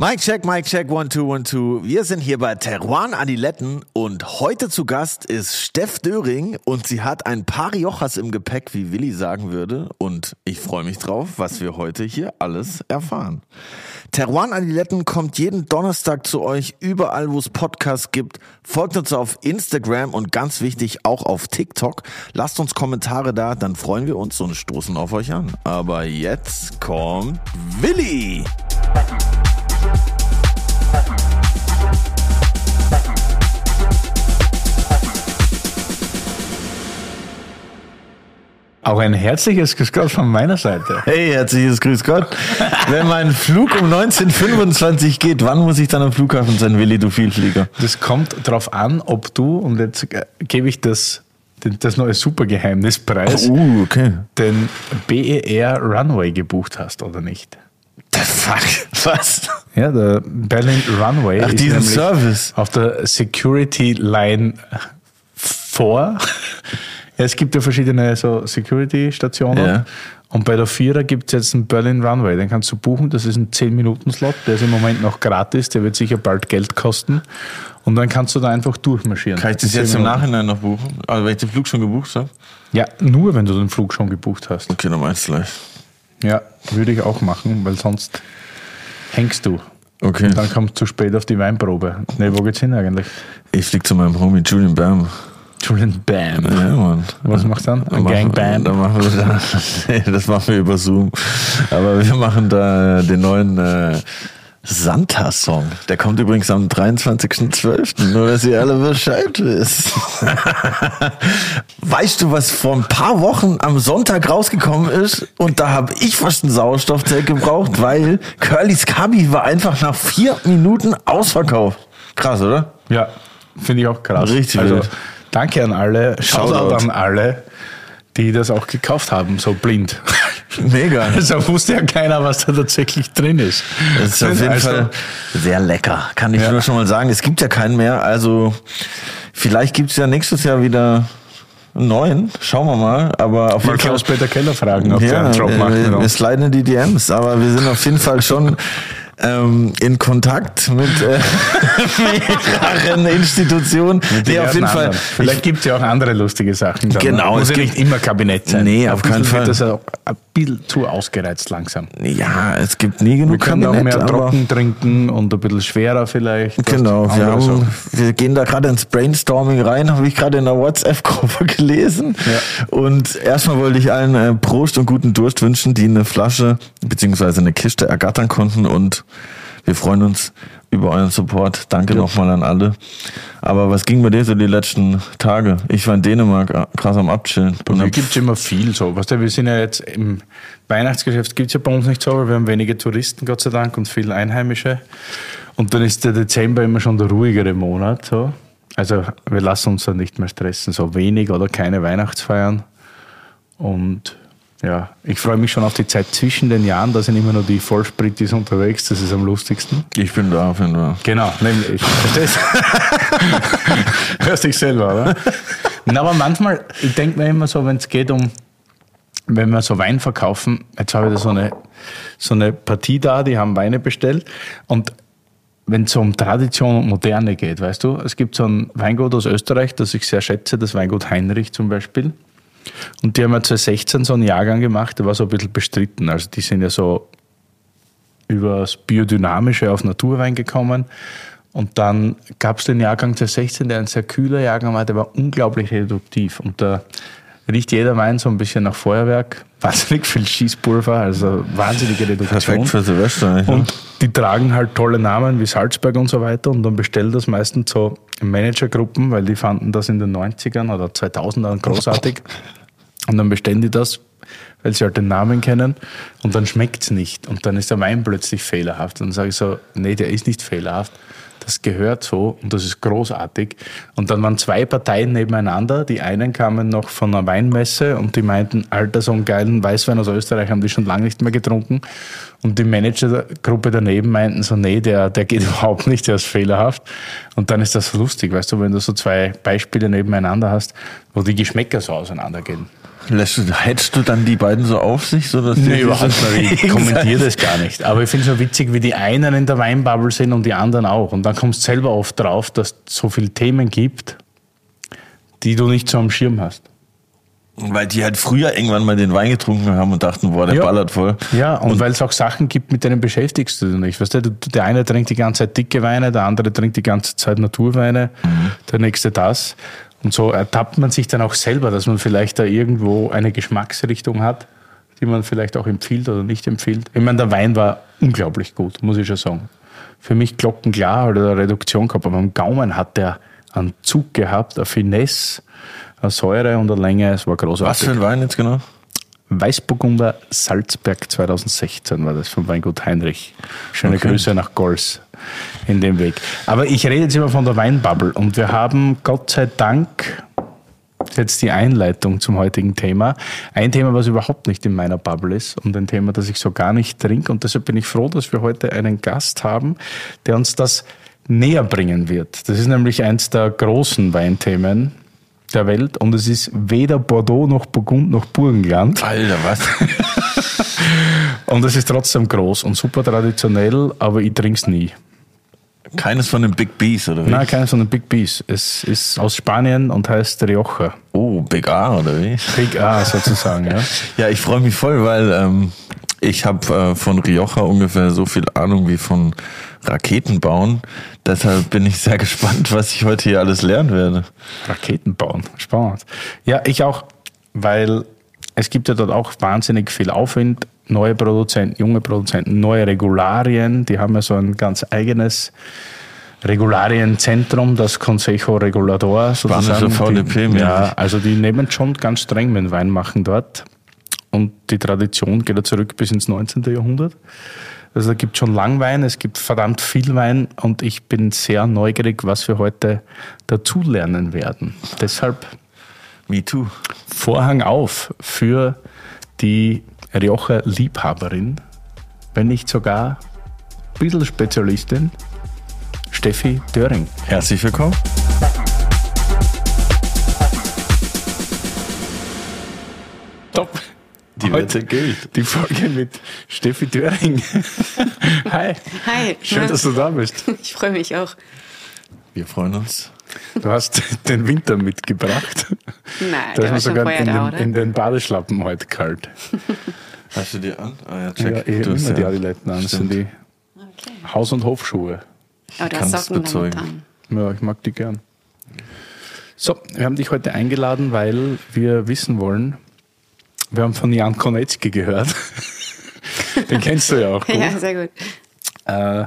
Mike check, Mike check, one, two, one, two. Wir sind hier bei Teruan Adiletten und heute zu Gast ist Steff Döring und sie hat ein paar Riojas im Gepäck, wie Willi sagen würde. Und ich freue mich drauf, was wir heute hier alles erfahren. Teruan Adiletten kommt jeden Donnerstag zu euch, überall wo es Podcasts gibt. Folgt uns auf Instagram und ganz wichtig auch auf TikTok. Lasst uns Kommentare da, dann freuen wir uns und stoßen auf euch an. Aber jetzt kommt Willi. Auch ein herzliches Grüß Gott von meiner Seite. Hey, herzliches Grüß Gott. Wenn mein Flug um 1925 geht, wann muss ich dann am Flughafen sein, Willi, du Vielflieger? Das kommt darauf an, ob du, und jetzt äh, gebe ich das, das neue Supergeheimnis preis, Uh, okay. den BER Runway gebucht hast oder nicht. The fuck? Was? Ja, der Berlin Runway Ach, ist diesen Service. auf der Security Line vor. Ja, es gibt ja verschiedene so Security-Stationen. Ja. Und bei der Vierer gibt es jetzt einen Berlin Runway. Den kannst du buchen. Das ist ein 10-Minuten-Slot. Der ist im Moment noch gratis. Der wird sicher bald Geld kosten. Und dann kannst du da einfach durchmarschieren. Kann ich das jetzt im Minuten. Nachhinein noch buchen? Also, wenn ich den Flug schon gebucht habe? Ja, nur wenn du den Flug schon gebucht hast. Okay, dann meinst du gleich. Ja, würde ich auch machen, weil sonst hängst du. Okay. Und dann kommst du zu spät auf die Weinprobe. Ne, wo geht's hin eigentlich? Ich flieg zu meinem Homie Julian Bam. Julian Bam. Ja, Mann. Was macht dann? Da Ein machen- Gangbang? Da machen wir da, nee, das machen wir über Zoom. Aber wir machen da den neuen äh, Santa-Song. Der kommt übrigens am 23.12. Nur, dass ihr alle Bescheid wisst. weißt du, was vor ein paar Wochen am Sonntag rausgekommen ist? Und da habe ich fast ein Sauerstoffzelt gebraucht, weil Curly's Cubby war einfach nach vier Minuten ausverkauft. Krass, oder? Ja, finde ich auch krass. Richtig Also, wild. Danke an alle, Shoutout an alle, die das auch gekauft haben, so blind. Mega. Also wusste ja keiner, was da tatsächlich drin ist. Das ist auf jeden Also, Fall sehr lecker. Kann ich Ja. nur schon mal sagen. Es gibt ja keinen mehr. Also vielleicht gibt's ja nächstes Jahr wieder einen neuen. Schauen wir mal. Aber auf Mal jeden Fall. Klaus-Peter Keller fragen, ob der Ja, einen Drop macht. mit wir, wir sliden in die DMs, aber wir sind auf jeden Fall schon ähm, in Kontakt mit äh, mehreren Institutionen. Mit Nee, auf jeden Fall. anderen. Vielleicht gibt es ja auch andere lustige Sachen. dann. Genau, Muss es ja nicht immer Kabinett sein. Nee, auf Ein keinen Fall. wird Das auch ein bisschen zu ausgereizt langsam. Ja, es gibt nie Wir genug können auch Kabinett, mehr aber- trocken trinken und ein bisschen schwerer vielleicht. Genau, wir, haben, Sachen. wir gehen da gerade ins Brainstorming rein, habe ich gerade in der WhatsApp-Gruppe gelesen. Ja. Und erstmal wollte ich allen äh, Prost und guten Durst wünschen, die eine Flasche beziehungsweise eine Kiste ergattern konnten. Und wir freuen uns über euren Support. Danke nochmal an alle. Aber was ging bei dir so die letzten Tage? Ich war in Dänemark äh, krass am Abchillen. Bei mir gibt es immer viel so. Weißt du, wir sind ja jetzt im Weihnachtsgeschäft, gibt es ja bei uns nicht so, weil wir haben wenige Touristen, Gott sei Dank, und viele Einheimische. Und dann ist der Dezember immer schon der ruhigere Monat. So. Also wir lassen uns dann nicht mehr stressen, so wenig oder keine Weihnachtsfeiern. Und ja, ich freue mich schon auf die Zeit zwischen den Jahren. Da sind immer nur die Vollsprittis unterwegs, das ist am lustigsten. ich bin da auf jeden Fall. Genau, nämlich. Verstehst du? Hörst dich selber, oder? Na, aber manchmal, ich denke mir immer so, wenn es geht um, wenn wir so Wein verkaufen, jetzt habe ich da so eine, so eine Partie da, die haben Weine bestellt und wenn es um Tradition und Moderne geht, weißt du, es gibt so ein Weingut aus Österreich, das ich sehr schätze, das Weingut Heinrich zum Beispiel. Und die haben ja 2016 so einen Jahrgang gemacht, der war so ein bisschen bestritten. Also die sind ja so übers Biodynamische auf Naturwein gekommen. Und dann gab es den Jahrgang 2016, der ein sehr kühler Jahrgang war, der war unglaublich reduktiv. Und da riecht jeder Wein so ein bisschen nach Feuerwerk, wahnsinnig viel Schießpulver, also wahnsinnige Reduktion. Perfekt für Silvester. Und die tragen halt tolle Namen wie Salzberg und so weiter und dann bestellen das meistens so Managergruppen, weil die fanden das in den 90ern oder 2000ern großartig. Und dann bestellen die das, weil sie halt den Namen kennen und dann schmeckt's nicht. Und dann ist der Wein plötzlich fehlerhaft. Und dann sage ich so, nee, der ist nicht fehlerhaft. Das gehört so und das ist großartig. Und dann waren zwei Parteien nebeneinander. Die einen kamen noch von einer Weinmesse und die meinten, Alter, so einen geilen Weißwein aus Österreich haben die schon lange nicht mehr getrunken. Und die Managergruppe daneben meinten so, nee, der, der geht überhaupt nicht, der ist fehlerhaft. Und dann ist das lustig, weißt du, wenn du so zwei Beispiele nebeneinander hast, wo die Geschmäcker so auseinandergehen. Lässt du, hättest du dann die beiden so auf sich? So dass Nee, überhaupt nicht. Ich kommentiere das gar nicht. Aber ich finde es so witzig, wie die einen in der Weinbubble sind und die anderen auch. Und dann kommst du selber oft drauf, dass es so viele Themen gibt, die du nicht so am Schirm hast. Weil die halt früher irgendwann mal den Wein getrunken haben und dachten, boah, der Ja. ballert voll. Ja, und, weil es auch Sachen gibt, mit denen beschäftigst du dich nicht. Weißt du, der eine trinkt die ganze Zeit dicke Weine, der andere trinkt die ganze Zeit Naturweine, der nächste das. Und so ertappt man sich dann auch selber, dass man vielleicht da irgendwo eine Geschmacksrichtung hat, die man vielleicht auch empfiehlt oder nicht empfiehlt. Ich meine, der Wein war unglaublich gut, muss ich schon sagen. Für mich glockenklar oder Reduktion gehabt, aber am Gaumen hat der einen Zug gehabt, eine Finesse, eine Säure und eine Länge. Es war großartig. Was für ein Wein jetzt genau? Weißburgunder Salzberg 2016 war das vom Weingut Heinrich. Schöne Okay. Grüße nach Gols in dem Weg. Aber ich rede jetzt immer von der Weinbubble und wir haben Gott sei Dank jetzt die Einleitung zum heutigen Thema. Ein Thema, was überhaupt nicht in meiner Bubble ist und ein Thema, das ich so gar nicht trinke. Und deshalb bin ich froh, dass wir heute einen Gast haben, der uns das näher bringen wird. Das ist nämlich eins der großen Weinthemen der Welt und es ist weder Bordeaux noch Burgund noch Burgenland. Alter, was? Und es ist trotzdem groß und super traditionell, aber ich trinke es nie. Keines von den Big Bs, oder wie? Nein, keines von den Big Bs. Es ist aus Spanien und heißt Rioja. Oh, Big A, oder wie? Big A sozusagen, ja. Ja, ich freue mich voll, weil ähm, ich habe äh, von Rioja ungefähr so viel Ahnung wie von Raketenbauen. Deshalb bin ich sehr gespannt, was ich heute hier alles lernen werde. Raketen bauen. Spannend. Ja, ich auch, weil es gibt ja dort auch wahnsinnig viel Aufwind. Neue Produzenten, junge Produzenten, neue Regularien. Die haben ja so ein ganz eigenes Regularienzentrum, das Consejo Regulador sozusagen. Spanische Die- VDP mäßig. Ja, also die nehmen schon ganz streng mit dem Weinmachen dort. Und die Tradition geht ja zurück bis ins 19. Jahrhundert. Also da gibt schon Langwein, es gibt verdammt viel Wein und ich bin sehr neugierig, was wir heute dazulernen werden. Deshalb Me too. Vorhang auf für die Rioja-Liebhaberin, wenn nicht sogar ein bisschen Spezialistin, Steffi Döring. Herzlich willkommen. Die Wette gilt. Die Folge mit Steffi Döring. Hi. Hi. Schön, dass du da bist. Ich freue mich auch. Wir freuen uns. Du hast den Winter mitgebracht. Nein, Da ist mir sogar in, da, den, in den Badeschlappen heute kalt. Hast du dir an? Ah ja, Ja, check. ich Du habe hast immer die ja- Adiletten an. Das sind die Okay. Haus- und Hofschuhe. Aber du kann's hast Socken damit bezeugen. an. Ja, ich mag die gern. So, wir haben dich heute eingeladen, weil wir wissen wollen, wir haben von Jan Konetzki gehört. Den kennst du ja auch gut. Ja, sehr gut. äh,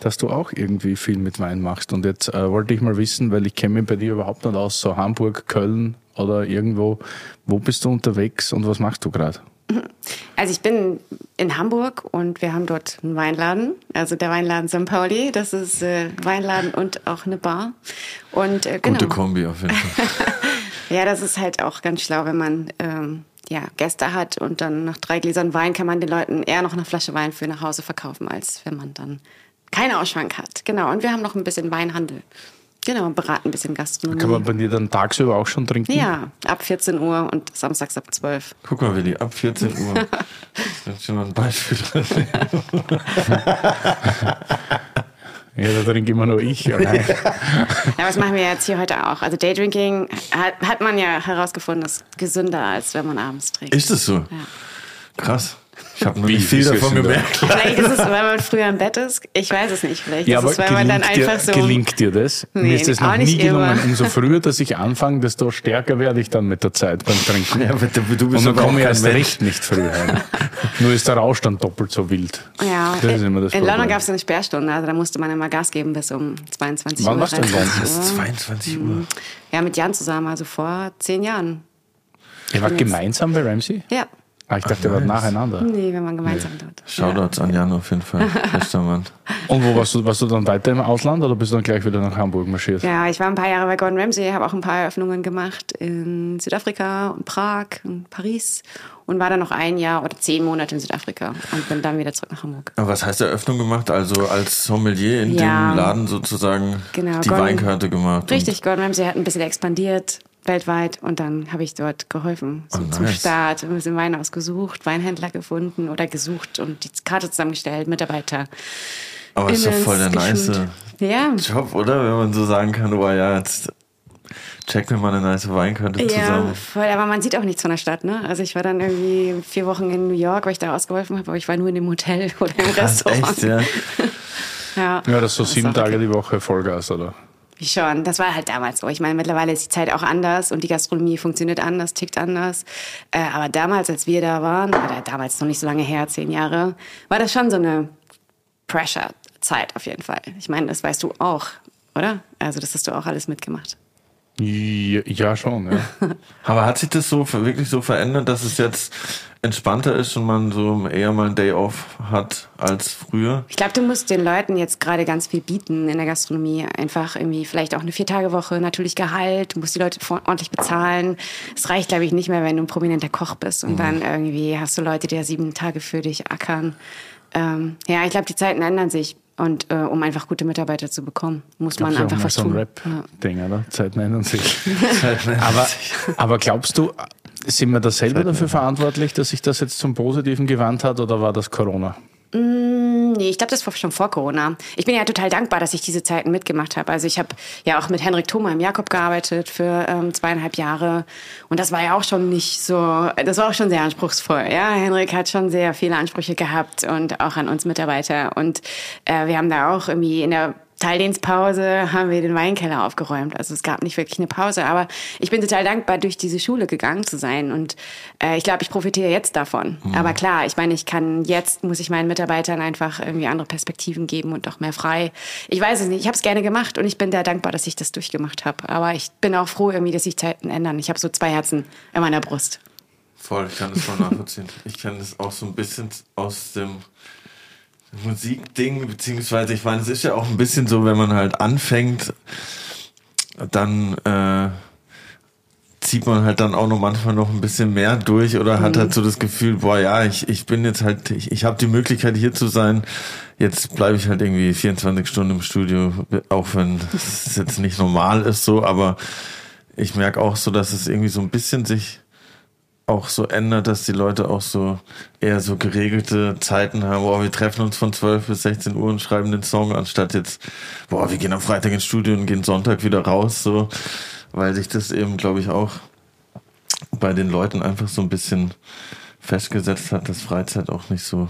dass du auch irgendwie viel mit Wein machst. Und jetzt äh, wollte ich mal wissen, weil ich kenne mich bei dir überhaupt nicht aus, so Hamburg, Köln oder irgendwo. Wo bist du unterwegs und was machst du gerade? Also ich bin in Hamburg und wir haben dort einen Weinladen, also der Weinladen St. Pauli. Das ist äh, Weinladen und auch eine Bar. Und äh, genau. Gute Kombi auf jeden Fall. Ja, das ist halt auch ganz schlau, wenn man ähm, ja, Gäste hat und dann nach drei Gläsern Wein kann man den Leuten eher noch eine Flasche Wein für nach Hause verkaufen, als wenn man dann keinen Ausschank hat. Genau. Und wir haben noch ein bisschen Weinhandel. Genau, und beraten ein bisschen Gastronomie. Kann man bei dir dann tagsüber auch schon trinken? ja, ab 14 Uhr und samstags ab 12. Guck mal, Willi, ab 14 Uhr. Das ist schon mal ein Beispiel. Ja, da trinke immer nur ich. Ja, Ja, was machen wir jetzt hier heute auch? Also Daydrinking hat, hat man ja herausgefunden, ist gesünder, als wenn man abends trinkt. Ist es so? Krass. Ich habe noch Wie nicht viel davon gemerkt. Vielleicht ist es, weil man früher im Bett ist. Ich weiß es nicht. Vielleicht Ja, ist aber es, weil man dann gelingt, dir, einfach so. gelingt dir das? Mir Nee, ist das noch auch nie nicht gelungen. immer. Umso früher, dass ich anfange, desto stärker werde ich dann mit der Zeit beim Trinken. Ja, aber du, du bist Und dann komme ich erst Mensch. recht nicht früh heim. Nur ist der Rausch dann doppelt so wild. Ja, das ist immer das in London gab es eine Sperrstunde, also da musste man immer Gas geben bis um 22 Wann Uhr. warst du in 23 London? Das ist Uhr. 22 Uhr. Ja, mit Jan zusammen, also vor zehn Jahren. Ihr wart gemeinsam bei Ramsey? Ja. Ah, ich dachte, wart nice. nacheinander. Nee, wir waren gemeinsam dort. Shoutouts an Jan auf jeden Fall. Bester Mann. Und wo warst du? Warst du dann weiter im Ausland oder bist du dann gleich wieder nach Hamburg marschiert? Ja, ich war ein paar Jahre bei Gordon Ramsay, habe auch ein paar Eröffnungen gemacht in Südafrika und Prag und Paris und war dann noch ein Jahr oder zehn Monate in Südafrika und bin dann wieder zurück nach Hamburg. Aber was heißt Eröffnung gemacht? Also als Sommelier in Ja. dem Laden sozusagen Genau, die Gordon- Weinkarte gemacht. Richtig, Gordon Ramsay hat ein bisschen expandiert weltweit. Und dann habe ich dort geholfen so Oh, zum nice. Start. Ein bisschen Wein ausgesucht, Weinhändler gefunden oder gesucht und die Karte zusammengestellt, Mitarbeiter. Aber ist doch voll der nice. Ja, Job, oder? Wenn man so sagen kann, oh ja, jetzt check mir mal eine nice Weinkarte Ja, zusammen. voll, aber man sieht auch nichts von der Stadt, ne? Also ich war dann irgendwie vier Wochen in New York, weil ich da ausgeholfen habe, aber ich war nur in dem Hotel oder im Krass, Restaurant. echt, ja. Ja, Ja, das ist so sieben auch okay. Tage die Woche Vollgas, oder? Schon, das war halt damals so. Ich meine, mittlerweile ist die Zeit auch anders und die Gastronomie funktioniert anders, tickt anders. Äh, aber damals, als wir da waren, oder damals noch nicht so lange her, zehn Jahre, war das schon so eine Pressure-Zeit auf jeden Fall. Ich meine, das weißt du auch, oder? Also das hast du auch alles mitgemacht. Ja, schon, ja. Aber hat sich das so wirklich so verändert, dass es jetzt entspannter ist und man so eher mal einen Day off hat als früher? Ich glaube, du musst den Leuten jetzt gerade ganz viel bieten in der Gastronomie. Einfach irgendwie vielleicht auch eine Vier-Tage-Woche, natürlich Gehalt, du musst die Leute vor- ordentlich bezahlen. Es reicht, glaube ich, nicht mehr, wenn du ein prominenter Koch bist und dann irgendwie hast du Leute, die ja sieben Tage für dich ackern. Ähm, ja, ich glaube, die Zeiten ändern sich. Und äh, um einfach gute Mitarbeiter zu bekommen, muss man einfach mal was so ein tun. Ja. Rap-Ding, oder? Zeiten ändern sich. aber, aber glaubst du, sind wir da selber dafür verantwortlich, dass sich das jetzt zum Positiven gewandt hat oder war das Corona? Nee, ich glaube, das war schon vor Corona. Ich bin ja total dankbar, dass ich diese Zeiten mitgemacht habe. Also ich habe ja auch mit Henrik Thoma im Jakob gearbeitet für ähm, zweieinhalb Jahre. Und das war ja auch schon nicht so, das war auch schon sehr anspruchsvoll. Ja, Henrik hat schon sehr viele Ansprüche gehabt und auch an uns Mitarbeiter. Und äh, wir haben da auch irgendwie in der Teildienstpause haben wir den Weinkeller aufgeräumt. Also es gab nicht wirklich eine Pause, aber ich bin total dankbar, durch diese Schule gegangen zu sein. Und äh, ich glaube, ich profitiere jetzt davon. Aber klar, ich meine, ich kann jetzt, muss ich meinen Mitarbeitern einfach irgendwie andere Perspektiven geben und auch mehr frei. Ich weiß es nicht, ich habe es gerne gemacht und ich bin sehr dankbar, dass ich das durchgemacht habe. Aber ich bin auch froh, irgendwie, dass sich Zeiten ändern. Ich habe so zwei Herzen in meiner Brust. Voll, ich kann das voll nachvollziehen. Ich kenne das auch so ein bisschen aus dem Musikding, beziehungsweise ich meine, es ist ja auch ein bisschen so, wenn man halt anfängt, dann äh, zieht man halt dann auch noch manchmal noch ein bisschen mehr durch oder hat halt so das Gefühl, boah ja, ich, ich bin jetzt halt, ich, ich habe die Möglichkeit hier zu sein, jetzt bleibe ich halt irgendwie 24 Stunden im Studio, auch wenn es jetzt nicht normal ist so, aber ich merke auch so, dass es irgendwie so ein bisschen sich auch so ändert, dass die Leute auch so eher so geregelte Zeiten haben, boah, wir treffen uns von 12 bis 16 Uhr und schreiben den Song, anstatt jetzt, boah, wir gehen am Freitag ins Studio und gehen Sonntag wieder raus, so, weil sich das eben, glaube ich, auch bei den Leuten einfach so ein bisschen festgesetzt hat, dass Freizeit auch nicht so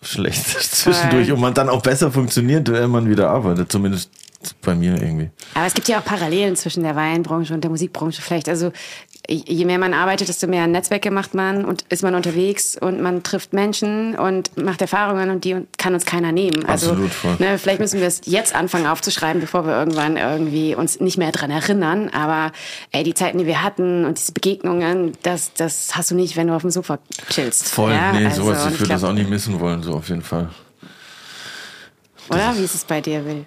schlecht ist zwischendurch und man dann auch besser funktioniert, wenn man wieder arbeitet, zumindest bei mir irgendwie. Aber es gibt ja auch Parallelen zwischen der Weinbranche und der Musikbranche vielleicht. Also je mehr man arbeitet, desto mehr Netzwerke macht man und ist man unterwegs und man trifft Menschen und macht Erfahrungen und die kann uns keiner nehmen. Also Absolut, voll. ne, vielleicht müssen wir es jetzt anfangen aufzuschreiben, bevor wir irgendwann irgendwie uns nicht mehr dran erinnern. Aber ey, die Zeiten, die wir hatten und diese Begegnungen, das, das hast du nicht, wenn du auf dem Sofa chillst. Voll, ja? nee, also, sowas, ich würde das auch nicht missen wollen, so auf jeden Fall. Oder? Wie ist es bei dir, Will?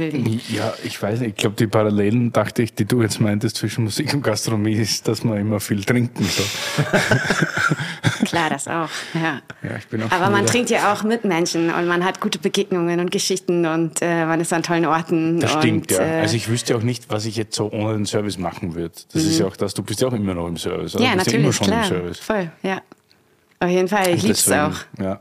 Wildi? Ja, ich weiß nicht. Ich glaube, die Parallelen, dachte ich, die du jetzt meintest zwischen Musik und Gastronomie, ist, dass wir immer viel trinken. So. Klar, das auch. Ja. Ja, ich bin auch Aber man wieder- trinkt ja auch mit Menschen und man hat gute Begegnungen und Geschichten und äh, man ist an tollen Orten. Das stimmt, und, ja. Äh, Also ich wüsste auch nicht, was ich jetzt so ohne den Service machen würde. Das ist ja auch das, du bist ja auch immer noch im Service. Oder? ja, du bist natürlich, immer schon klar. im Service. Voll, ja. Auf jeden Fall, ich lieb's deswegen, auch. Ja.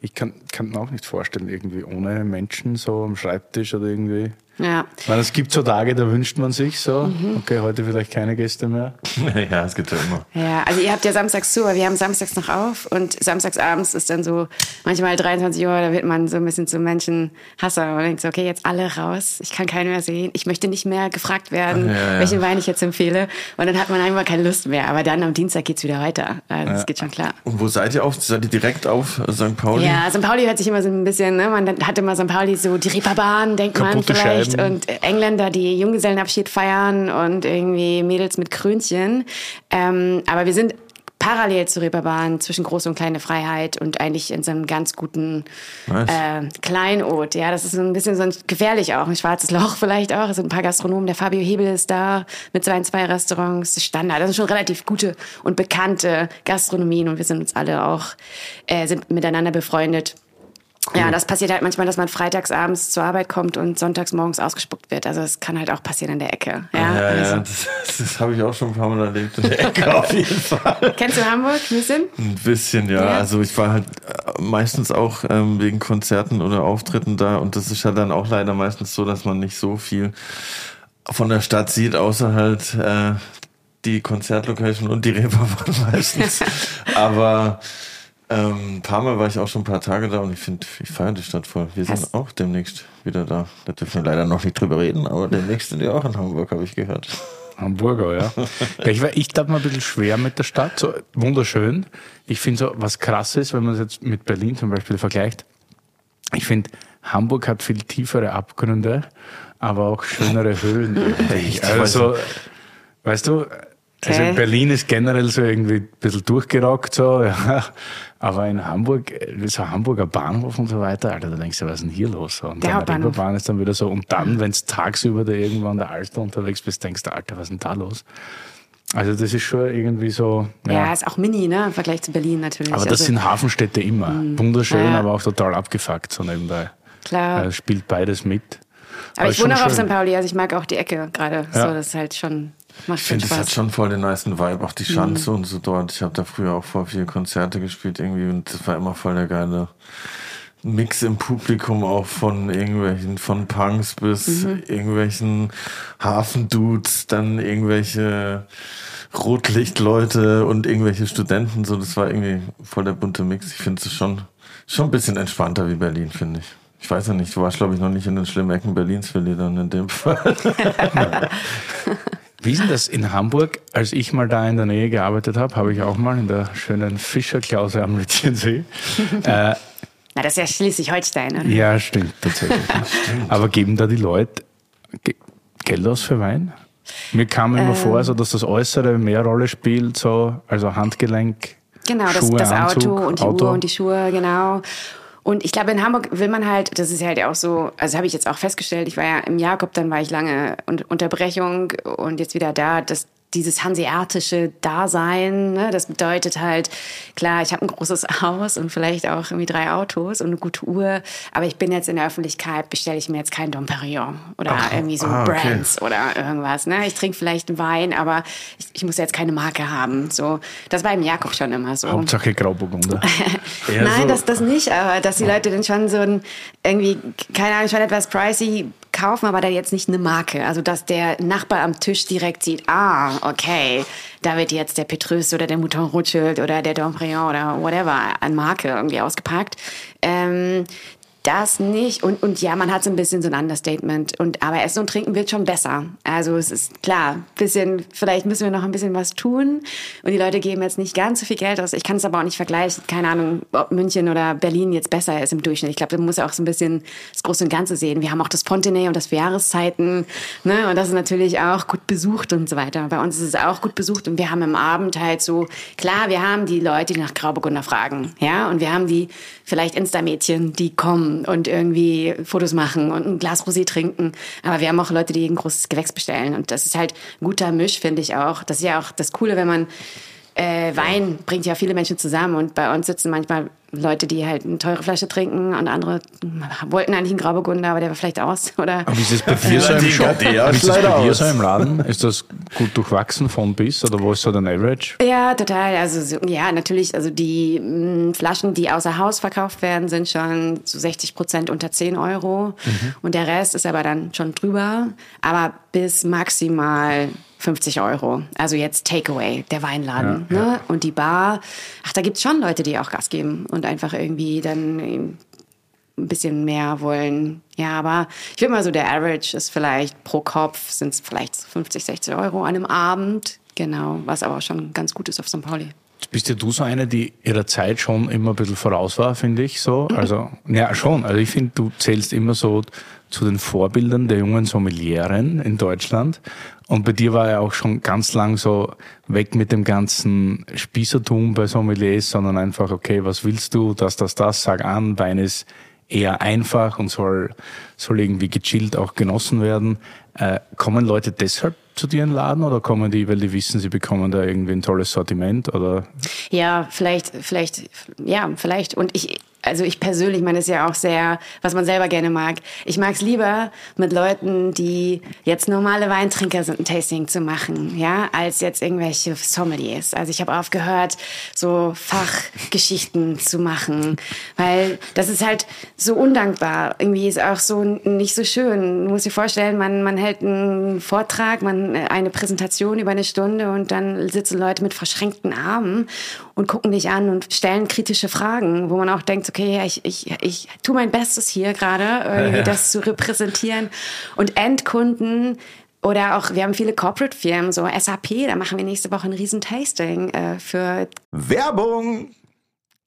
Ich kann, kann mir auch nicht vorstellen, irgendwie ohne Menschen so am Schreibtisch oder irgendwie. Ja. Ich meine, es gibt so Tage, da wünscht man sich so, Mhm. okay, heute vielleicht keine Gäste mehr. ja, es gibt ja immer. Ja, also ihr habt ja samstags zu, aber wir haben samstags noch auf und samstags abends ist dann so manchmal 23 Uhr, da wird man so ein bisschen zum Menschenhasser und denkt so, okay, jetzt alle raus, ich kann keinen mehr sehen, ich möchte nicht mehr gefragt werden, Ja, ja. welchen Wein ich jetzt empfehle und dann hat man einfach keine Lust mehr, aber dann am Dienstag geht's wieder weiter, also das geht schon klar. Und wo seid ihr auf? Seid ihr direkt auf St. Pauli? Ja, St. Pauli hört sich immer so ein bisschen, ne? Man hat immer St. Pauli so die Reeperbahn, denkt man Kaputte vielleicht. Scheiben. Und Engländer, die Junggesellenabschied feiern und irgendwie Mädels mit Krönchen. Ähm, aber wir sind parallel zur Reeperbahn zwischen große und kleine Freiheit und eigentlich in so einem ganz guten äh, Kleinod. Ja, das ist so ein bisschen so ein, gefährlich auch, ein schwarzes Loch vielleicht auch. Es sind ein paar Gastronomen. Der Fabio Hebel ist da mit seinen zwei Restaurants. Das ist Standard. Das sind schon relativ gute und bekannte Gastronomien und wir sind uns alle auch, äh, sind miteinander befreundet. Ja, das passiert halt manchmal, dass man freitags abends zur Arbeit kommt und sonntags morgens ausgespuckt wird. Also das kann halt auch passieren in der Ecke. Ja, Ja, ja, also. das, das habe ich auch schon ein paar Mal erlebt in der Ecke auf jeden Fall. Kennst du Hamburg ein bisschen? Ein bisschen, ja. Ja. Also ich war halt äh, meistens auch ähm, wegen Konzerten oder Auftritten da und das ist ja dann auch leider meistens so, dass man nicht so viel von der Stadt sieht, außer halt äh, die Konzertlocation und die Reeperbahn meistens. Aber ähm, ein paar Mal war ich auch schon ein paar Tage da und ich finde, ich feiere die Stadt voll. Wir sind Hast- auch demnächst wieder da. Da dürfen wir leider noch nicht drüber reden, aber demnächst sind wir auch in Hamburg, habe ich gehört. Hamburger, ja. ja ich war- ich tat mir ein bisschen schwer mit der Stadt. So wunderschön. Ich finde so, was krass ist, wenn man es jetzt mit Berlin zum Beispiel vergleicht. Ich finde, Hamburg hat viel tiefere Abgründe, aber auch schönere. Echt? also, weißt du, also Okay. Berlin ist generell so irgendwie ein bisschen durchgerockt, so, ja. Aber in Hamburg, so Hamburger Bahnhof und so weiter, Alter, da denkst du, was ist denn hier los? So, Und Der dann Hauptbahnhof. Reeperbahn ist dann wieder so. Und dann, wenn es tagsüber da irgendwo an der Alster unterwegs bist, denkst du, Alter, was ist denn da los? Also das ist schon irgendwie so. Ja, ist auch mini, ne? Im Vergleich zu Berlin natürlich. aber das also, sind Hafenstädte immer. Wunderschön, Ja. aber auch total abgefuckt so nebenbei. Klar. Also spielt beides mit. aber ich ist wohne auch auf. St. Pauli, also ich mag auch die Ecke gerade. Ja. So, das ist halt schon, macht Ich finde, es hat schon voll den niceen Vibe, auch die Mhm. Schanze und so dort. Ich habe da früher auch vor viel Konzerte gespielt irgendwie und das war immer voll der geile Mix im Publikum, auch von irgendwelchen, von Punks bis Mhm. irgendwelchen Hafendudes, dann irgendwelche Rotlichtleute und irgendwelche Studenten. So, das war irgendwie voll der bunte Mix. Ich finde es schon, schon ein bisschen entspannter wie Berlin, finde ich. Ich weiß ja nicht, du warst, glaube ich, noch nicht in den schlimmen Ecken Berlins, Willi, dann in dem Fall. Wie ist denn das in Hamburg? Als ich mal da in der Nähe gearbeitet habe, habe ich auch mal in der schönen Fischerklause am Lütchensee. äh, Na, das ist ja Schleswig-Holstein, oder? ja, stimmt, tatsächlich. Aber geben da die Leute Ge- Geld aus für Wein? Mir kam immer vor, so, dass das Äußere mehr Rolle spielt, so, also Handgelenk. Genau, das, Schuhe, das Anzug, Auto und die Auto. Uhr und die Schuhe, genau. Und ich glaube, in Hamburg will man halt, das ist halt auch so, also habe ich jetzt auch festgestellt, ich war ja im Jakob, dann war ich lange Un Unterbrechung und jetzt wieder da, dass dieses hanseatische Dasein, ne, das bedeutet halt, klar, ich habe ein großes Haus und vielleicht auch irgendwie drei Autos und eine gute Uhr, aber ich bin jetzt in der Öffentlichkeit, bestelle ich mir jetzt kein Dom Perignon oder irgendwie so ah, okay. Brands oder irgendwas. Ne? Ich trinke vielleicht einen Wein, aber ich, ich muss jetzt keine Marke haben. So, das war im Jakob schon immer so. Hauptsache Grauburgunder. Nein, so- das, das nicht, aber dass die Leute dann schon so ein, irgendwie, keine Ahnung, schon etwas pricey kaufen, aber da jetzt nicht eine Marke. Also, dass der Nachbar am Tisch direkt sieht, ah, okay, da wird jetzt der Petrus oder der Mouton Rothschild oder der Domprion oder whatever an Marke irgendwie ausgepackt. Ähm, das nicht. Und, und ja, man hat so ein bisschen so ein Understatement. Und, aber Essen und Trinken wird schon besser. Also es ist klar, bisschen, vielleicht müssen wir noch ein bisschen was tun. Und die Leute geben jetzt nicht ganz so viel Geld aus. Ich kann es aber auch nicht vergleichen. Keine Ahnung, ob München oder Berlin jetzt besser ist im Durchschnitt. Ich glaube, da muss ja auch so ein bisschen das Große und Ganze sehen. Wir haben auch das Fontenay und das für Jahreszeiten. Ne? Und das ist natürlich auch gut besucht und so weiter. Bei uns ist es auch gut besucht. Und wir haben im Abend halt so, klar, wir haben die Leute, die nach Grauburgunder fragen. Ja, und wir haben die vielleicht Insta-Mädchen, die kommen und irgendwie Fotos machen und ein Glas Rosé trinken. Aber wir haben auch Leute, die ein großes Gewächs bestellen. Und das ist halt ein guter Misch, finde ich auch. Das ist ja auch das Coole, wenn man äh, Wein bringt ja viele Menschen zusammen. Und bei uns sitzen manchmal Leute, die halt eine teure Flasche trinken und andere wollten eigentlich einen Grauburgunder, aber der war vielleicht aus. Oder Wie ist das bei dir so im Shop? Wie ist das bei dir so im Laden? Ist das gut durchwachsen von bis oder wo ist so dein Average? Ja, total. Also so, ja, natürlich. Also die mh, Flaschen, die außer Haus verkauft werden, sind schon zu 60 Prozent unter 10 Euro. Und der Rest ist aber dann schon drüber. Aber bis maximal 50 Euro. Also jetzt Takeaway, der Weinladen. Ja, ne? Und die Bar. Ach, da gibt's schon Leute, die auch Gas geben und einfach irgendwie dann ein bisschen mehr wollen. Ja, aber ich würde mal so, der Average ist vielleicht pro Kopf sind es vielleicht 50, 60 Euro an einem Abend. Genau, was aber schon ganz gut ist auf St. Pauli. Bist ja du so eine, die ihrer Zeit schon immer ein bisschen voraus war, finde ich so. Also, ja, schon. Also ich finde, du zählst immer so zu den Vorbildern der jungen Sommelieren in Deutschland. Und bei dir war ja auch schon ganz lang so weg mit dem ganzen Spießertum bei Sommeliers, sondern einfach, okay, was willst du, das, das, das, sag an, Wein ist eher einfach und soll, soll irgendwie gechillt auch genossen werden. Äh, kommen Leute deshalb zu dir in den Laden oder kommen die, weil die wissen, sie bekommen da irgendwie ein tolles Sortiment oder? Ja, vielleicht, vielleicht, ja, vielleicht. Und ich, also ich persönlich meine es ja auch sehr, was man selber gerne mag. Ich mag es lieber mit Leuten, die jetzt normale Weintrinker sind, ein Tasting zu machen, ja, als jetzt irgendwelche Sommeliers. Also ich habe aufgehört, so Fachgeschichten zu machen, weil das ist halt so undankbar. Irgendwie ist auch so nicht so schön. Du musst dir vorstellen, man, man hält einen Vortrag, man eine Präsentation über eine Stunde und dann sitzen Leute mit verschränkten Armen und gucken dich an und stellen kritische Fragen, wo man auch denkt, okay, ich, ich, ich tue mein Bestes hier gerade, irgendwie ja. das zu repräsentieren. Und Endkunden oder auch, wir haben viele Corporate-Firmen, so SAP, da machen wir nächste Woche ein Riesentasting äh, für Werbung.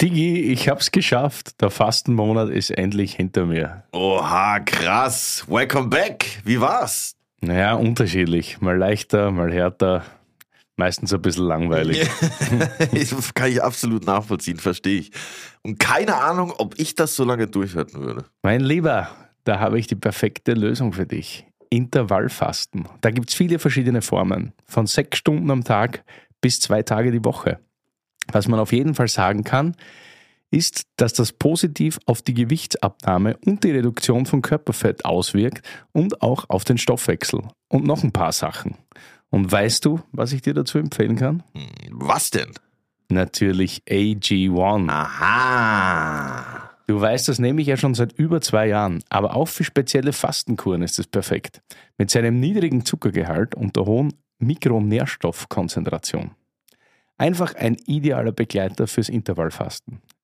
Digi, ich hab's geschafft. Der Fastenmonat ist endlich hinter mir. Oha, krass. Welcome back. Wie war's? Naja, unterschiedlich. Mal leichter, mal härter. Meistens ein bisschen langweilig. das kann ich absolut nachvollziehen, verstehe ich. Und keine Ahnung, ob ich das so lange durchhalten würde. Mein Lieber, da habe ich die perfekte Lösung für dich. Intervallfasten. Da gibt es viele verschiedene Formen. Von sechs Stunden am Tag bis zwei Tage die Woche. Was man auf jeden Fall sagen kann, ist, dass das positiv auf die Gewichtsabnahme und die Reduktion von Körperfett auswirkt und auch auf den Stoffwechsel. Und noch ein paar Sachen. Und weißt du, was ich dir dazu empfehlen kann? Hm, was denn? Natürlich AG1. Aha. Du weißt, das nehme ich ja schon seit über zwei Jahren, aber auch für spezielle Fastenkuren ist es perfekt. Mit seinem niedrigen Zuckergehalt und der hohen Mikronährstoffkonzentration. Einfach ein idealer Begleiter fürs Intervallfasten.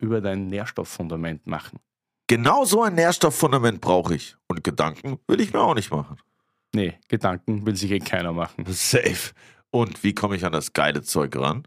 über dein Nährstofffundament machen. Genau so ein Nährstofffundament brauche ich. Und Gedanken will ich mir auch nicht machen. Nee, Gedanken will sich eh keiner machen. Safe. Und wie komme ich an das geile Zeug ran?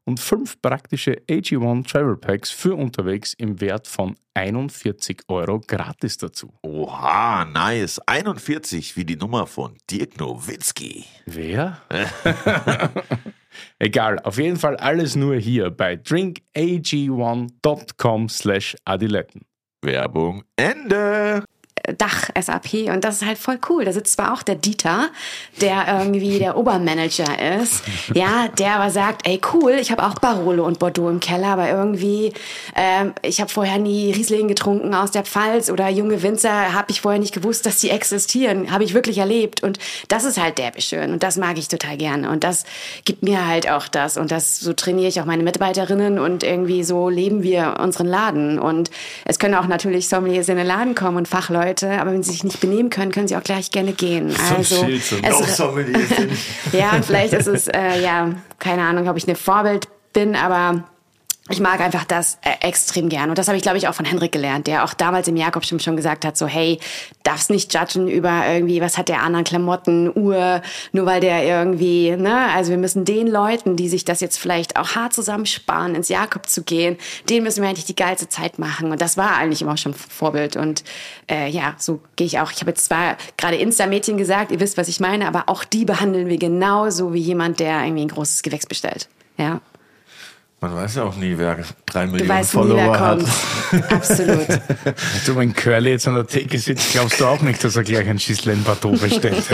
und fünf praktische AG1 Travel Packs für unterwegs im Wert von 41 Euro gratis dazu. Oha, nice. 41 wie die Nummer von Dirk Nowitzki. Wer? Egal, auf jeden Fall alles nur hier bei drinkag1.com slash adiletten. Werbung Ende. Dach SAP und das ist halt voll cool. Da sitzt zwar auch der Dieter, der irgendwie der Obermanager ist, ja, der aber sagt, ey cool, ich habe auch Barolo und Bordeaux im Keller, aber irgendwie, ähm, ich habe vorher nie Riesling getrunken aus der Pfalz oder junge Winzer, habe ich vorher nicht gewusst, dass die existieren, habe ich wirklich erlebt. Und das ist halt derbe schön und das mag ich total gerne. Und das gibt mir halt auch das. Und das so trainiere ich auch meine Mitarbeiterinnen und irgendwie so leben wir unseren Laden. Und es können auch natürlich Sommeliers in den Laden kommen und Fachleute Leute, aber wenn sie sich nicht benehmen können, können sie auch gleich gerne gehen. Also, es, ja, vielleicht ist es, äh, ja, keine Ahnung, ob ich eine Vorbild bin, aber ich mag einfach das äh, extrem gern. Und das habe ich, glaube ich, auch von Henrik gelernt, der auch damals im Jakobstum schon gesagt hat, so, hey, darfst nicht judgen über irgendwie, was hat der anderen Klamotten, Uhr, nur weil der irgendwie, ne, also wir müssen den Leuten, die sich das jetzt vielleicht auch hart zusammensparen, ins Jakob zu gehen, denen müssen wir eigentlich die geilste Zeit machen. Und das war eigentlich immer schon Vorbild. Und äh, ja, so gehe ich auch. Ich habe jetzt zwar gerade Insta-Mädchen gesagt, ihr wisst, was ich meine, aber auch die behandeln wir genauso wie jemand, der irgendwie ein großes Gewächs bestellt. Ja. Man weiß ja auch nie, wer drei Du Millionen weißt nie, Follower wer hat. kommt. Absolut. Du, wenn Curly jetzt an der Theke sitzt, glaubst du auch nicht, dass er gleich ein Schüsseln Bateau bestellt.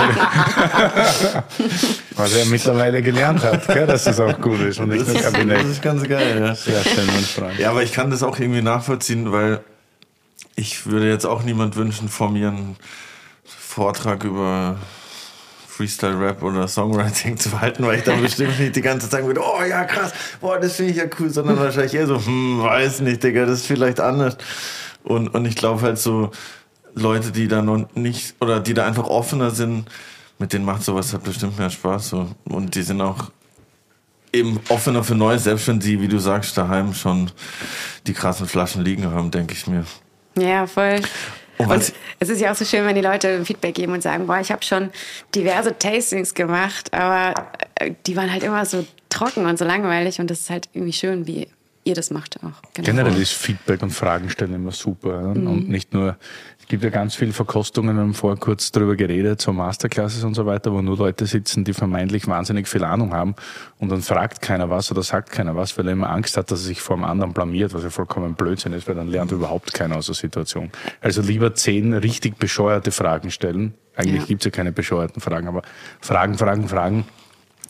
Was er mittlerweile gelernt hat, gell, dass das auch gut ist und nicht nur Das Kabinett. ist ganz geil, ja. Sehr schön, mein Freund. Ja, aber ich kann das auch irgendwie nachvollziehen, weil ich würde jetzt auch niemand wünschen, vor mir einen Vortrag über Freestyle-Rap oder Songwriting zu halten, weil ich dann bestimmt nicht die ganze Zeit würde, oh ja, krass, boah, das finde ich ja cool, sondern wahrscheinlich eher so, hm, weiß nicht, Digga, das ist vielleicht anders. Und, und ich glaube halt so, Leute, die da noch nicht, oder die da einfach offener sind, mit denen macht sowas halt bestimmt mehr Spaß. So. Und die sind auch eben offener für Neues, selbst wenn sie, wie du sagst, daheim schon die krassen Flaschen liegen haben, denke ich mir. Ja, voll. Und es ist ja auch so schön, wenn die Leute Feedback geben und sagen, boah, ich habe schon diverse Tastings gemacht, aber äh, die waren halt immer so trocken und so langweilig und das ist halt irgendwie schön, wie ihr das macht auch. Genau. Generell ist Feedback und Fragen stellen immer super. Ja? Und nicht nur, gibt ja ganz viele Verkostungen, wir haben vorher kurz drüber geredet, so Masterclasses und so weiter, wo nur Leute sitzen, die vermeintlich wahnsinnig viel Ahnung haben und dann fragt keiner was oder sagt keiner was, weil er immer Angst hat, dass er sich vor dem anderen blamiert, was ja vollkommen Blödsinn ist, weil dann lernt überhaupt keiner aus der Situation. Also lieber zehn richtig bescheuerte Fragen stellen. Eigentlich Ja. gibt's ja keine bescheuerten Fragen, aber Fragen, Fragen, Fragen,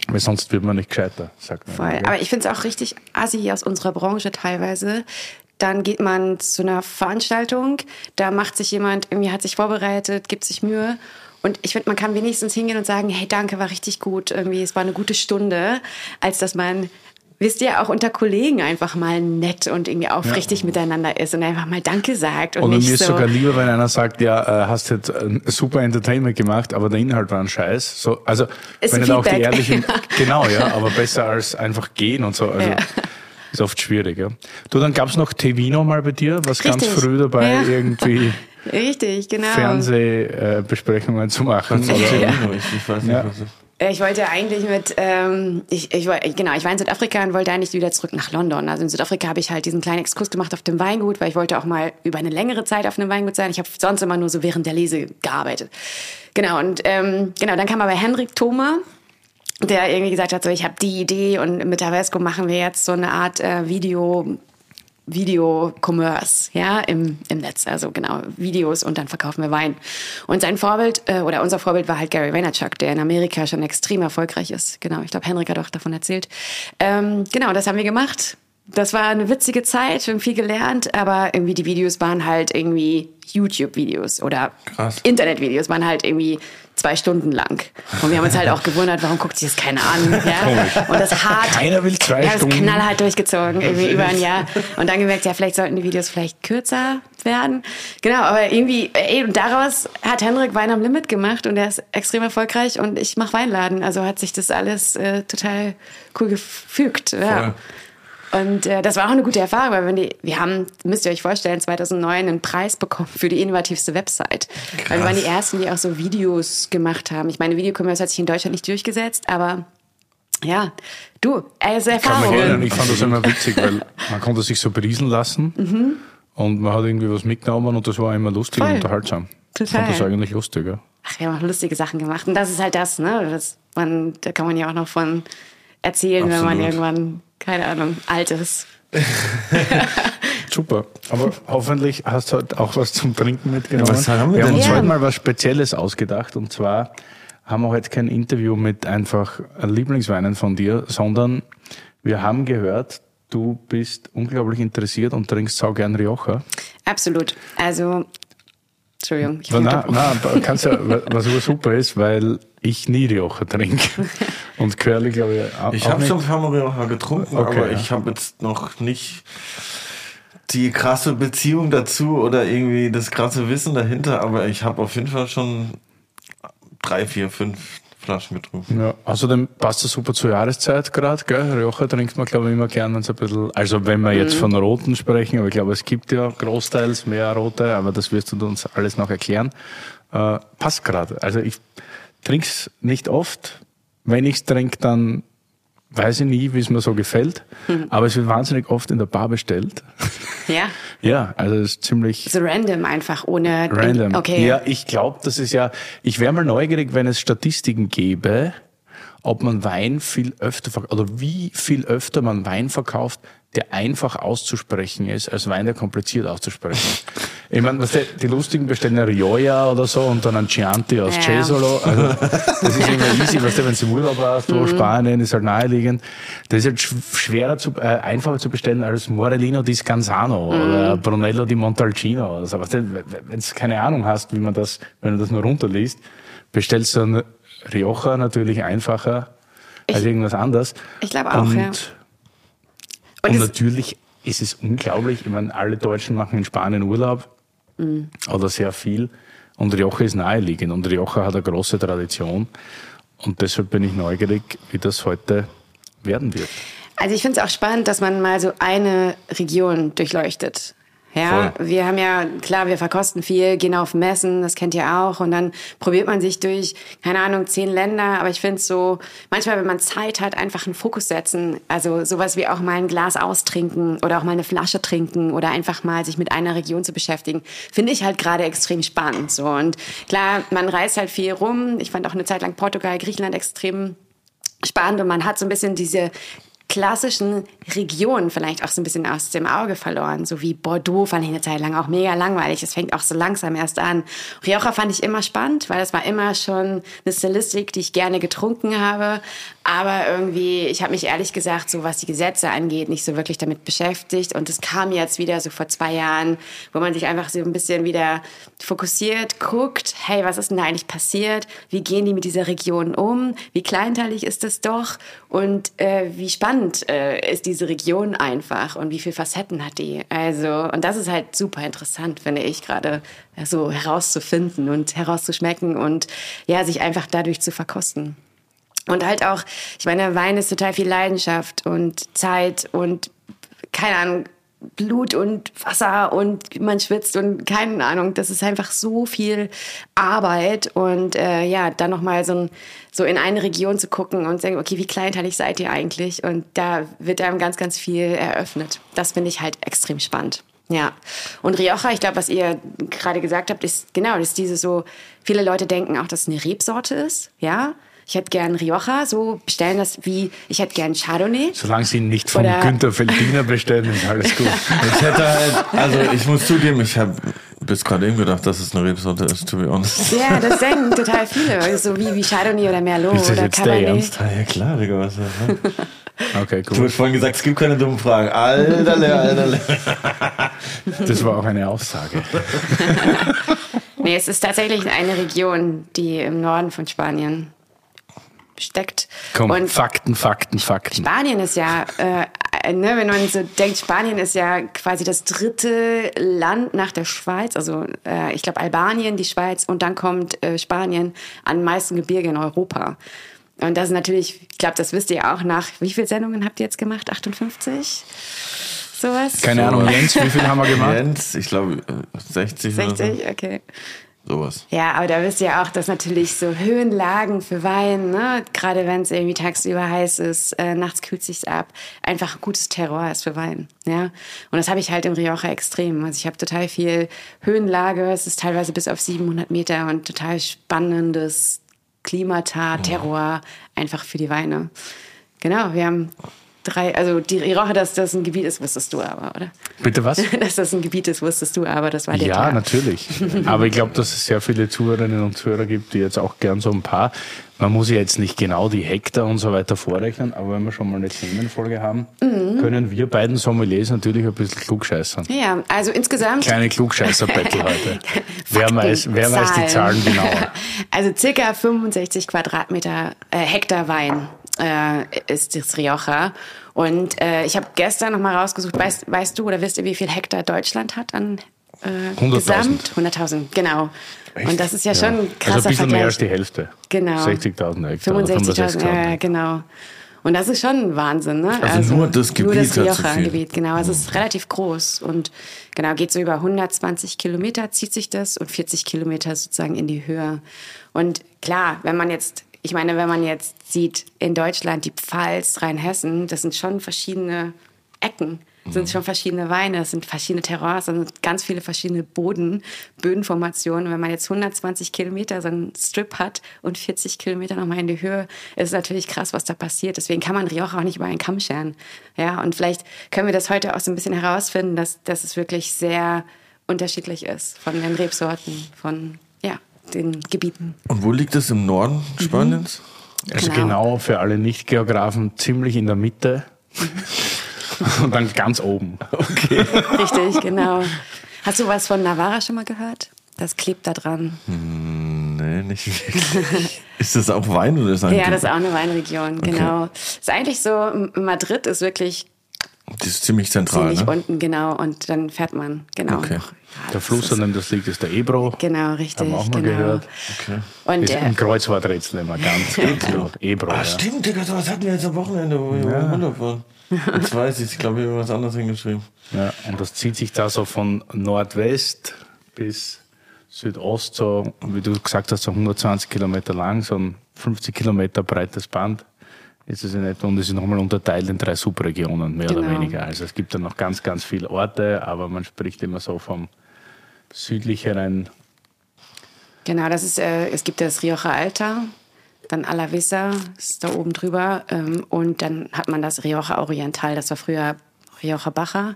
weil sonst wird man nicht gescheiter, sagt man. Voll. Aber ich finde es auch richtig assi aus unserer Branche teilweise. Dann geht man zu einer Veranstaltung, da macht sich jemand, irgendwie hat sich vorbereitet, gibt sich Mühe. Und ich finde, man kann wenigstens hingehen und sagen, hey, danke, war richtig gut, irgendwie, es war eine gute Stunde, als dass man, wisst ihr, auch unter Kollegen einfach mal nett und irgendwie aufrichtig miteinander ist und einfach mal Danke sagt. Und, Und nicht mir ist so, sogar lieber, wenn einer sagt, ja, äh, hast jetzt ein super Entertainment gemacht, aber der Inhalt war ein Scheiß. So, also Ist wenn ein er da auch die ehrlichen, genau, ja, aber besser als einfach gehen und so. Also Ja. Ist oft schwierig, ja. Du, dann gab's noch Tevino mal bei dir, was ganz Richtig. früh dabei, Ja. irgendwie Richtig, genau. Fernsehbesprechungen zu machen. Ich, Oder, ich weiß nicht, Ja. was Äh, Ich wollte eigentlich mit, ähm, ich, ich, woll- genau, ich war in Südafrika und wollte eigentlich wieder zurück nach London. Also in Südafrika habe ich halt diesen kleinen Exkurs gemacht auf dem Weingut, weil ich wollte auch mal über eine längere Zeit auf einem Weingut sein. Ich habe sonst immer nur so während der Lese gearbeitet. Genau, und ähm, genau, dann kam aber Henrik Thoma, der irgendwie gesagt hat, so ich habe die Idee und mit Tavesco machen wir jetzt so eine Art äh, Video, Video-Commerce, ja, im, im Netz. Also genau, Videos und dann verkaufen wir Wein. Und sein Vorbild, äh, oder unser Vorbild war halt Gary Vaynerchuk, der in Amerika schon extrem erfolgreich ist. Genau, ich glaube, Henrik hat auch davon erzählt. Ähm, genau, das haben wir gemacht. Das war eine witzige Zeit, wir haben viel gelernt, aber irgendwie die Videos waren halt irgendwie YouTube-Videos oder. Internetvideos waren halt irgendwie zwei Stunden lang. Und wir haben uns halt auch gewundert, warum guckt sich das keiner an? Ja? Und das hart. Keiner will zwei ja, das Stunden. knallhart durchgezogen, irgendwie über ein Jahr. Und dann gemerkt, ja, vielleicht sollten die Videos vielleicht kürzer werden. Genau, aber irgendwie, ey, und daraus hat Henrik Wein am Limit gemacht und er ist extrem erfolgreich und ich mache Weinladen. Also hat sich das alles äh, total cool gefügt. Ja. Und äh, das war auch eine gute Erfahrung, weil wenn die, wir haben, müsst ihr euch vorstellen, 2009 einen Preis bekommen für die innovativste Website. Weil wir waren die Ersten, die auch so Videos gemacht haben. Ich meine, Videocommerce hat sich in Deutschland nicht durchgesetzt, aber ja, du, also Kann gerne. Erfahrungen. Ich fand das immer witzig, weil man konnte sich so berieseln lassen und man hat irgendwie was mitgenommen und das war immer lustig Voll. und unterhaltsam. Ich Total. fand das eigentlich lustig, ja. Ach, wir haben auch lustige Sachen gemacht. Und das ist halt das, ne? Das, man, da kann man ja auch noch von erzählen, wenn man Absolut. irgendwann, keine Ahnung, alt ist. Super. Aber hoffentlich hast du halt auch was zum Trinken mitgenommen. Was haben wir wir haben uns Ja. heute mal was Spezielles ausgedacht und zwar haben wir heute kein Interview mit einfach Lieblingsweinen von dir, sondern wir haben gehört, du bist unglaublich interessiert und trinkst sau gern Rioja. Absolut. Also, Entschuldigung, ich unterbrochen. na, kannst ja, was aber super ist, weil ich nie Rioja trinke. Und Curly, glaube ich, auch Ich habe schon ein paar Mal Rioja getrunken, Okay, aber ja. ich habe jetzt noch nicht die krasse Beziehung dazu oder irgendwie das krasse Wissen dahinter, aber ich habe auf jeden Fall schon drei, vier, fünf Flaschen getrunken. Ja, außerdem passt das super zur Jahreszeit gerade, gell? Rioja trinkt man, glaube ich, immer gern, wenn es ein bisschen, also wenn wir jetzt von Roten sprechen, aber ich glaube, es gibt ja großteils mehr Rote, aber das wirst du uns alles noch erklären. Äh, passt gerade. Also ich trink's nicht oft. Wenn ich's trinke, dann weiß ich nie, wie es mir so gefällt. Aber es wird wahnsinnig oft in der Bar bestellt. Ja, ja, also es ist ziemlich so random einfach, ohne. Random. Okay. Ja, ich glaube, das ist ja, ich wäre mal neugierig, wenn es Statistiken gäbe, ob man Wein viel öfter oder wie viel öfter man Wein verkauft, der einfach auszusprechen ist, als Wein, der kompliziert auszusprechen. Ich meine, was die, die lustigen bestellen eine Rioja oder so und dann ein Chianti aus ja. Cesolo. Also, das ist immer easy, weißt du, wenn du im Urlaub warst, wo mhm. Spanien ist halt naheliegend. Das ist halt schwerer zu, äh, einfacher zu bestellen als Morellino di Scanzano mhm. oder Brunello di Montalcino. Also, weißt du, wenn du keine Ahnung hast, wie man das, wenn du das nur runterliest, bestellst du ein Rioja natürlich einfacher ich, als irgendwas anderes. Ich glaube auch, und, ja. Und, und natürlich ist es unglaublich. Ich meine, alle Deutschen machen in Spanien Urlaub mhm. oder sehr viel. Und Rioja ist naheliegend und Rioja hat eine große Tradition. Und deshalb bin ich neugierig, wie das heute werden wird. Also ich finde es auch spannend, dass man mal so eine Region durchleuchtet. Ja, Voll. wir haben ja, klar, wir verkosten viel, gehen auf Messen, das kennt ihr auch. Und dann probiert man sich durch, keine Ahnung, zehn Länder. Aber ich finde es so, manchmal, wenn man Zeit hat, einfach einen Fokus setzen. Also sowas wie auch mal ein Glas austrinken oder auch mal eine Flasche trinken oder einfach mal sich mit einer Region zu beschäftigen, finde ich halt gerade extrem spannend. So. Und klar, man reist halt viel rum. Ich fand auch eine Zeit lang Portugal, Griechenland extrem spannend und man hat so ein bisschen diese klassischen Regionen vielleicht auch so ein bisschen aus dem Auge verloren. So wie Bordeaux fand ich eine Zeit lang auch mega langweilig. Es fängt auch so langsam erst an. Rioja fand ich immer spannend, weil das war immer schon eine Stilistik, die ich gerne getrunken habe. Aber irgendwie, ich habe mich ehrlich gesagt, so was die Gesetze angeht, nicht so wirklich damit beschäftigt. Und es kam jetzt wieder so vor zwei Jahren, wo man sich einfach so ein bisschen wieder fokussiert, guckt, hey, was ist denn da eigentlich passiert? Wie gehen die mit dieser Region um? Wie kleinteilig ist das doch? Und äh, wie spannend äh, ist diese Region einfach und wie viele Facetten hat die? Also, und das ist halt super interessant, finde ich, gerade so herauszufinden und herauszuschmecken und ja, sich einfach dadurch zu verkosten. Und halt auch, ich meine, Wein ist total viel Leidenschaft und Zeit und keine Ahnung, Blut und Wasser und man schwitzt und keine Ahnung, das ist einfach so viel Arbeit und äh, ja, dann nochmal so, ein, so in eine Region zu gucken und sagen, okay, wie kleinteilig seid ihr eigentlich? Und da wird einem ganz, ganz viel eröffnet. Das finde ich halt extrem spannend. Ja. Und Rioja, ich glaube, was ihr gerade gesagt habt, ist genau, das ist diese so, viele Leute denken auch, dass es eine Rebsorte ist, ja ich hätte gern Rioja, so bestellen das wie, ich hätte gern Chardonnay. Solange Sie nicht von Oder Günther Feldiner bestellen, ist alles gut. ich hätte halt, also ich muss zugeben, ich habe bis gerade eben gedacht, dass es eine Rebsorte ist, to be honest. Ja, das denken total viele, so wie, wie Chardonnay oder Merlot ist das oder jetzt Cabernet. Der Ernst? Ja klar, Digga, was ist das? Okay, cool. Du hast vorhin gesagt, es gibt keine dummen Fragen. Alter, alter. Das war auch eine Aussage. nee, es ist tatsächlich eine Region, die im Norden von Spanien steckt. Komm, und Fakten, Fakten, Fakten. Spanien ist ja, äh, ne, wenn man so denkt, Spanien ist ja quasi das dritte Land nach der Schweiz. Also äh, ich glaube Albanien, die Schweiz und dann kommt äh, Spanien an den meisten Gebirge in Europa. Und das ist natürlich, ich glaube, das wisst ihr auch nach, wie viele Sendungen habt ihr jetzt gemacht? 58? Sowas? Keine Ahnung, Jens, wie viel haben wir gemacht? Jens, ich glaube 60. 60, so. okay. Sowas. Ja, aber da wisst ihr auch, dass natürlich so Höhenlagen für Wein, ne, gerade wenn es irgendwie tagsüber heiß ist, äh, nachts kühlt sich's ab, einfach gutes Terror ist für Wein. Ja, und das habe ich halt im Rioja extrem. Also ich habe total viel Höhenlage, es ist teilweise bis auf 700 Meter und total spannendes Klimata, Terror einfach für die Weine. Genau, wir haben drei, also die Rioja, dass das ein Gebiet ist, wusstest du aber, oder? Bitte was? dass das ein Gebiet ist, wusstest du aber, das war der Ja, Tag. natürlich. aber ich glaube, dass es sehr viele Zuhörerinnen und Zuhörer gibt, die jetzt auch gern so ein paar, man muss ja jetzt nicht genau die Hektar und so weiter vorrechnen, aber wenn wir schon mal eine Themenfolge haben, mhm. können wir beiden Sommeliers natürlich ein bisschen klugscheißern. Ja, also insgesamt. Kleine Klugscheißer-Battle heute. wer weiß, wer weiß die Zahlen genauer? Also circa 65 Quadratmeter äh, Hektar Wein äh, ist das Rioja. Und äh, ich habe gestern noch mal rausgesucht, weißt, weißt du oder wisst ihr, wie viel Hektar Deutschland hat an äh, 100 Gesamt? 100.000, genau. Echt? Und das ist ja, ja. schon ein krasser Also ein bisschen Vergleich. mehr als die Hälfte. Genau. 60.000 Hektar. 65.000, ja, genau. Und das ist schon ein Wahnsinn, ne? Also, also nur das Gebiet. Nur das Rioja-Gebiet, genau. Also es ist relativ groß und genau, geht so über 120 Kilometer, zieht sich das und 40 Kilometer sozusagen in die Höhe. Und klar, wenn man jetzt ich meine, wenn man jetzt sieht, in Deutschland die Pfalz, Rheinhessen, das sind schon verschiedene Ecken. Es sind schon verschiedene Weine, es sind verschiedene Terroirs, es sind ganz viele verschiedene Boden, Bödenformationen. Wenn man jetzt 120 Kilometer so einen Strip hat und 40 Kilometer nochmal in die Höhe, ist es natürlich krass, was da passiert. Deswegen kann man Rioja auch nicht über einen Kamm scheren. Ja, und vielleicht können wir das heute auch so ein bisschen herausfinden, dass, dass es wirklich sehr unterschiedlich ist von den Rebsorten, von den Gebieten. Und wo liegt es im Norden Spaniens? Also Genau. genau, für alle Nicht-Geografen ziemlich in der Mitte und dann ganz oben. Richtig, genau. Hast du was von Navarra schon mal gehört? Das klebt da dran. Nee, nicht wirklich. ist das auch Wein oder ist das ein Ja, das ist auch eine Weinregion, genau. Ist eigentlich so, Madrid ist wirklich Das ist ziemlich zentral, ziemlich ne? unten, genau. Und dann fährt man, genau. Okay. Der Fluss, an dem das liegt, ist der Ebro. Genau, richtig. Haben wir auch mal genau. gehört. Okay. Und Ist äh, ein Kreuzworträtsel immer ganz gut. Ebro, Ah, ja. stimmt, Digga, sowas hatten wir jetzt am Wochenende, wo wir ja. runterfahren. Jetzt weiß ich, ich glaube, ich habe was anderes hingeschrieben. ja. Und das zieht sich da so von Nordwest bis Südost, so, wie du gesagt hast, so 120 Kilometer lang, so ein 50 Kilometer breites Band ist es in etwa und es ist nochmal unterteilt in drei Subregionen, mehr oder Genau. weniger. Also es gibt dann noch ganz, ganz viele Orte, aber man spricht immer so vom südlicheren Genau, das ist, äh, es gibt das Rioja Alta, dann Alavesa ist da oben drüber ähm, und dann hat man das Rioja Oriental, das war früher Rioja Baja.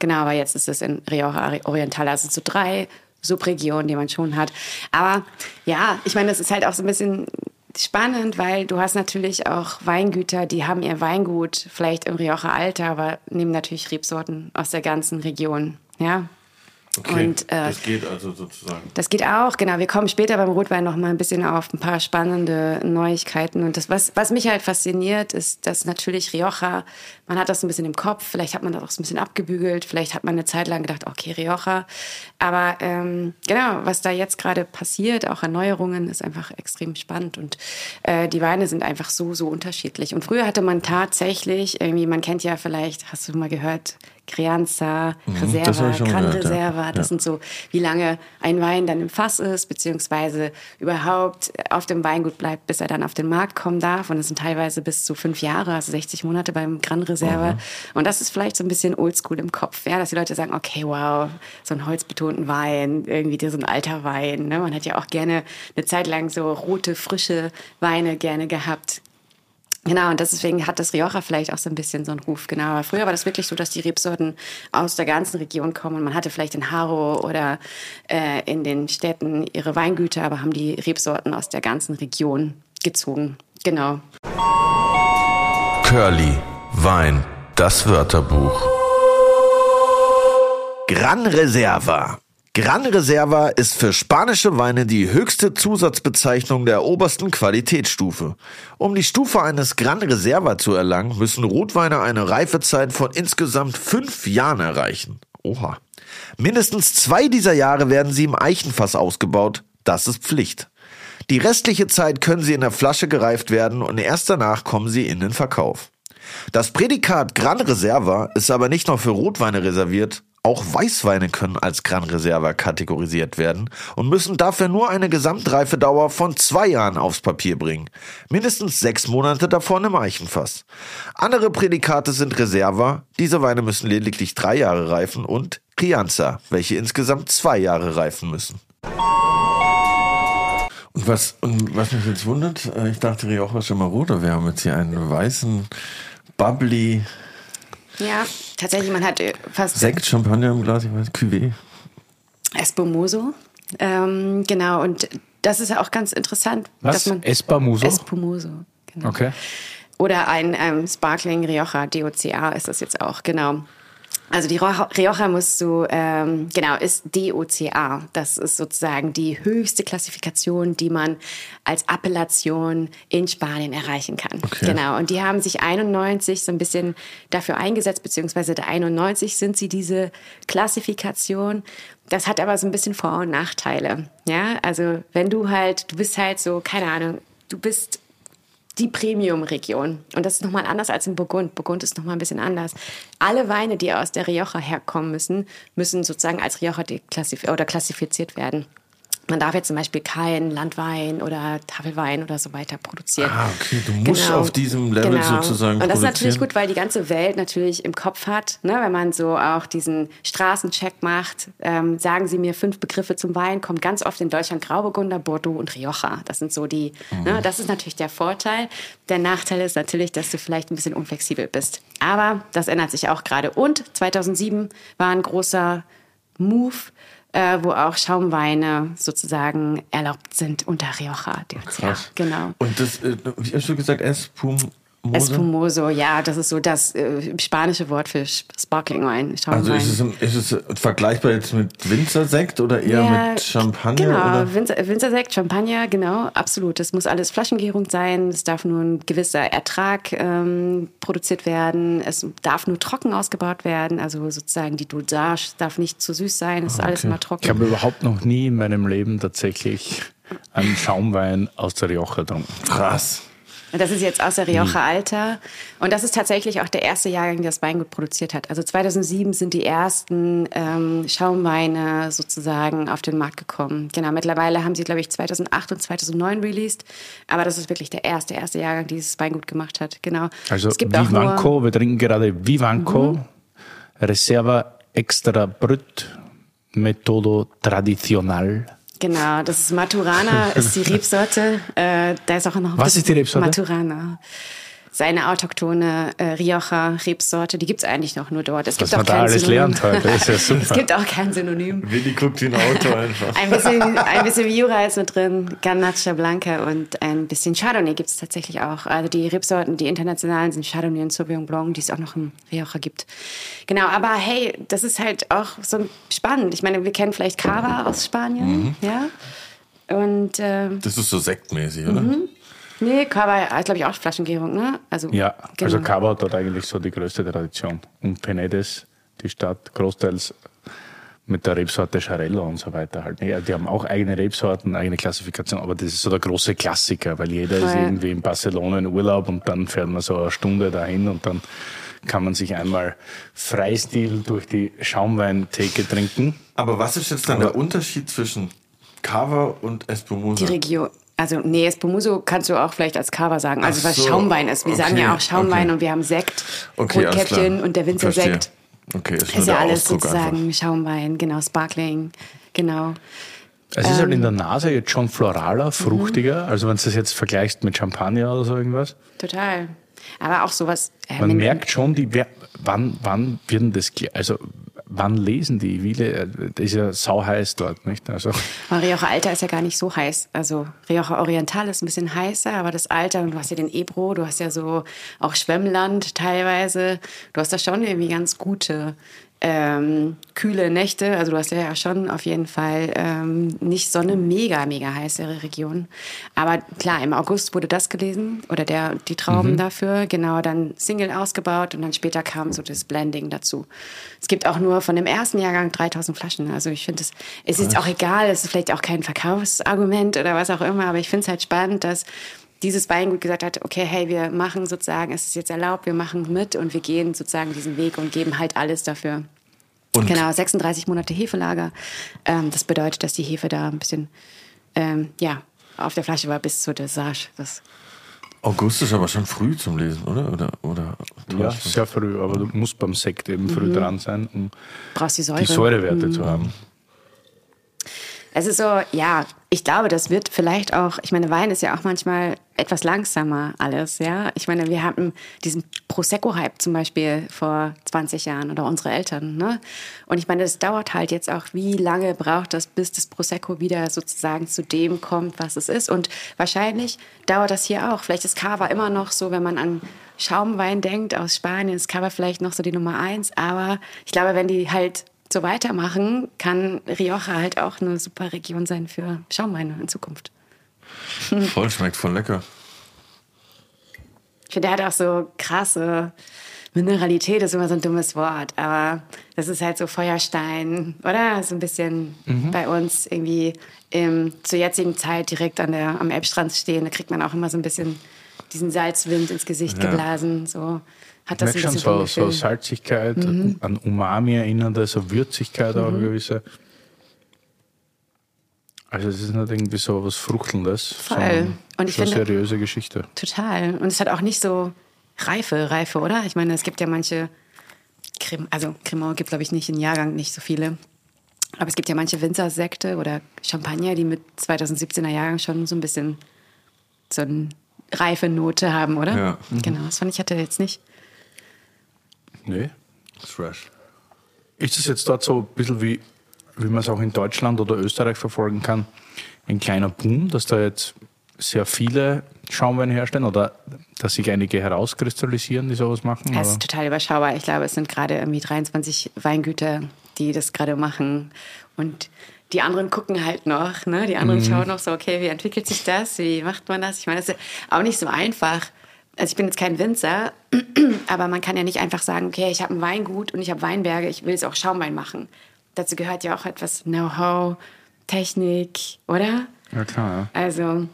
Genau, aber jetzt ist es in Rioja Oriental, also so drei Subregionen, die man schon hat. Aber ja, ich meine, das ist halt auch so ein bisschen spannend, weil du hast natürlich auch Weingüter, die haben ihr Weingut vielleicht im Rioja Alta, aber nehmen natürlich Rebsorten aus der ganzen Region. Ja, Und, äh, das geht also sozusagen. das geht auch, genau. Wir kommen später beim Rotwein noch mal ein bisschen auf ein paar spannende Neuigkeiten. Und das, was, was mich halt fasziniert, ist, dass natürlich Rioja, man hat das ein bisschen im Kopf, vielleicht hat man das auch so ein bisschen abgebügelt, vielleicht hat man eine Zeit lang gedacht, okay, Rioja. Aber ähm, genau, was da jetzt gerade passiert, auch Erneuerungen, ist einfach extrem spannend. Und äh, die Weine sind einfach so, so unterschiedlich. Und früher hatte man tatsächlich, irgendwie, man kennt ja vielleicht, hast du mal gehört, Crianza, hab Reserva, ich schon Gran gehört, ja. Reserva, das Ja. sind so, wie lange ein Wein dann im Fass ist, beziehungsweise überhaupt auf dem Weingut bleibt, bis er dann auf den Markt kommen darf. Und das sind teilweise bis zu fünf Jahre, also 60 Monate beim Gran Reserva. Und das ist vielleicht so ein bisschen oldschool im Kopf, ja, dass die Leute sagen, okay, wow, so einen holzbetonten Wein, irgendwie so ein alter Wein. Ne? Man hat ja auch gerne eine Zeit lang so rote, frische Weine gerne gehabt. Genau, und deswegen hat das Rioja vielleicht auch so ein bisschen so einen Ruf. Genau, aber früher war das wirklich so, dass die Rebsorten aus der ganzen Region kommen. Und man hatte vielleicht in Haro oder äh, in den Städten ihre Weingüter, aber haben die Rebsorten aus der ganzen Region gezogen. Genau. Curly, Wein, das Wörterbuch. Gran Reserva. Gran Reserva ist für spanische Weine die höchste Zusatzbezeichnung der obersten Qualitätsstufe. Um die Stufe eines Gran Reserva zu erlangen, müssen Rotweine eine Reifezeit von insgesamt fünf Jahren erreichen. Oha. Mindestens zwei dieser Jahre werden sie im Eichenfass ausgebaut. Das ist Pflicht. Die restliche Zeit können sie in der Flasche gereift werden und erst danach kommen sie in den Verkauf. Das Prädikat Gran Reserva ist aber nicht nur für Rotweine reserviert, auch Weißweine können als Gran Reserva kategorisiert werden und müssen dafür nur eine Gesamtreifedauer von zwei Jahren aufs Papier bringen. Mindestens sechs Monate davon im Eichenfass. Andere Prädikate sind Reserva, diese Weine müssen lediglich drei Jahre reifen und Crianza, welche insgesamt zwei Jahre reifen müssen. Und was, und was mich jetzt wundert, äh, ich dachte Rioja Chamarota, wir haben jetzt hier einen weißen, bubbly Ja, tatsächlich, man hat äh, fast Sekt, Champagner im Glas, ich weiß, Cuvée. Espumoso. Ähm, genau, und das ist ja auch ganz interessant, Was? dass man. Espumoso? Espumoso, genau. Okay. Oder ein ähm, Sparkling Rioja, DOCA ist das jetzt auch, genau. Also die Rioja musst du, ähm, genau, ist DOCA. Das ist sozusagen die höchste Klassifikation, die man als Appellation in Spanien erreichen kann. Okay. Genau. Und die haben sich 91 so ein bisschen dafür eingesetzt, beziehungsweise der 91 sind sie diese Klassifikation. Das hat aber so ein bisschen Vor- und Nachteile. Ja, also wenn du halt, du bist halt so, keine Ahnung, du bist die Premium-Region. Und das ist nochmal anders als in Burgund. Burgund ist nochmal ein bisschen anders. Alle Weine, die aus der Rioja herkommen müssen, müssen sozusagen als Rioja oder klassifiziert werden. Man darf jetzt zum Beispiel keinen Landwein oder Tafelwein oder so weiter produzieren. Ah, okay, du musst auf diesem Level sozusagen Und das ist natürlich gut, weil die ganze Welt natürlich im Kopf hat, ne? wenn man so auch diesen Straßencheck macht. Ähm, sagen Sie mir fünf Begriffe zum Wein, kommt ganz oft in Deutschland Grauburgunder, Bordeaux und Rioja. Das sind so die, Mhm. ne? das ist natürlich der Vorteil. Der Nachteil ist natürlich, dass du vielleicht ein bisschen unflexibel bist. Aber das ändert sich auch gerade. Und 2007 war ein großer Move, äh, wo auch Schaumweine sozusagen erlaubt sind unter Rioja. Ja, genau. Und das, äh, wie hast du gesagt, Espumoso? Espumoso, ja, das ist so das äh, spanische Wort für Sparkling Wine. Also ist es, ist es vergleichbar jetzt mit Winzersekt oder eher Ja, mit Champagner? Genau, Oder? Winzer, Winzersekt, Champagner, genau, absolut. Das muss alles Flaschengärung sein. Es darf nur ein gewisser Ertrag ähm, produziert werden. Es darf nur trocken ausgebaut werden. Also sozusagen die Dosage darf nicht zu süß sein. Es ist alles immer trocken. Ich habe überhaupt noch nie in meinem Leben tatsächlich einen Schaumwein aus der Rioja getrunken. Krass. Und Das ist jetzt aus der Rioja Alta. Und das ist tatsächlich auch der erste Jahrgang, der das Weingut produziert hat. Also 2007 sind die ersten ähm, Schaumweine sozusagen auf den Markt gekommen. Genau, mittlerweile haben sie, glaube ich, 2008 und 2009 released. Aber das ist wirklich der erste, erste Jahrgang, die dieses Weingut gemacht hat. Genau. Also es gibt auch nur, Mhm. Vivanco, wir trinken gerade Vivanco, Reserva Extra Brut, Metodo Tradicional. Genau, das ist Maturana, ist die Rebsorte. Äh, da ist auch noch ein Was ist die Rebsorte? Maturana. Seine autochtone äh, Rioja-Rebsorte, die gibt es eigentlich noch nur dort. Es Was gibt auch kein alles Synonym. lernt heute, ist ja es super. gibt auch kein Synonym. Willi guckt ein Auto einfach. Ein bisschen, ein bisschen Jura ist mit drin, Garnacha Blanca und ein bisschen Chardonnay gibt es tatsächlich auch. Also die Rebsorten, die internationalen sind Chardonnay und Sauvignon Blanc, die es auch noch im Rioja gibt. Genau, aber hey, das ist halt auch so spannend. Ich meine, wir kennen vielleicht Cava aus Spanien, ja? Und ähm, Das ist so sektmäßig, oder? Mhm. Nee, Cava ist glaube ich auch Flaschengärung, ne? Also Ja, genau. also Cava hat dort eigentlich so die größte Tradition. Und Penedes, die Stadt, großteils mit der Rebsorte Charello und so weiter halt. Ja, die haben auch eigene Rebsorten, eigene Klassifikation, aber das ist so der große Klassiker, weil jeder ist Voll. irgendwie in Barcelona in Urlaub und dann fährt man so eine Stunde dahin und dann kann man sich einmal Freistil durch die Schaumweintheke trinken. Aber was ist jetzt dann der Unterschied zwischen Cava und Espumoso? Die Region. Also, nee, Espumoso kannst du auch vielleicht als Cava sagen. Also, Ach was so, Schaumwein ist. Wir sagen okay, ja auch Schaumwein okay. und wir haben Sekt, Okay, Rotkäppchen und der Winzersekt. Okay, ist, Ist ja der alles Ausdruck sozusagen einfach. Schaumwein, genau, Sparkling, genau. Es ist Ähm. halt in der Nase jetzt schon floraler, fruchtiger. Mhm. Also wenn du das jetzt vergleichst mit Champagner oder so irgendwas. Total. Aber auch sowas. Äh, Man merkt schon, die, wer- wann, wann wird denn das, also wann lesen die? Wie, das ist ja sau heiß dort, nicht? Also, Rioja Alta ist ja gar nicht so heiß. Also Rioja Oriental ist ein bisschen heißer, aber das und du hast ja den Ebro, du hast ja so auch Schwemmland teilweise. Du hast da schon irgendwie ganz gute ähm, kühle Nächte. Also du hast ja schon auf jeden Fall ähm, nicht so eine mega, mega heiße Region. Aber klar, im August wurde das gelesen oder der, die Trauben dafür. Genau, dann Single ausgebaut und dann später kam so das Blending dazu. Es gibt auch nur von dem ersten Jahrgang 3000 Flaschen. Also ich finde es, es ist auch egal, es ist vielleicht auch kein Verkaufsargument oder was auch immer, aber ich finde es halt spannend, dass dieses Weingut gesagt hat, okay, hey, wir machen sozusagen, es ist jetzt erlaubt, wir machen mit und wir gehen sozusagen diesen Weg und geben halt alles dafür. Und Genau, 36 Monate Hefelager. Ähm, das bedeutet, dass die Hefe da ein bisschen, ähm, ja, auf der Flasche war bis zur Dosage. Das, August ist aber schon früh zum Lesen, oder? Oder, oder ja, sehr früh, aber du musst beim Sekt eben Mhm. früh dran sein, um brauchst die Säure. die Säurewerte zu haben. Es ist so, ja, ich glaube, das wird vielleicht auch, ich meine, Wein ist ja auch manchmal etwas langsamer alles, ja. Ich meine, wir hatten diesen Prosecco-Hype zum Beispiel vor 20 Jahren oder unsere Eltern, ne? Und ich meine, das dauert halt jetzt auch, wie lange braucht das, bis das Prosecco wieder sozusagen zu dem kommt, was es ist. Und wahrscheinlich dauert das hier auch. Vielleicht ist Cava immer noch so, wenn man an Schaumwein denkt aus Spanien, ist Cava vielleicht noch so die Nummer eins. Aber ich glaube, wenn die halt so weitermachen, kann Rioja halt auch eine super Region sein für Schaumweine in Zukunft. Voll, schmeckt voll lecker. Ich finde, der hat auch so krasse Mineralität, ist immer so ein dummes Wort, aber das ist halt so Feuerstein, oder? So ein bisschen bei uns irgendwie im, zur jetzigen Zeit direkt an der, am Elbstrand stehen, da kriegt man auch immer so ein bisschen diesen Salzwind ins Gesicht Ja. geblasen, so hat Ich das ein schon so, so. Salzigkeit, Mhm. an Umami erinnernde, so Würzigkeit auch eine gewisse. Also es ist nicht irgendwie so was Fruchtelndes, Voll. sondern Und ich schon finde- eine seriöse Geschichte. Total. Und es hat auch nicht so Reife, Reife, oder? Ich meine, es gibt ja manche, Crem also Cremant gibt, glaube ich, nicht in Jahrgang nicht so viele. Aber es gibt ja manche Winzersekte oder Champagner, die mit 2017er Jahrgang schon so ein bisschen so eine reife Note haben, oder? Ja. Genau, das fand ich hatte jetzt nicht. Nee. Fresh. Ist es jetzt dort so ein bisschen wie, wie man es auch in Deutschland oder Österreich verfolgen kann, ein kleiner Boom, dass da jetzt sehr viele Schaumweine herstellen oder dass sich einige herauskristallisieren, die sowas machen? Es ist oder? total überschaubar. Ich glaube, es sind gerade irgendwie 23 Weingüter, die das gerade machen. Und die anderen gucken halt noch. Ne? Die anderen schauen noch so, okay, wie entwickelt sich das? Wie macht man das? Ich meine, das ist auch nicht so einfach. Also ich bin jetzt kein Winzer, aber man kann ja nicht einfach sagen, okay, ich habe ein Weingut und ich habe Weinberge, ich will jetzt auch Schaumwein machen. Dazu gehört ja auch etwas Know-how, Technik, oder? Ja, klar. Also Ja, und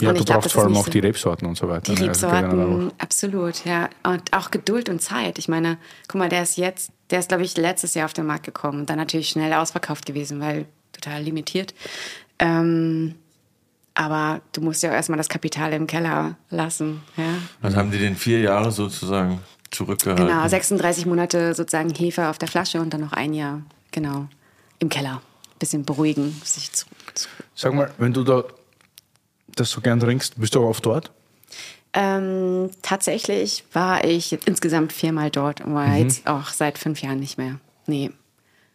ja du brauchst vor allem auch so- die Rebsorten und so weiter. die ne? Also Rebsorten, auch. absolut, ja. Und auch Geduld und Zeit. Ich meine, guck mal, der ist jetzt, der ist, glaube ich, letztes Jahr auf den Markt gekommen und dann natürlich schnell ausverkauft gewesen, weil total limitiert. Ähm, aber du musst ja auch erstmal das Kapital im Keller lassen. Ja? Dann haben die den vier Jahre sozusagen zurückgehalten. Genau, 36 Monate sozusagen Hefe auf der Flasche und dann noch ein Jahr, genau, im Keller. Bisschen beruhigen, sich zurück. zurück. Sag mal, wenn du da das so gern trinkst, bist du auch oft dort? Ähm, tatsächlich war ich jetzt insgesamt viermal dort, aber Mhm. jetzt auch seit fünf Jahren nicht mehr. Nee.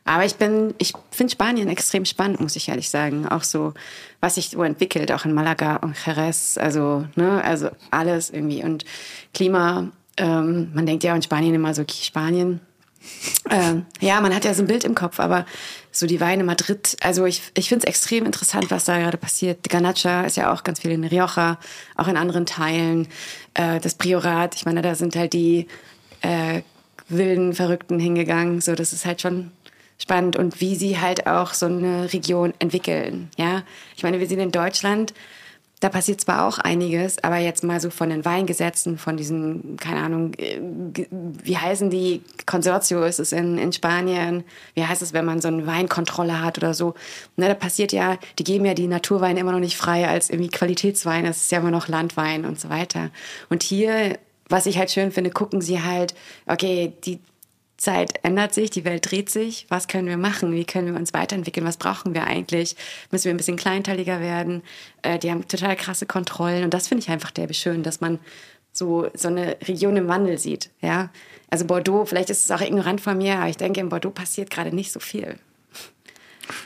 Aber ich bin, ich finde Spanien extrem spannend, muss ich ehrlich sagen. Auch so, was sich so entwickelt, auch in Malaga und Jerez, also, ne, also alles irgendwie. Und Klima, ähm, man denkt ja in Spanien immer so, Spanien. Ähm, ja, man hat ja so ein Bild im Kopf, aber so die Weine Madrid, also ich, ich finde es extrem interessant, was da gerade passiert. Ganacha ist ja auch ganz viel in Rioja, auch in anderen Teilen. Äh, das Priorat, ich meine, da sind halt die äh, wilden Verrückten hingegangen. So, das ist halt schon spannend und wie sie halt auch so eine Region entwickeln. Ja, ich meine, wir sind in Deutschland. Da passiert zwar auch einiges, aber jetzt mal so von den Weingesetzen, von diesen, keine Ahnung, äh, wie heißen die, Consortio ist es in, in Spanien, wie heißt es, wenn man so eine Weinkontrolle hat oder so. Ne, da passiert ja, die geben ja die Naturweine immer noch nicht frei als irgendwie Qualitätswein, es ist ja immer noch Landwein und so weiter. Und hier, was ich halt schön finde, gucken sie halt, okay, die Zeit ändert sich, die Welt dreht sich. Was können wir machen? Wie können wir uns weiterentwickeln? Was brauchen wir eigentlich? Müssen wir ein bisschen kleinteiliger werden? Äh, die haben total krasse Kontrollen und das finde ich einfach derbe schön, dass man so, so eine Region im Wandel sieht. Ja? Also Bordeaux, vielleicht ist es auch ignorant von mir, aber ich denke, in Bordeaux passiert gerade nicht so viel.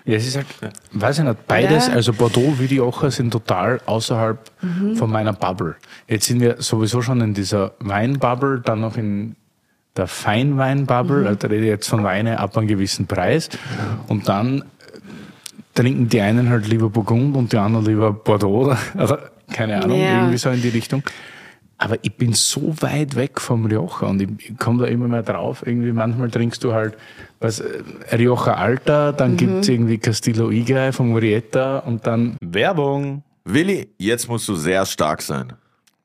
Ja, es ist halt, weiß ich nicht, beides, Oder? also Bordeaux wie die Ocher sind total außerhalb Mhm. von meiner Bubble. Jetzt sind wir sowieso schon in dieser Weinbubble, dann noch in der Feinweinbubble, Mhm. also da rede ich jetzt von Weine ab einem gewissen Preis. Und dann trinken die einen halt lieber Burgund und die anderen lieber Bordeaux oder, oder keine Ahnung, Ja. irgendwie so in die Richtung. Aber ich bin so weit weg vom Rioja und ich komme da immer mehr drauf. Irgendwie manchmal trinkst du halt was, Rioja Alta, dann Mhm. gibt's irgendwie Castillo Igay von Murieta und dann Werbung. Willi, jetzt musst du sehr stark sein.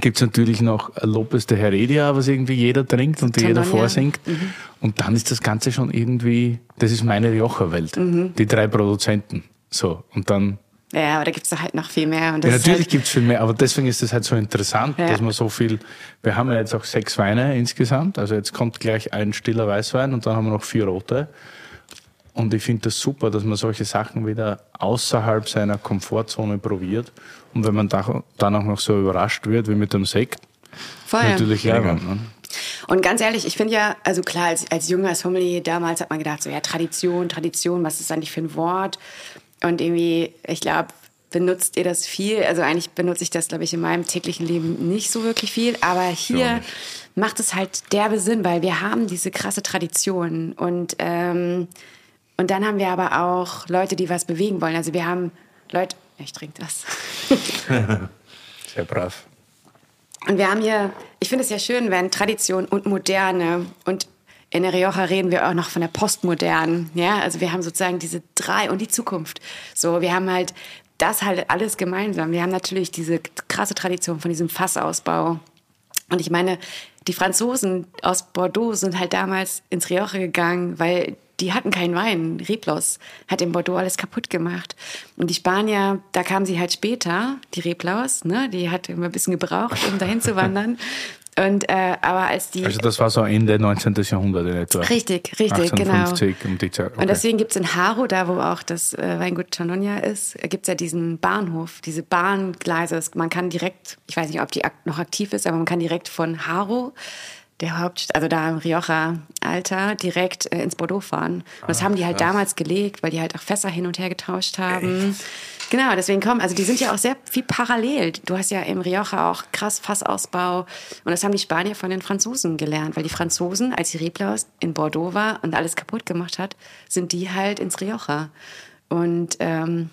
Gibt es natürlich noch Lopez de Heredia, was irgendwie jeder trinkt und jeder vorsingt. Und dann ist das Ganze schon irgendwie, das ist meine Rioja-Welt. Mhm. Die drei Produzenten. So, und dann Ja, aber da gibt es halt noch viel mehr. Und das Ja, natürlich halt, gibt es viel mehr, aber deswegen ist es halt so interessant, Ja. dass man so viel. Wir haben ja jetzt auch sechs Weine insgesamt. Also jetzt kommt gleich ein stiller Weißwein und dann haben wir noch vier rote. Und ich finde das super, dass man solche Sachen wieder außerhalb seiner Komfortzone probiert. Und wenn man da, dann auch noch so überrascht wird wie mit dem Sekt, voll. natürlich lecker. Ne? Und ganz ehrlich, ich finde ja, also klar, als, als junger Sommelier damals hat man gedacht, so ja, Tradition, Tradition, was ist eigentlich für ein Wort? Und irgendwie, ich glaube, benutzt ihr das viel? Also eigentlich benutze ich das, glaube ich, in meinem täglichen Leben nicht so wirklich viel, aber hier macht es halt derbe Sinn, weil wir haben diese krasse Tradition und ähm, und dann haben wir aber auch Leute, die was bewegen wollen. Also wir haben Leute, ich trinke das. Sehr brav. Und wir haben hier, ich finde es ja schön, wenn Tradition und Moderne und in der Rioja reden wir auch noch von der Postmodernen. Ja, also wir haben sozusagen diese drei und die Zukunft. So, wir haben halt das halt alles gemeinsam. Wir haben natürlich diese krasse Tradition von diesem Fassausbau. Und ich meine, die Franzosen aus Bordeaux sind halt damals ins Rioja gegangen, weil die hatten keinen Wein. Reblaus hat in Bordeaux alles kaputt gemacht. Und die Spanier, da kamen sie halt später, die Reblaus, ne? die hat immer ein bisschen gebraucht, um dahin zu wandern. Und, äh, aber als die... Also das war so Ende 19. Jahrhundert in etwa. Richtig, richtig, 1850 um die Zeit. Okay. und deswegen gibt es in Haro, da wo auch das äh, Weingut Chanonia ist, gibt es ja diesen Bahnhof, diese Bahngleise. Man kann direkt, ich weiß nicht, ob die ak noch aktiv ist, aber man kann direkt von Haro, der Hauptstadt, also da im Rioja-Alter, direkt äh, ins Bordeaux fahren. Und das haben die halt damals gelegt, weil die halt auch Fässer hin und her getauscht haben. Genau, deswegen kommen, also die sind ja auch sehr viel parallel. Du hast ja im Rioja auch krass Fassausbau. Und das haben die Spanier von den Franzosen gelernt, weil die Franzosen, als die Reblaus in Bordeaux war und alles kaputt gemacht hat, sind die halt ins Rioja. Und ähm,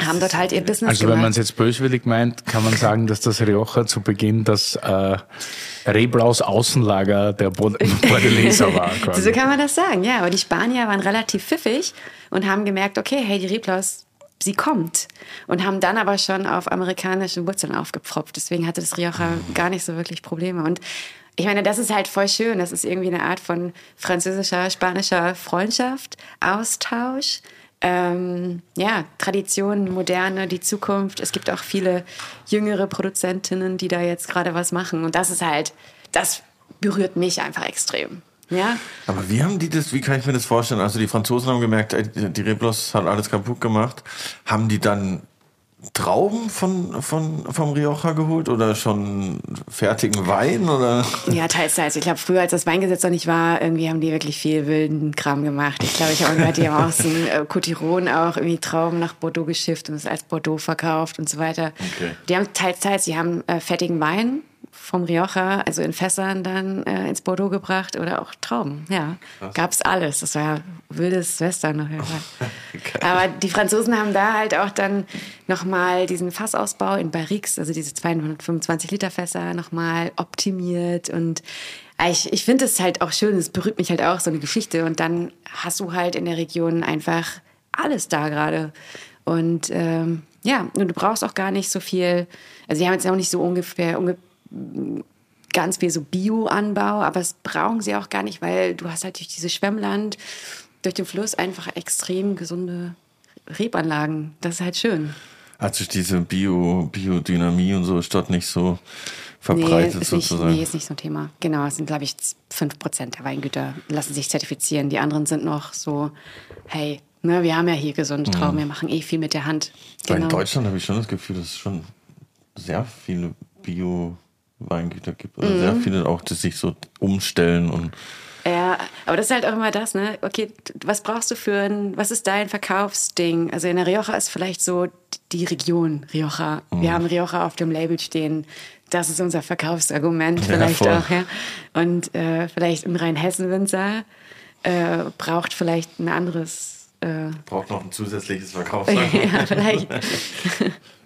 haben dort halt ihr Business Also wenn man es jetzt böswillig meint, kann man sagen, dass das Rioja zu Beginn das äh, Reblaus Außenlager der Bord- Bordeleser war. so Quasi. kann man das sagen, ja. Aber die Spanier waren relativ pfiffig und haben gemerkt, okay, hey, die Reblaus, sie kommt. Und haben dann aber schon auf amerikanische Wurzeln aufgepfropft. Deswegen hatte das Rioja gar nicht so wirklich Probleme. Und ich meine, das ist halt voll schön. Das ist irgendwie eine Art von französischer, spanischer Freundschaft, Austausch. Ähm, ja, Tradition, Moderne, die Zukunft. Es gibt auch viele jüngere Produzentinnen, die da jetzt gerade was machen. Und das ist halt, das berührt mich einfach extrem. Ja, Aber wie haben die das, wie kann ich mir das vorstellen? Also die Franzosen haben gemerkt, ey, die Reblos hat alles kaputt gemacht. Haben die dann Trauben von, von, vom Rioja geholt oder schon fertigen Wein oder? Ja, teils, teils. Ich glaube, früher, als das Weingesetz noch nicht war, irgendwie haben die wirklich viel wilden Kram gemacht. Ich glaube, ich habe gehört, die haben auch so ein äh, Cotiron auch irgendwie Trauben nach Bordeaux geschifft und es als Bordeaux verkauft und so weiter. Okay. Die haben teils, teils, die haben äh, fettigen Wein vom Rioja, also in Fässern dann äh, ins Bordeaux gebracht oder auch Trauben. Ja, gab's alles. Das war ja wildes Western jeden Fall. Aber die Franzosen haben da halt auch dann nochmal diesen Fassausbau in Barriques, also diese 225 Liter Fässer, nochmal optimiert und ich, ich finde es halt auch schön, es berührt mich halt auch so eine Geschichte und dann hast du halt in der Region einfach alles da gerade und ähm, ja, und du brauchst auch gar nicht so viel, also sie haben jetzt auch nicht so ungefähr unge ganz viel so Bio-Anbau, aber das brauchen sie auch gar nicht, weil du hast halt durch dieses Schwemmland, durch den Fluss einfach extrem gesunde Rebanlagen. Das ist halt schön. Also diese Bio, Biodynamie und so ist dort nicht so verbreitet nee, ist nicht, sozusagen. nee, ist nicht so ein Thema. Genau, es sind, glaube ich, 5% der Weingüter lassen sich zertifizieren. Die anderen sind noch so, hey, ne, wir haben ja hier gesunde Trauben, wir machen eh viel mit der Hand. Genau. in Deutschland habe ich schon das Gefühl, dass es schon sehr viele Bio-Weingüter gibt. Also Mhm. sehr viele auch, die sich so umstellen und Ja, aber das ist halt auch immer das, ne? Okay, was brauchst du für ein, was ist dein Verkaufsding? Also in der Rioja ist vielleicht so die Region Rioja. Mhm. Wir haben Rioja auf dem Label stehen. Das ist unser Verkaufsargument Ja, vielleicht voll. auch, ja. Und äh, vielleicht im Rheinhessen-Winzer äh, braucht vielleicht ein anderes, äh, braucht noch ein zusätzliches Verkaufsargument. ja, vielleicht.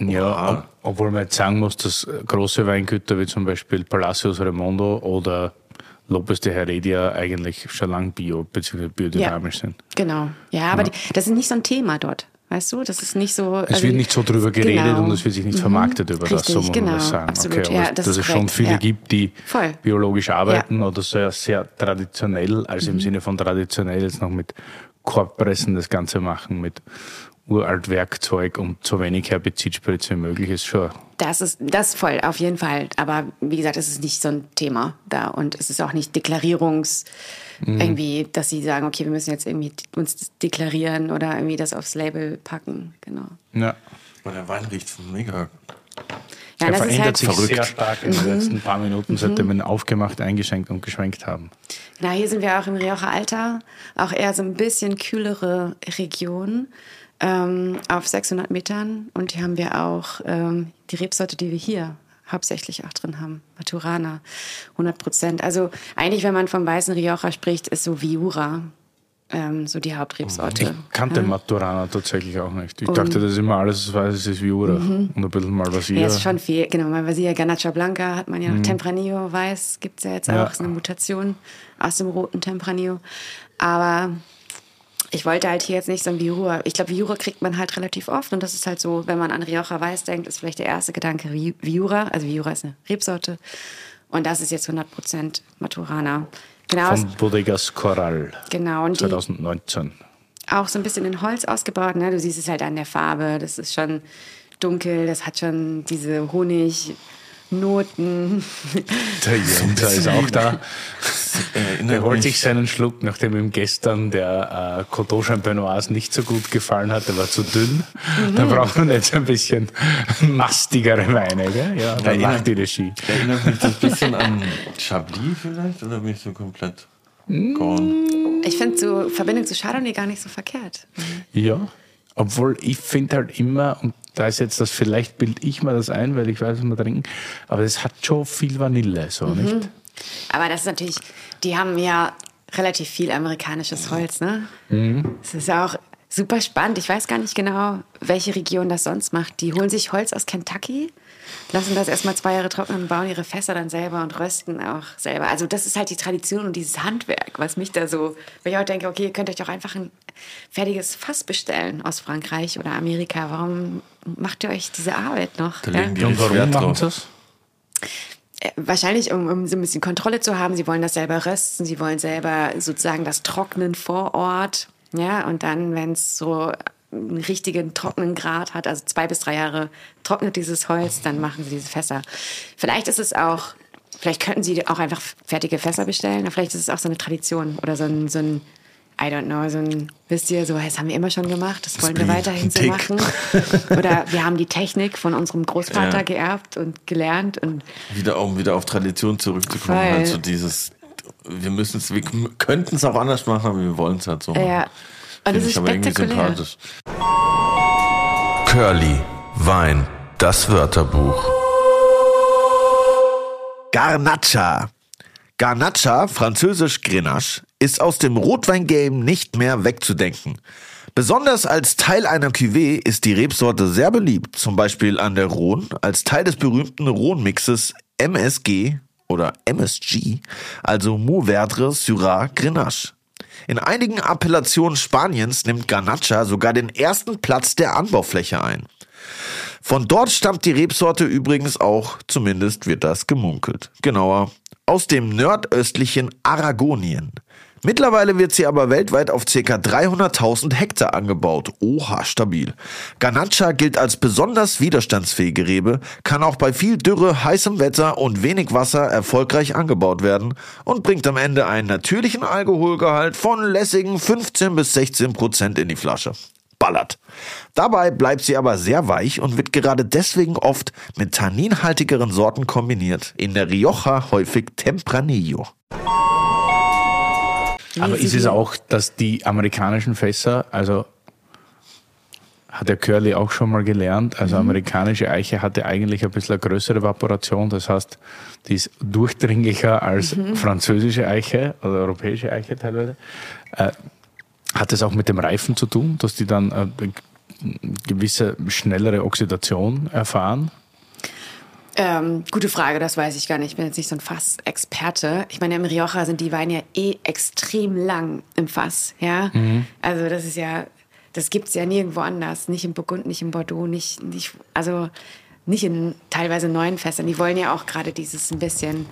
Ja, ob, obwohl man jetzt sagen muss, dass große Weingüter wie zum Beispiel Palacios Remondo oder Lopez de Heredia eigentlich schon lang bio bzw. biodynamisch sind. Genau. Ja, aber Die, das ist nicht so ein Thema dort. Weißt du, das ist nicht so. Es wird nicht so drüber geredet Genau. und es wird sich nicht vermarktet über das, so Richtig, muss genau, man das sagen. absolut. Okay, Ja, das dass ist es schon korrekt, viele ja. gibt, die Voll. biologisch arbeiten oder sehr, sehr traditionell, also Mhm. im Sinne von traditionell jetzt noch mit Korbpressen das Ganze machen, mit uralt Werkzeug und so wenig Herbizidspritze wie möglich ist schon Das ist das voll, auf jeden Fall. Aber wie gesagt, es ist nicht so ein Thema da und es ist auch nicht Deklarierungs Mhm. irgendwie, dass sie sagen, okay, wir müssen jetzt irgendwie uns deklarieren oder irgendwie das aufs Label packen. Genau. ja. Und der Wein riecht mega. Ja, er das ist verändert halt sich verrückt. sehr stark in den letzten paar Minuten, seitdem wir ihn aufgemacht, eingeschenkt und geschwenkt haben. Na, hier sind wir auch im Rioja Alta, auch eher so ein bisschen kühlere Region ähm, auf 600 Metern. Und hier haben wir auch ähm, die Rebsorte, die wir hier hauptsächlich auch drin haben, Maturana, 100 Prozent. Also eigentlich, wenn man vom weißen Rioja spricht, ist so Viura ähm, so die Hauptrebsorte. Ich kannte Maturana tatsächlich auch nicht. Ich dachte, das ist immer alles, was es ist wie Ura. Und ein bisschen mal was Ja, ist schon viel. Genau, ja Ganacha Blanca hat man ja noch. Tempranillo weiß gibt es ja jetzt auch. Ja. Ist eine Mutation aus dem roten Tempranillo. Aber ich wollte halt hier jetzt nicht so ein Viura. Ich glaube, Viura kriegt man halt relativ oft. Und das ist halt so, wenn man an Rioja Weiß denkt, ist vielleicht der erste Gedanke Vi- Viura. Also Viura ist eine Rebsorte. Und das ist jetzt 100% Maturana. Genau, Von Bodegas Coral genau. Und die, 2019. auch so ein bisschen in Holz ausgebaut. Ne? Du siehst es halt an der Farbe. Das ist schon dunkel. Das hat schon diese Honignoten. Der Jenta ist auch da. Erinnert holt sich seinen Schluck, nachdem ihm gestern der äh, Coteau Champenoise nicht so gut gefallen hat. Der war zu dünn. Da braucht man jetzt ein bisschen mastigere Weine. Gell? Ja, da macht die Regie. Erinnert mich das ein bisschen an Chablis vielleicht? Oder bin ich so komplett gone? Ich finde so Verbindung zu Chardonnay gar nicht so verkehrt. Ja, obwohl ich finde halt immer, und da ist jetzt das, vielleicht bild ich mir das ein, weil ich weiß, was wir trinken, aber es hat schon viel Vanille, so nicht? Aber das ist natürlich, die haben ja relativ viel amerikanisches Holz, ne? Es ist auch super spannend. Ich weiß gar nicht genau, welche Region das sonst macht. Die holen sich Holz aus Kentucky, lassen das erstmal zwei Jahre trocknen und bauen ihre Fässer dann selber und rösten auch selber. Also das ist halt die Tradition und dieses Handwerk, was mich da so, weil ich auch denke, okay, ihr könnt euch doch einfach ein fertiges Fass bestellen aus Frankreich oder Amerika. Warum macht ihr euch diese Arbeit noch? Da legen die Und warum Wert machen das? Äh, Wahrscheinlich, um, um so ein bisschen Kontrolle zu haben. Sie wollen das selber rösten, sie wollen selber sozusagen das Trocknen vor Ort. Ja, und dann, wenn es so einen richtigen trockenen Grad hat, also zwei bis drei Jahre trocknet dieses Holz, dann machen sie diese Fässer. Vielleicht ist es auch, vielleicht könnten sie auch einfach fertige Fässer bestellen, aber vielleicht ist es auch so eine Tradition oder so ein, so ein I don't know, so ein, wisst ihr, so, das haben wir immer schon gemacht, das wollen wir weiterhin so machen. Oder wir haben die Technik von unserem Großvater Ja. geerbt und gelernt und Wieder, um wieder auf Tradition zurückzukommen. Halt so dieses, wir müssen es, wir könnten es auch anders machen, aber wir wollen es halt so machen. Ja. Und Finde das ich ist aber irgendwie sympathisch. Curly, Wein, das Wörterbuch. Garnacha. Garnacha, französisch Grenache, ist aus dem Rotweingame nicht mehr wegzudenken. Besonders als Teil einer Cuvée ist die Rebsorte sehr beliebt, zum Beispiel an der Rhone, als Teil des berühmten Rhone-Mixes MSG oder MSG, also Mourvèdre Syrah Grenache. In einigen Appellationen Spaniens nimmt Garnacha sogar den ersten Platz der Anbaufläche ein. Von dort stammt die Rebsorte übrigens auch, zumindest wird das gemunkelt. Genauer, aus dem nordöstlichen Aragonien. Mittlerweile wird sie aber weltweit auf ca. 300.000 Hektar angebaut. Oha, stabil. Ganacha gilt als besonders widerstandsfähige Rebe, kann auch bei viel Dürre, heißem Wetter und wenig Wasser erfolgreich angebaut werden und bringt am Ende einen natürlichen Alkoholgehalt von lässigen 15 bis 16 Prozent in die Flasche. Ballert. Dabei bleibt sie aber sehr weich und wird gerade deswegen oft mit tanninhaltigeren Sorten kombiniert. In der Rioja häufig Tempranillo. Aber ist es auch, dass die amerikanischen Fässer, also hat der Curly auch schon mal gelernt, also amerikanische Eiche hatte eigentlich ein bisschen eine größere Evaporation, das heißt, die ist durchdringlicher als französische Eiche oder europäische Eiche teilweise. Äh, hat das auch mit dem Reifen zu tun, dass die dann äh, gewisse schnellere Oxidation erfahren? Ähm, gute Frage, das weiß ich gar nicht. Ich bin jetzt nicht so ein Fassexperte. Ich meine, im Rioja sind die Weine ja eh extrem lang im Fass, ja. Also das ist ja, das gibt's ja nirgendwo anders. Nicht im Burgund, nicht im Bordeaux, nicht, nicht, also nicht in teilweise neuen Fässern. Die wollen ja auch gerade dieses ein bisschen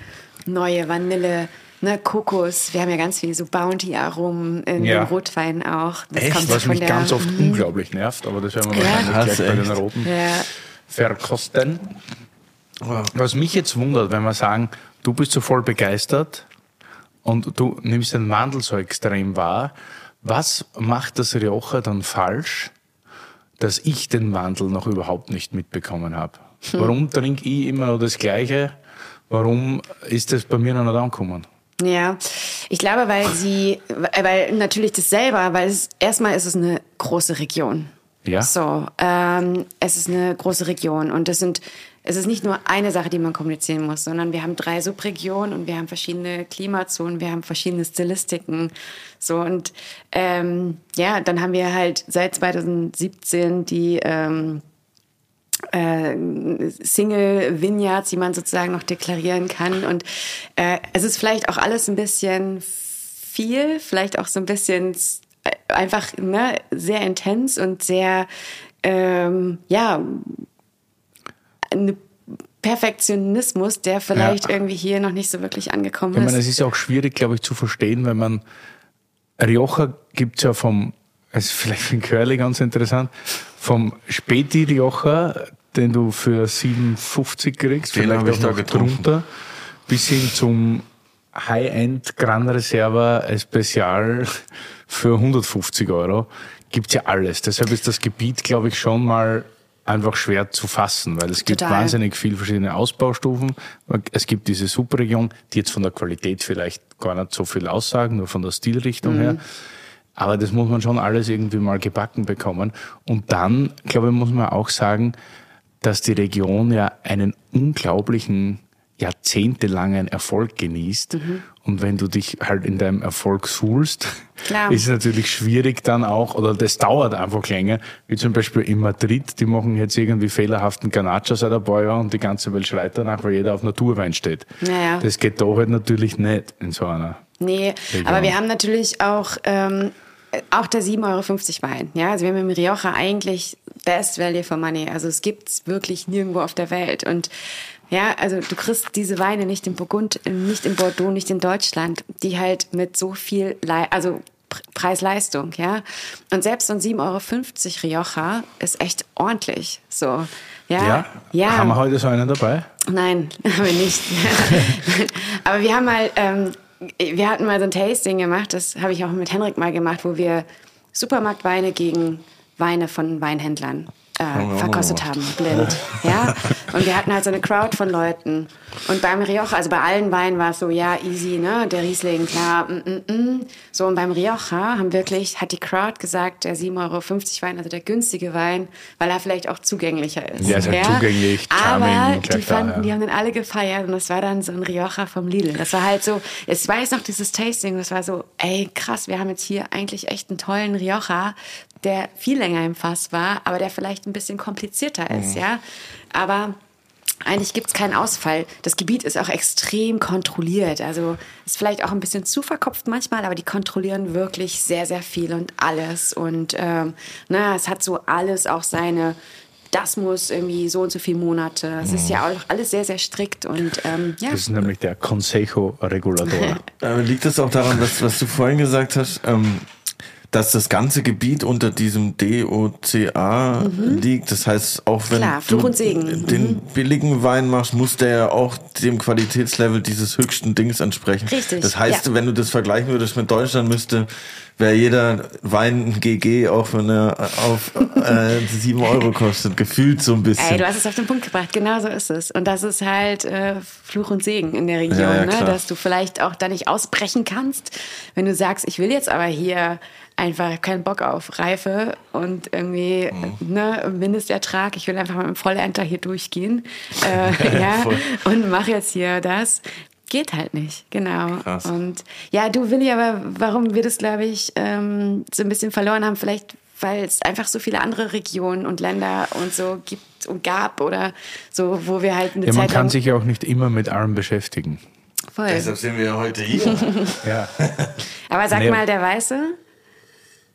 neue Vanille, ne, Kokos. Wir haben ja ganz viel so Bounty-Aromen in Ja. den Rotwein auch. Das Echt? kommt so Was von mich der, ganz oft Mhm. unglaublich nervt, aber das werden wir Ja. wahrscheinlich gleich bei den echt. Roten Ja. verkosten. Was mich jetzt wundert, wenn wir sagen, du bist so voll begeistert und du nimmst den Wandel so extrem wahr, was macht das Rioja dann falsch, dass ich den Wandel noch überhaupt nicht mitbekommen habe? Hm. Warum trinke ich immer noch das Gleiche? Warum ist das bei mir noch nicht angekommen? Ja, ich glaube, weil sie, weil natürlich das selber, weil es erstmal ist es eine große Region. Ja. So, ähm, es ist eine große Region und es sind, es ist nicht nur eine Sache, die man kommunizieren muss, sondern wir haben drei Subregionen und wir haben verschiedene Klimazonen, wir haben verschiedene Stilistiken, so und ähm, ja, dann haben wir halt seit 2017 die ähm, äh, Single Vineyards, die man sozusagen noch deklarieren kann. Und äh, es ist vielleicht auch alles ein bisschen viel, vielleicht auch so ein bisschen äh, einfach ne, sehr intens und sehr, ähm, ja, ein Perfektionismus, der vielleicht Ja. irgendwie hier noch nicht so wirklich angekommen Ich meine, es ist. ist ja auch schwierig, glaube ich, zu verstehen, wenn man Rioja gibt's ja vom, es ist vielleicht für den Curly ganz interessant, vom Späti Rioja, den du für 7,50 kriegst, Den vielleicht auch noch drunter, bis hin zum High-End Gran Reserva Special für 150 Euro, gibt's ja alles. Deshalb ist das Gebiet, glaube ich, schon mal einfach schwer zu fassen, weil es gibt Total. wahnsinnig viel verschiedene Ausbaustufen. Es gibt diese Superregion, die jetzt von der Qualität vielleicht gar nicht so viel aussagen, nur von der Stilrichtung her. Aber das muss man schon alles irgendwie mal gebacken bekommen. Und dann, glaube ich, muss man auch sagen, dass die Region ja einen unglaublichen jahrzehntelangen Erfolg genießt. Und wenn du dich halt in deinem Erfolg suhlst, Klar. ist es natürlich schwierig dann auch, oder das dauert einfach länger, wie zum Beispiel in Madrid, die machen jetzt irgendwie fehlerhaften Ganacha seit ein paar Jahren und die ganze Welt schreit danach, weil jeder auf Naturwein steht. Naja. Das geht da halt natürlich nicht in so einer. Nee, Region. aber wir haben natürlich auch, ähm, auch der 7,50 Euro Wein. Ja, also wir haben im Rioja eigentlich Best Value for Money. Also es gibt's wirklich nirgendwo auf der Welt. Und ja, also du kriegst diese Weine nicht in Burgund, nicht in Bordeaux, nicht in Deutschland, die halt mit so viel, Le also Pr- Preis-Leistung, ja. Und selbst so ein 7,50 Euro Rioja ist echt ordentlich. So, ja. ja. Haben wir heute so einen dabei? Nein, haben wir nicht. Aber wir haben mal, ähm, wir hatten mal so ein Tasting gemacht, das habe ich auch mit Henrik mal gemacht, wo wir Supermarktweine gegen Weine von Weinhändlern äh, verkostet haben, blind. Ja? Und wir hatten halt so eine Crowd von Leuten. Und beim Rioja, also bei allen Weinen war es so, ja, easy, ne? Der Riesling, klar, mm, mm, mm. So, und beim Rioja haben wirklich, hat die Crowd gesagt, der 7,50 Euro Wein, also der günstige Wein, weil er vielleicht auch zugänglicher ist. Ja, ist halt zugänglich, charming, Aber die fanden, ja. die haben den alle gefeiert und das war dann so ein Rioja vom Lidl. Das war halt so, ich weiß noch dieses Tasting, das war so, ey krass, wir haben jetzt hier eigentlich echt einen tollen Rioja, der viel länger im Fass war, aber der vielleicht ein bisschen komplizierter ist, Mhm. ja. Aber eigentlich gibt's keinen Ausfall. Das Gebiet ist auch extrem kontrolliert. Also ist vielleicht auch ein bisschen zu verkopft manchmal, aber die kontrollieren wirklich sehr, sehr viel und alles. Und ähm, na, es hat so alles auch seine das muss irgendwie so und so viele Monate. Es ist ja auch alles sehr, sehr strikt und ähm, ja. Das ist nämlich der Consejo Regulador. Äh, liegt das auch daran, dass, was du vorhin gesagt hast, ähm, dass das ganze Gebiet unter diesem DOCA liegt. Das heißt, auch wenn Mhm. Klar, du Segen. Mhm. den billigen Wein machst, muss der ja auch dem Qualitätslevel dieses höchsten Dings entsprechen. Richtig, Das heißt, ja. wenn du das vergleichen würdest mit Deutschland, müsste wäre jeder Wein ein GG, auch wenn er auf äh, 7 Euro kostet, gefühlt so ein bisschen. Ey, du hast es auf den Punkt gebracht, genau so ist es. Und das ist halt äh, Fluch und Segen in der Region, Ja, ja, ne? dass du vielleicht auch da nicht ausbrechen kannst, wenn du sagst, ich will jetzt aber hier einfach keinen Bock auf Reife und irgendwie Mhm. ne, Mindestertrag, ich will einfach mit dem Vollenter hier durchgehen äh, ja, Voll. und mach jetzt hier das. Geht halt nicht, genau. Krass. Und ja, du Willi, aber warum wir das, glaube ich, ähm, so ein bisschen verloren haben, vielleicht weil es einfach so viele andere Regionen und Länder und so gibt und gab oder so, wo wir halt eine Ja, man Zeit kann lang sich ja auch nicht immer mit allem beschäftigen. voll. Deshalb sind wir ja heute hier. Ja. Aber sag Nee. mal, der Weiße,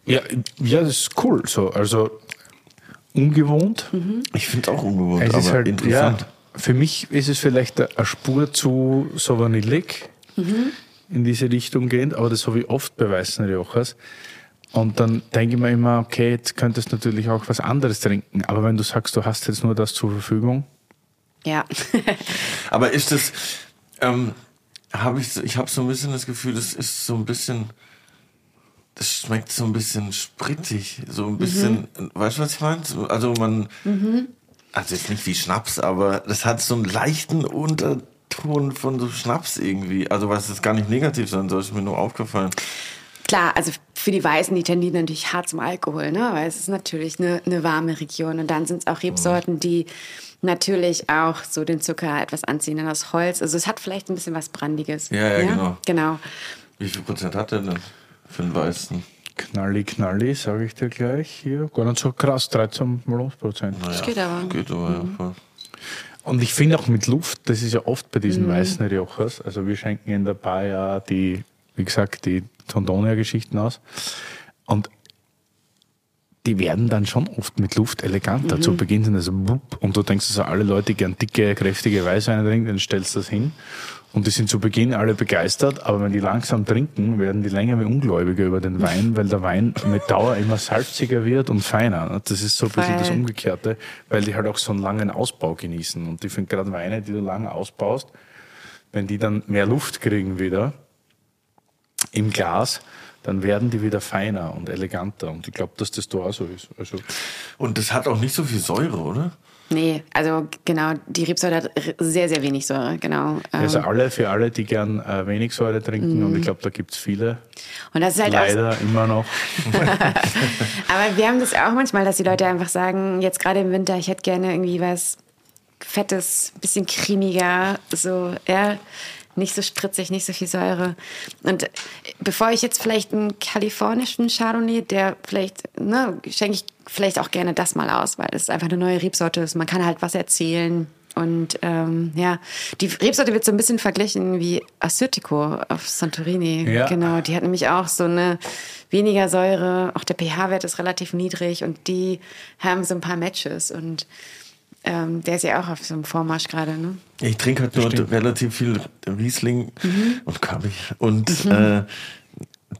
Ja, ja, das ist cool. So, also ungewohnt. Ich finde auch ungewohnt, Es aber ist halt, interessant. ja, für mich ist es vielleicht eine Spur zu so vanillig in diese Richtung gehend, aber das habe ich oft bei Weißen Riojas. Und dann denke ich mir immer, okay, jetzt könntest du natürlich auch was anderes trinken. Aber wenn du sagst, du hast jetzt nur das zur Verfügung, ja. Aber ist das, ähm, habe ich, so- ich habe so ein bisschen das Gefühl, das ist so ein bisschen, das schmeckt so ein bisschen sprittig, so ein bisschen, weißt du, was ich meine? So, Also man, also jetzt nicht wie Schnaps, aber das hat so einen leichten Unterton von so Schnaps irgendwie. Also was ist gar nicht negativ sein soll, ist mir nur aufgefallen. Klar, also für die Weißen, die tendieren natürlich hart zum Alkohol, ne? weil es ist natürlich eine, eine warme Region. Und dann sind es auch Rebsorten, die natürlich auch so den Zucker etwas anziehen in das Holz. Also es hat vielleicht ein bisschen was Brandiges. Ja, ja, genau. Genau. Wie viel Prozent hat der denn für den Weißen? knalli, knalli, sage ich dir gleich hier. Gar nicht so krass, 13 Prozent. Naja, geht aber. Geht aber, ja. voll. Und ich finde auch mit Luft, das ist ja oft bei diesen weißen Riojas, also wir schenken in der Bar ja die, wie gesagt, die Tondonia-Geschichten aus. Und die werden dann schon oft mit Luft eleganter. Zu Beginn sind das so wupp, und du denkst, also alle Leute, die gern dicke, kräftige Weißweine trinken, dann stellst du das hin. Und die sind zu Beginn alle begeistert, aber wenn die langsam trinken, werden die länger wie Ungläubiger über den Wein, weil der Wein mit Dauer immer salziger wird und feiner. ne? Das ist so ein bisschen das Umgekehrte, weil die halt auch so einen langen Ausbau genießen. Und ich finde gerade Weine, die du lange ausbaust, wenn die dann mehr Luft kriegen wieder im Glas, dann werden die wieder feiner und eleganter. Und ich glaube, dass das da auch so ist. Also, Und das hat auch nicht so viel Säure, oder? Nee, also genau, die Rebsorte hat sehr, sehr wenig Säure, genau. also Ähm, alle, für alle, die gern äh, wenig Säure trinken, und ich glaube, da gibt's viele, und das ist halt auch leider immer noch. Aber wir haben das auch manchmal, dass die Leute einfach sagen, jetzt gerade im Winter, ich hätte gerne irgendwie was Fettes, bisschen cremiger, so, ja, nicht so spritzig, nicht so viel Säure. Und bevor ich jetzt vielleicht einen kalifornischen Chardonnay, der vielleicht, ne, schenke ich vielleicht auch gerne das mal aus, weil es einfach eine neue Rebsorte ist. Man kann halt was erzählen. Und ähm, ja, die Rebsorte wird so ein bisschen verglichen wie Assyrtiko auf Santorini. Ja. Genau, die hat nämlich auch so eine weniger Säure. Auch der pH-Wert ist relativ niedrig und die haben so ein paar Matches. Und ähm, der ist ja auch auf so einem Vormarsch gerade, ne? Ich trinke halt nur relativ viel Riesling Mhm. und Kabi. Und äh,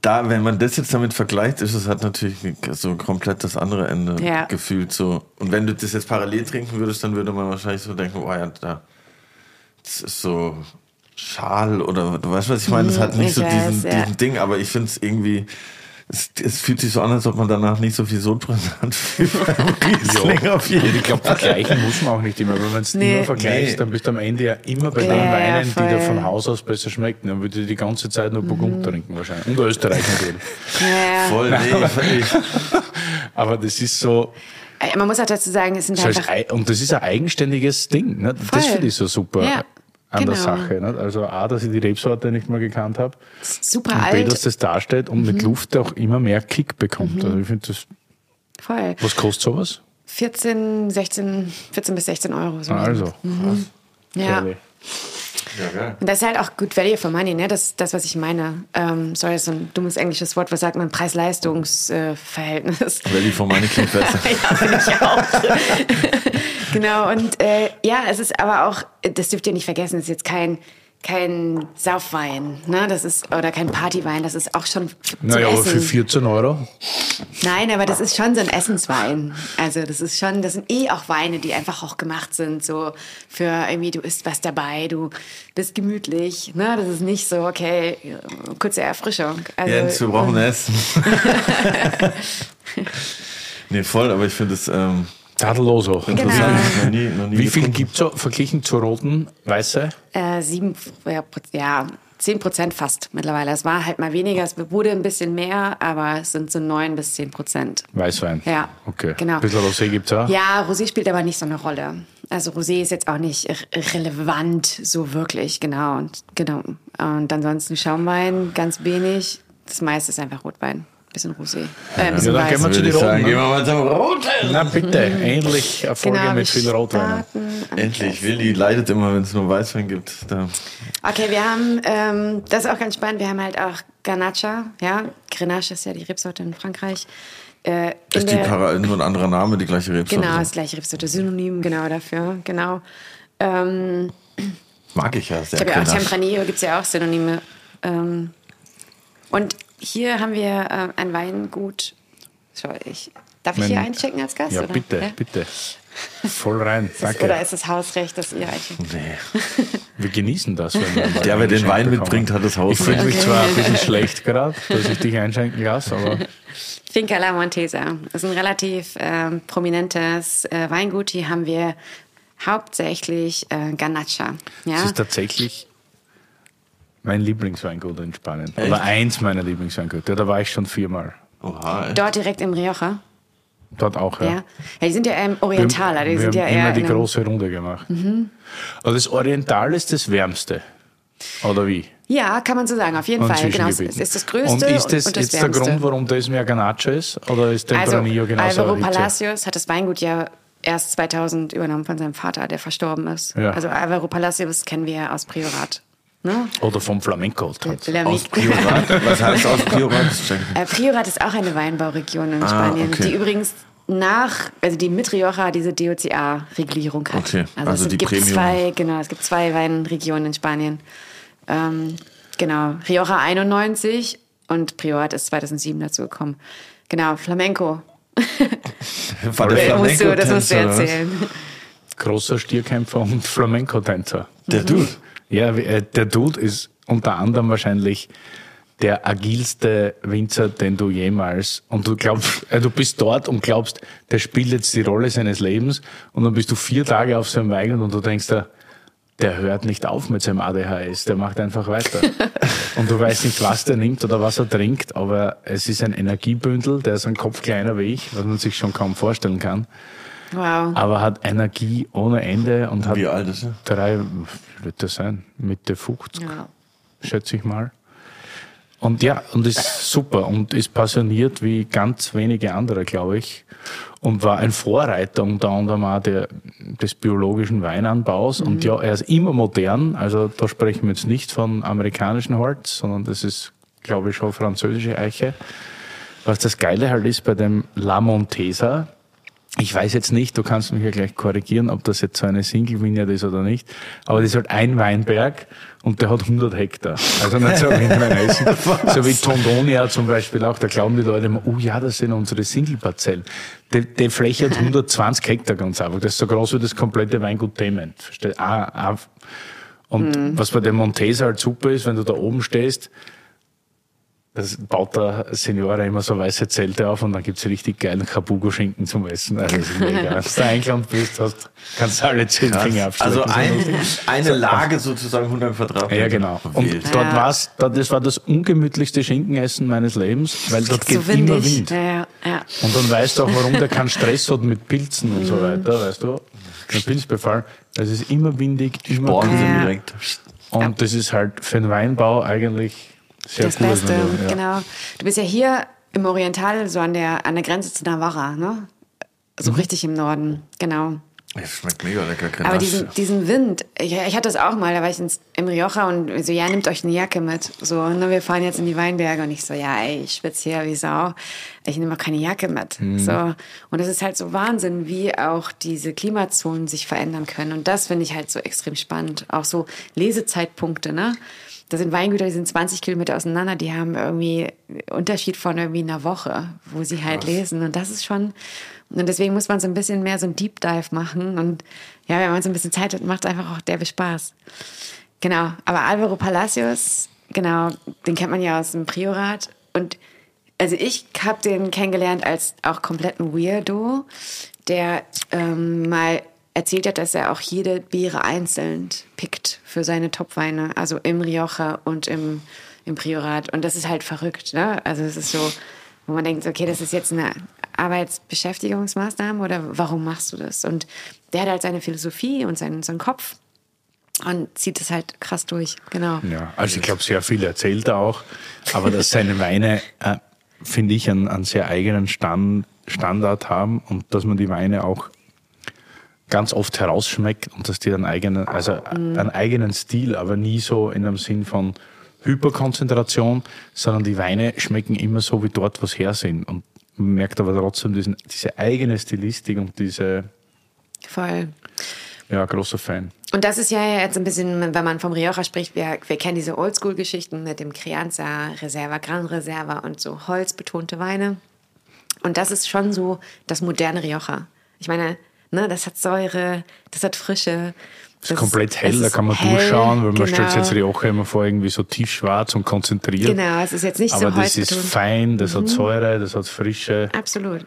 da, wenn man das jetzt damit vergleicht, ist es halt natürlich so komplett das andere Ende Ja. gefühlt so. Und wenn du das jetzt parallel trinken würdest, dann würde man wahrscheinlich so denken, oh ja, da, das ist so Schal oder du weißt, was ich meine? Das hat nicht ich so weiß, diesen, ja. diesen Ding, aber ich finde es irgendwie, es, es fühlt sich so an, als ob man danach nicht so viel Sodbrennen beim Riesling auf jeden Ich glaube, vergleichen muss man auch nicht immer. Wenn man es Nee. immer vergleicht, Nee. dann bist du am Ende ja immer bei Ja, den ja, Weinen, die dir von Haus aus besser schmecken. Dann würde ich die ganze Zeit nur Burgund trinken wahrscheinlich. Und Österreich natürlich. Ja. Voll, nee, Aber das ist so, Äh, Man muss auch dazu sagen, es sind so als, einfach. Ei- und das ist ein eigenständiges Ding. Ne? Das finde ich so super Ja, an der genau. Sache. Ne? Also A, dass ich die Rebsorte nicht mehr gekannt habe. Super Und B, alt. Mhm. dass das darstellt und mit Luft auch immer mehr Kick bekommt. Also ich finde das, Voll. was kostet sowas? 14, 16, 14 bis 16 Euro. So. Also, Ja. Geil. Ja, geil. Und das ist halt auch good value for money, ne? Das, das was ich meine. Ähm, sorry, so ein dummes englisches Wort. Was sagt man? Preis-Leistungs-Verhältnis. Ready for Money klingt besser. ja, finde ich auch. genau, und äh, ja, es ist aber auch, das dürft ihr nicht vergessen, es ist jetzt kein, kein Saufwein, ne? Das ist, oder kein Partywein, das ist auch schon Naja, aber Essen. für 14 Euro. Nein, aber das ist schon so ein Essenswein. Also das ist schon, das sind eh auch Weine, die einfach auch gemacht sind, so für irgendwie, du isst was dabei, du bist gemütlich. Ne? Das ist nicht so, okay, kurze Erfrischung. Also, Jens, wir brauchen Essen. nee, voll, aber ich finde es ähm, Tadelloso. Genau. interessant. Noch nie, noch nie Wie viel gibt es so verglichen zu roten, weiße? Äh, sieben, ja, zehn Prozent fast mittlerweile. Es war halt mal weniger, es wurde ein bisschen mehr, aber es sind so neun bis zehn Prozent. Weißwein. Ja, Okay. genau. Ein bisschen Rosé gibt es auch. Ja, Rosé spielt aber nicht so eine Rolle. Also Rosé ist jetzt auch nicht relevant so wirklich, genau. Und genau. Und ansonsten Schaumwein ganz wenig. Das meiste ist einfach Rotwein. Bisschen Rosé. Äh, ein bisschen Ja, dann gehen wir zu den ich sagen, Roten. gehen wir mal zum Rotwein. Na bitte, endlich Erfolge Genau, mit viel Rotwein. Endlich, Willi leidet immer, wenn es nur Weißwein gibt. Da. Okay, wir haben, ähm, das ist auch ganz spannend, wir haben halt auch Garnacha, ja. Grenache ist ja die Rebsorte in Frankreich. Äh, in Ist die Para nur ein anderer Name, die gleiche Rebsorte? Genau, das gleiche Rebsorte, Synonym, genau dafür, genau. Ähm, Mag ich ja sehr Ich habe ja auch. Tempranillo, gibt es ja auch Synonyme. Ähm, und hier haben wir äh, ein Weingut. Schau, ich, darf ich Mein- hier einchecken als Gast? Ja, oder? bitte, Ja? bitte. Voll rein. Ist, Danke. oder ist es Hausrecht, dass ihr einchecken? Nee. Wir genießen das. Wenn wir Der, wer den Wein bekommen. mitbringt, hat das Haus. Ich fühle mich Okay. zwar ein bisschen schlecht gerade, dass ich dich einschenken lasse, aber Finca La Montesa. Das ist ein relativ ähm, prominentes äh, Weingut. Hier haben wir hauptsächlich äh, Garnacha. es Ja? ist tatsächlich mein Lieblingsweingut in Spanien. Echt? Oder eins meiner Lieblingsweingüter. Da war ich schon viermal. Oha, ey. Dort direkt im Rioja. Dort auch, ja. Ja. ja. die sind ja ähm, Orientaler. Die wir sind ja haben eher immer die in einem- große Runde gemacht. Also das Oriental ist das Wärmste. Oder wie? Ja, kann man so sagen, auf jeden Und Fall. Genau, es ist das Größte Und ist das und das jetzt der Wärmste. Grund, warum das mehr Ganache ist? Oder ist Also Tempranillo genauso Alvaro? Palacios hat das Weingut ja erst 2000 übernommen von seinem Vater, der verstorben ist. Ja. Also Alvaro Palacios kennen wir ja aus Priorat. Ne? Oder vom Flamenco. Aus Miet- Priorat? Was heißt aus Priorat? Äh, Priorat ist auch eine Weinbauregion in Spanien, Ah, okay. die übrigens nach, also die mit Rioja diese DOCA-Regulierung hat. Okay, also es die gibt Premium. zwei, genau, es gibt zwei Weinregionen in Spanien. Ähm, genau, Rioja 91 und Priorat ist 2007 dazu gekommen. Genau, Flamenco. War der Das musst du, das musst du erzählen. Großer Stierkämpfer und Flamenco-Tänzer. Der Dude. Ja, äh, der Dude ist unter anderem wahrscheinlich der agilste Winzer, den du jemals und du glaubst, äh, du bist dort und glaubst, der spielt jetzt die Rolle seines Lebens und dann bist du vier Tage auf seinem Wein und du denkst da, der hört nicht auf mit seinem ADHS, der macht einfach weiter. und du weißt nicht, was der nimmt oder was er trinkt, aber es ist ein Energiebündel, der ist ein Kopf kleiner wie ich, was man sich schon kaum vorstellen kann, Wow. aber hat Energie ohne Ende und hat Wie alt ist er? drei, wie wird das sein? Mitte 50, Ja. schätze ich mal. Und ja, und ist super und ist passioniert wie ganz wenige andere, glaube ich. Und war ein Vorreiter unter anderem auch der, des biologischen Weinanbaus. Und ja, er ist immer modern. Also da sprechen wir jetzt nicht von amerikanischen Holz, sondern das ist, glaube ich, schon französische Eiche. Was das Geile halt ist bei dem La Montesa, ich weiß jetzt nicht, du kannst mich ja gleich korrigieren, ob das jetzt so eine Single Vineyard ist oder nicht, aber das ist halt ein Weinberg und der hat 100 Hektar. Also nicht so wie in Rheinhessen. So wie Tondonia zum Beispiel auch, da glauben die Leute immer, oh ja, das sind unsere Single-Parzellen. Die, die Fläche hat 120 Hektar ganz einfach. Das ist so groß wie das komplette Weingut Themen. Versteht? Ah, ah. Und was bei dem Montesa halt super ist, wenn du da oben stehst, das baut der Seniora immer so weiße Zelte auf und dann gibt's richtig geilen Kabugo-Schinken zum Essen. Also das ist mega. Wenn du da eingeladen bist, hast, kannst du alle zehn Finger abschleppen. Also Das ein, eine Lage sozusagen 100 Quadratmeter. Ja, genau. Und Wild. dort Ja. war's, da- das war das ungemütlichste Schinkenessen meines Lebens, weil dort geht so immer windig. Wind. Ja, ja, ja. Und dann weißt du auch, warum der keinen Stress hat mit Pilzen und so Mhm. weiter, weißt du? Der Pilzbefall. Es ist immer windig, immer kühl. sind direkt. Und das ist halt für den Weinbau eigentlich sehr das. Beste, du- ja. genau. Du bist ja hier im Oriental, so an der, an der Grenze zu Navarra, ne? So Mhm. richtig im Norden, genau. Es schmeckt mega lecker, Aber Grenache. diesen, diesen Wind, ich, ich hatte das auch mal, da war ich ins, im Rioja und so, ja, nehmt euch eine Jacke mit. So, ne, wir fahren jetzt in die Weinberge und ich so, ja, ey, ich schwitze hier wie Sau. Ich nehme auch keine Jacke mit. So. Und das ist halt so Wahnsinn, wie auch diese Klimazonen sich verändern können. Und das finde ich halt so extrem spannend. Auch so Lesezeitpunkte, ne? Das sind Weingüter, die sind 20 Kilometer auseinander, die haben irgendwie Unterschied von irgendwie einer Woche, wo sie halt lesen. Und das ist schon, und deswegen muss man so ein bisschen mehr so ein Deep Dive machen. Und ja, wenn man so ein bisschen Zeit hat, macht es einfach auch derbe Spaß. Genau. Aber Alvaro Palacios, genau, den kennt man ja aus dem Priorat. Und also ich habe den kennengelernt als auch kompletten Weirdo, der ähm, mal erzählt hat, dass er auch jede Beere einzeln pickt für seine Topweine, also im Rioja und im, im Priorat. Und das ist halt verrückt, ne? Also es ist so, wo man denkt, okay, das ist jetzt eine Arbeitsbeschäftigungsmaßnahme oder warum machst du das? Und der hat halt seine Philosophie und seinen, seinen Kopf und zieht es halt krass durch, genau. Ja, also ich glaube, sehr viel erzählt er auch, aber dass seine Weine, äh, finde ich, einen, einen sehr eigenen Stand, Standard haben und dass man die Weine auch ganz oft herausschmeckt und dass die einen eigenen, also einen eigenen Stil, aber nie so in einem Sinn von Hyperkonzentration, sondern die Weine schmecken immer so, wie dort was her sind. Und man merkt aber trotzdem diesen, diese eigene Stilistik und diese, Voll. ja, großer Fan. Und das ist ja jetzt ein bisschen, wenn man vom Rioja spricht, wir, wir kennen diese Oldschool-Geschichten mit dem Crianza, Reserva, Gran Reserva und so holzbetonte Weine. Und das ist schon so das moderne Rioja. Ich meine, ne, das hat Säure, das hat Frische. Das ist komplett hell, es da kann man hell, durchschauen, weil man genau. stellt sich jetzt Rioja immer vor, irgendwie so tiefschwarz und konzentriert. Genau, es ist jetzt nicht so Aber das ist. Mhm. fein, das hat Säure, das hat Frische. Absolut.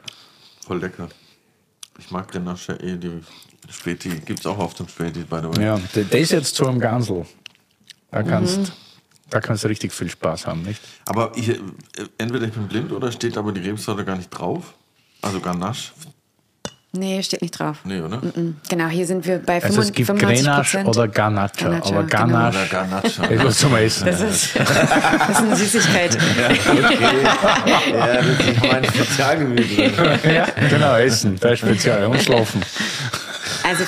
Voll lecker. Ich mag Grenache eh, die Späti. Gibt's auch auf dem Späti, by the way. Ja, der der ist jetzt so am Gansel. Da Mhm. kannst, da kannst du richtig viel Spaß haben, nicht? Aber ich, äh, entweder ich bin blind oder steht aber die Rebsorte gar nicht drauf. Also Ganache. Nee, steht nicht drauf. Nee, oder? Mhm. Genau, hier sind wir bei Also es gibt 95 Grenache oder Ganache, Ganache, aber genau. Ganache Oder Ganache. ist was zum Essen. Das ist, das ist eine Süßigkeit. ja, das ist mein Spezialgebiet. drin. ja, genau, Essen, da ist speziell und schlafen. Also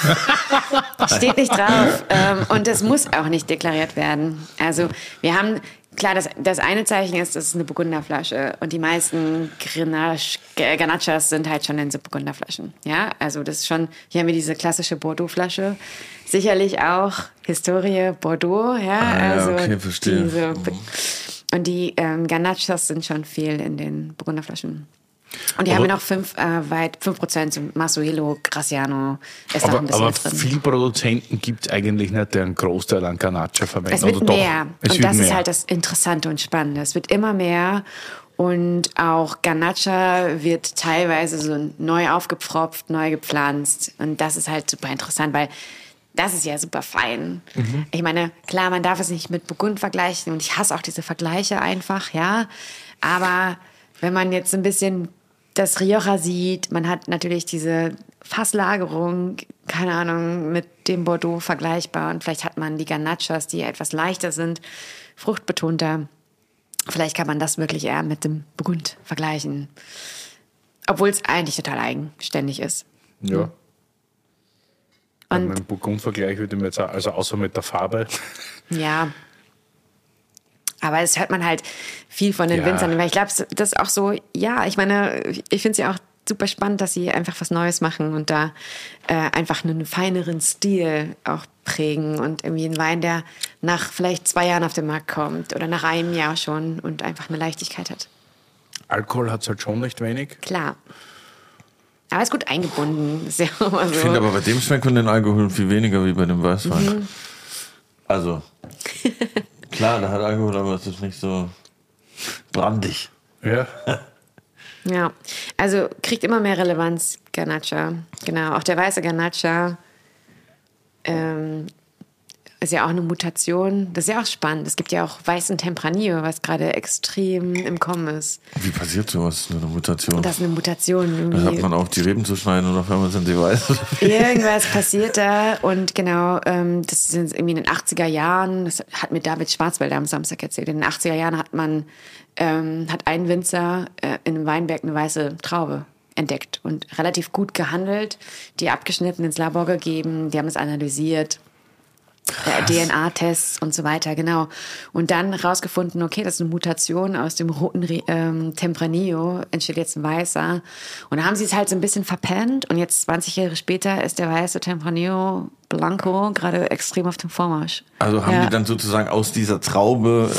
steht nicht drauf ähm, und das muss auch nicht deklariert werden. Also wir haben, klar, das, das eine Zeichen ist, das ist eine Burgunderflasche und die meisten Grenache, Ganachas sind halt schon in so Burgunderflaschen. Ja, also das ist schon, hier haben wir diese klassische Bordeaux-Flasche. Sicherlich auch Historie Bordeaux, ja. Ah, ja, also okay, verstehe. Diese, und die ähm, Ganachas sind schon viel in den Burgunderflaschen. Und die haben Aber- wir noch fünf, äh, weit, 5% so Marsuelo, Graciano, ist Aber, ein bisschen aber drin. viele Produzenten gibt es eigentlich nicht, die einen Großteil an Ganache verwenden. Es wird oder doch? mehr. Es und das mehr. ist halt das Interessante und Spannende. Es wird immer mehr. Und auch Ganacha wird teilweise so neu aufgepfropft, neu gepflanzt. Und das ist halt super interessant, weil das ist ja super fein. Mhm. Ich meine, klar, man darf es nicht mit Burgund vergleichen. Und ich hasse auch diese Vergleiche einfach, ja. Aber wenn man jetzt ein bisschen das Rioja sieht, man hat natürlich diese Fasslagerung, keine Ahnung, mit dem Bordeaux vergleichbar. Und vielleicht hat man die Ganachas, die etwas leichter sind, fruchtbetonter. Vielleicht kann man das wirklich eher mit dem Burgund vergleichen. Obwohl es eigentlich total eigenständig ist. Ja. Und Burgund-Vergleich würde mir jetzt auch, also außer mit der Farbe, Ja. Aber es hört man halt viel von den Ja. Winzern. Weil ich glaube, das ist auch so, ja, ich meine, ich finde es ja auch super spannend, dass sie einfach was Neues machen und da äh, einfach einen feineren Stil auch prägen und irgendwie einen Wein, der nach vielleicht zwei Jahren auf den Markt kommt oder nach einem Jahr schon und einfach eine Leichtigkeit hat. Alkohol hat es halt schon nicht wenig. Klar. Aber ist gut eingebunden. Ist ja immer so. Ich finde aber bei dem schmeckt man den Alkohol viel weniger wie bei dem Weißwein. Also, klar, der hat Alkohol, aber es ist nicht so brandig. Ja. Ja, also kriegt immer mehr Relevanz, Garnacha. Genau, auch der weiße Garnacha ähm, ist ja auch eine Mutation. Das ist ja auch spannend. Es gibt ja auch weißen Tempranillo, was gerade extrem im Kommen ist. Wie passiert sowas? Eine Mutation. Das ist eine Mutation. Da hat man auf, die Reben zu schneiden und auf einmal sind sie weiß. Irgendwas passiert da und genau, ähm, das sind irgendwie in den 80er Jahren, das hat mir David Schwarzwälder am Samstag erzählt, in den 80er Jahren hat man, ähm, hat ein Winzer äh, in einem Weinberg eine weiße Traube entdeckt und relativ gut gehandelt, die abgeschnitten ins Labor gegeben, die haben es analysiert. Äh, DNA-Tests und so weiter, genau. Und dann rausgefunden, okay, das ist eine Mutation aus dem roten ähm, Tempranillo, entsteht jetzt ein weißer. Und da haben sie es halt so ein bisschen verpennt und jetzt 20 Jahre später ist der weiße Tempranillo Blanco gerade extrem auf dem Vormarsch. Also haben ja. die dann sozusagen aus dieser Traube.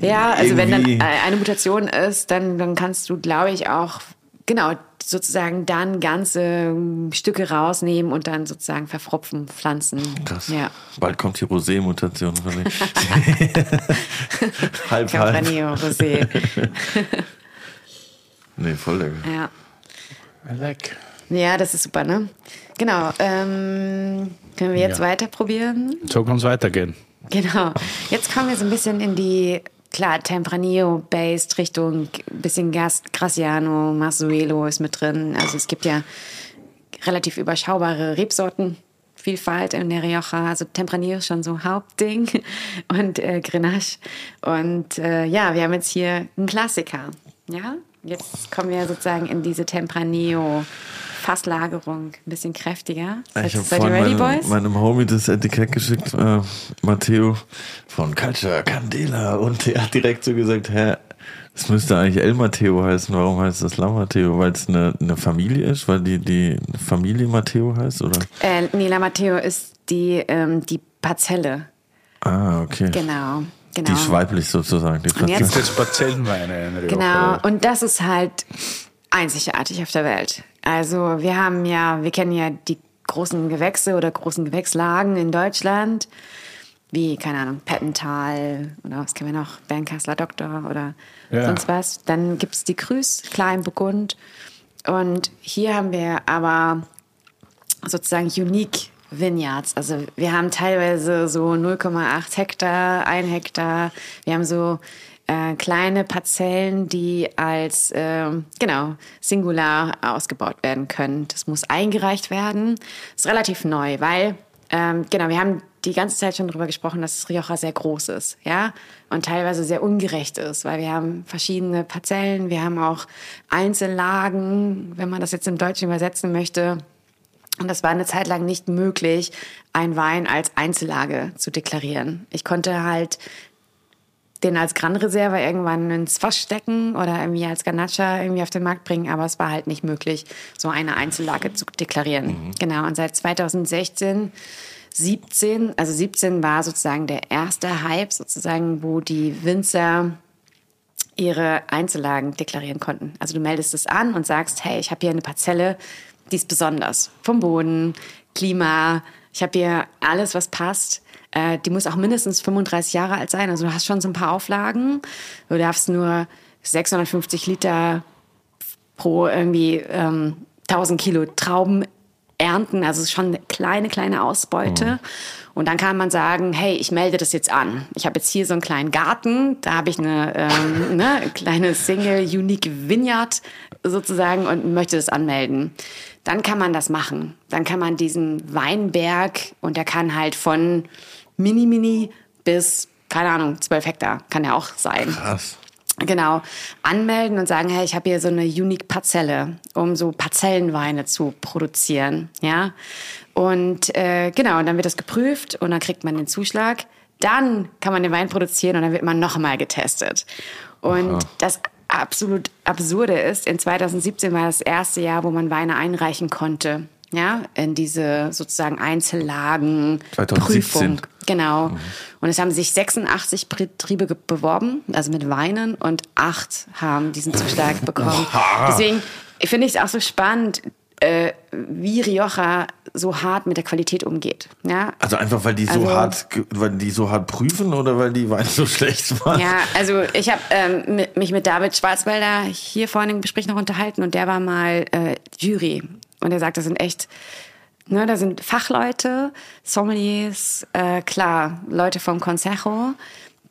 Äh, ja, also wenn dann eine Mutation ist, dann, dann kannst du, glaube ich, auch genau sozusagen dann ganze ähm, Stücke rausnehmen und dann sozusagen verfropfen, pflanzen. Krass. Ja. Bald kommt die Rosé-Mutation von mir. halb, halb. Campranillo, Rosé. nee, voll lecker. Ja. Leck. ja, das ist super, ne? Genau. Ähm, können wir jetzt Ja. weiter probieren? So kann es weitergehen. Genau. Jetzt kommen wir so ein bisschen in die, klar, Tempranillo-based Richtung, bisschen Gas, Graciano, Marzuelo ist mit drin. Also es gibt ja relativ überschaubare Rebsorten. Vielfalt in der Rioja, also Tempranillo ist schon so Hauptding und äh, Grenache. Und äh, ja, wir haben jetzt hier einen Klassiker. Ja, jetzt kommen wir sozusagen in diese Tempranillo Fasslagerung, ein bisschen kräftiger. Ich habe Seid vorhin ready, meinem, Boys? meinem Homie das Etikett geschickt, äh, Matteo von Culture Candela. Und der hat direkt so gesagt, hä, das müsste eigentlich El Matteo heißen. Warum heißt das La Matteo? Weil es eine, eine Familie ist? Weil die, die Familie Matteo heißt? Oder? Äh, Nila Matteo ist die, ähm, die Parzelle. Ah, okay. Genau. genau. Die ist weiblich sozusagen. Die Und jetzt- Parzelle. Das Parzellenweine in. Genau. Und das ist halt einzigartig auf der Welt. Also wir haben ja, wir kennen ja die großen Gewächse oder großen Gewächslagen in Deutschland, wie, keine Ahnung, Pettental oder was kennen wir noch, Bernkasseler Doktor oder Ja. sonst was. Dann gibt es die Krüß, Kleinburgund. Und hier haben wir aber sozusagen unique Vineyards. Also wir haben teilweise so 0,8 Hektar, 1 Hektar. Wir haben so äh, kleine Parzellen, die als ähm, genau Singular ausgebaut werden können. Das muss eingereicht werden. ist relativ neu, weil ähm, genau wir haben die ganze Zeit schon darüber gesprochen, dass Rioja sehr groß ist, ja, und teilweise sehr ungerecht ist, weil wir haben verschiedene Parzellen, wir haben auch Einzellagen, wenn man das jetzt im Deutschen übersetzen möchte. Und das war eine Zeit lang nicht möglich, einen Wein als Einzellage zu deklarieren. Ich konnte halt den als Gran Reserva irgendwann ins Fass stecken oder irgendwie als Ganacha irgendwie auf den Markt bringen, aber es war halt nicht möglich, so eine Einzellage zu deklarieren. Genau, und seit 2016, 17, also 17 war sozusagen der erste Hype sozusagen, wo die Winzer ihre Einzellagen deklarieren konnten. Also du meldest es an und sagst, hey, ich habe hier eine Parzelle, die ist besonders. Vom Boden, Klima, ich habe hier alles, was passt. Äh, die muss auch mindestens 35 Jahre alt sein. Also du hast schon so ein paar Auflagen. Du darfst nur 650 Liter pro irgendwie ähm, 1000 Kilo Trauben ernten. Also es ist schon eine kleine, kleine Ausbeute. Und dann kann man sagen, hey, ich melde das jetzt an. Ich habe jetzt hier so einen kleinen Garten, da habe ich eine ähm, ne, kleine Single Unique Vineyard sozusagen und möchte das anmelden. Dann kann man das machen. Dann kann man diesen Weinberg und der kann halt von mini mini bis keine Ahnung 12 Hektar kann er auch sein. Krass. Genau, anmelden und sagen, hey, ich habe hier so eine unique Parzelle, um so Parzellenweine zu produzieren, ja. Und äh, genau, und dann wird das geprüft und dann kriegt man den Zuschlag. Dann kann man den Wein produzieren und dann wird man nochmal getestet. Und das absolut Absurde ist, in 2017 war das erste Jahr, wo man Weine einreichen konnte, ja, in diese sozusagen Einzellagen 2017. Prüfung. Genau. Und es haben sich 86 Betriebe beworben, also mit Weinen, und acht haben diesen Zuschlag bekommen. Deswegen finde ich es auch so spannend, äh, wie Rioja so hart mit der Qualität umgeht. Ja, Also einfach, weil die so Also- hart, weil die so hart prüfen oder weil die Weine so schlecht waren? Ja, also ich habe ähm, mich mit David Schwarzwälder hier vorhin im Gespräch noch unterhalten und der war mal äh, Jury und er sagt, das sind echt, ne, da sind Fachleute, Sommeliers, äh, klar, Leute vom Consejo,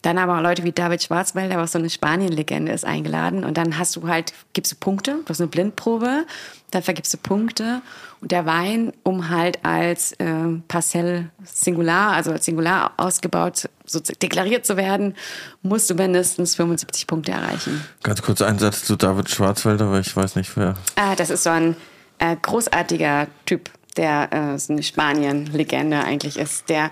dann aber auch Leute wie David Schwarzwälder, was so eine Spanien-Legende ist, eingeladen. Und dann hast du halt, gibst du Punkte, du hast eine Blindprobe, dann vergibst du Punkte. Und der Wein, um halt als äh, Parcell Singular, also als Singular ausgebaut, so deklariert zu werden, musst du mindestens 75 Punkte erreichen. Ganz kurz ein Satz zu David Schwarzwälder, weil ich weiß nicht, wer. Ah, das ist so ein äh, großartiger Typ, der äh, so eine Spanien-Legende eigentlich ist, der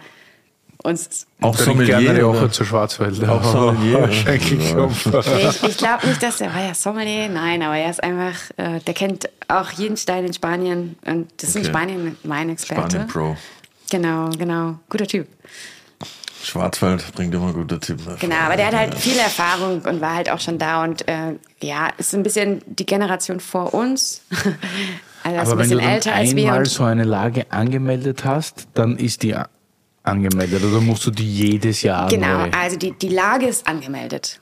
uns Auch Sommelier, gerne oder? auch zu Schwarzwälder. Auch Sommelier. Schenkelklopf. ich, ich glaube nicht, dass er war ja Sommelier, nein, aber er ist einfach, äh, der kennt auch jeden Stein in Spanien und das ist in Okay. Spanien mein Experte. Spanien Pro. Genau, genau, guter Typ. Schwarzwald bringt immer gute Typen. hervor. Genau, aber der hat halt viel Erfahrung und war halt auch schon da und äh, ja, ist ein bisschen die Generation vor uns. Also er Aber wenn du dann einmal so eine Lage angemeldet hast, dann ist die angemeldet oder musst du die jedes Jahr genau, neu? also die, die Lage ist angemeldet.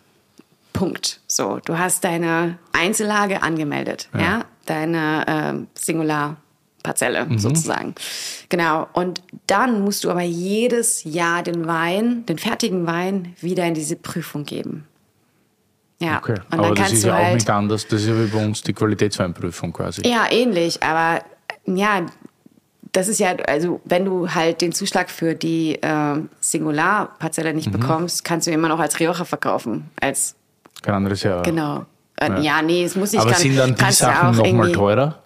Punkt. So, du hast deine Einzellage angemeldet, ja, deine ähm, Singularparzelle Mhm. sozusagen. Genau. Und dann musst du aber jedes Jahr den Wein, den fertigen Wein, wieder in diese Prüfung geben. Ja. Okay, Und dann aber das ist ja auch halt, nicht anders. Das ist ja wie bei uns die Qualitätsweinprüfung quasi. Ja, ähnlich, aber ja, das ist ja, also wenn du halt den Zuschlag für die ähm, Singularparzelle Mhm. nicht bekommst, kannst du immer noch als Rioja verkaufen. Als, Kein anderes Jahr. genau. Äh, Ja. ja. nee, es muss nicht Aber kann, sind dann die Sachen nochmal teurer?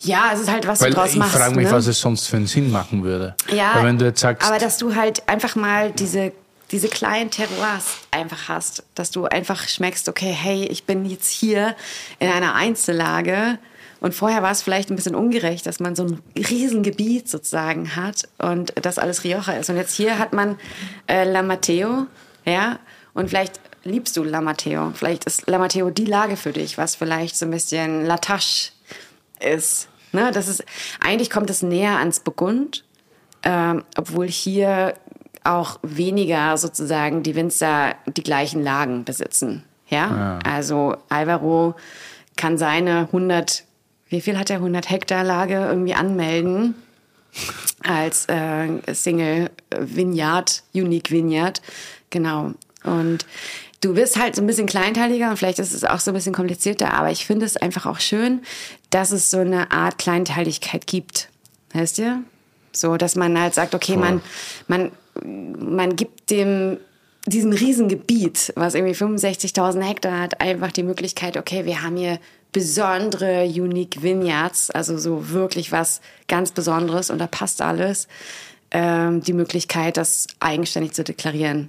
Ja, es ist halt, was Weil du draus ich machst. frage mich, ne? was es sonst für einen Sinn machen würde. Ja, Weil wenn du jetzt sagst, aber dass du halt einfach mal diese, diese kleinen Terroirs einfach hast, dass du einfach schmeckst, okay, hey, ich bin jetzt hier in einer Einzellage und vorher war es vielleicht ein bisschen ungerecht, dass man so ein Riesengebiet sozusagen hat und das alles Rioja ist. Und jetzt hier hat man äh, La Mateo, ja, und vielleicht liebst du La Mateo. Vielleicht ist La Mateo die Lage für dich, was vielleicht so ein bisschen La Tache ist. Ne, das ist eigentlich kommt es näher ans Burgund, ähm, obwohl hier auch weniger sozusagen die Winzer die gleichen Lagen besitzen. Ja, also Alvaro kann seine 100, wie viel hat er, 100 Hektar Lage irgendwie anmelden als äh, Single Vineyard, Unique Vineyard, genau. Und du wirst halt so ein bisschen kleinteiliger und vielleicht ist es auch so ein bisschen komplizierter, aber ich finde es einfach auch schön, dass es so eine Art Kleinteiligkeit gibt. Weißt du? So, dass man halt sagt, okay, man, man, man gibt dem diesem Riesengebiet, was irgendwie 65.000 Hektar hat, einfach die Möglichkeit, okay, wir haben hier besondere Unique Vineyards, also so wirklich was ganz Besonderes und da passt alles, ähm, die Möglichkeit, das eigenständig zu deklarieren.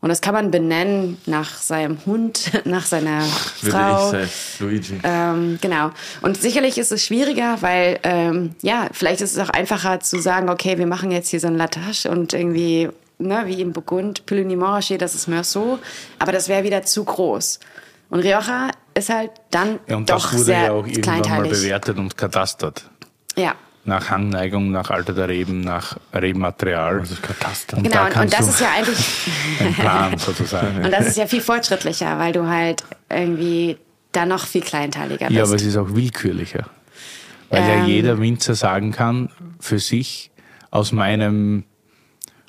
Und das kann man benennen nach seinem Hund, nach seiner Würde Frau. ich sagen. Luigi. Ähm, genau. Und sicherlich ist es schwieriger, weil, ähm, ja, vielleicht ist es auch einfacher zu sagen, okay, wir machen jetzt hier so ein Latache und irgendwie, ne, wie im Burgund, Montrachet, das ist Meursault, aber das wäre wieder zu groß. Und Rioja ist halt dann ja, und doch das wurde sehr ja auch irgendwann mal bewertet und katastert. Ja. Nach Hangneigung, nach Alter der Reben, nach Rebmaterial. Das ist Kataster. Und Genau, da und, und kannst das ist ja eigentlich, einen Plan sozusagen. und das ist ja viel fortschrittlicher, weil du halt irgendwie da noch viel kleinteiliger bist. Ja, aber es ist auch willkürlicher. Weil ja Ähm. jeder Winzer sagen kann, für sich aus meinem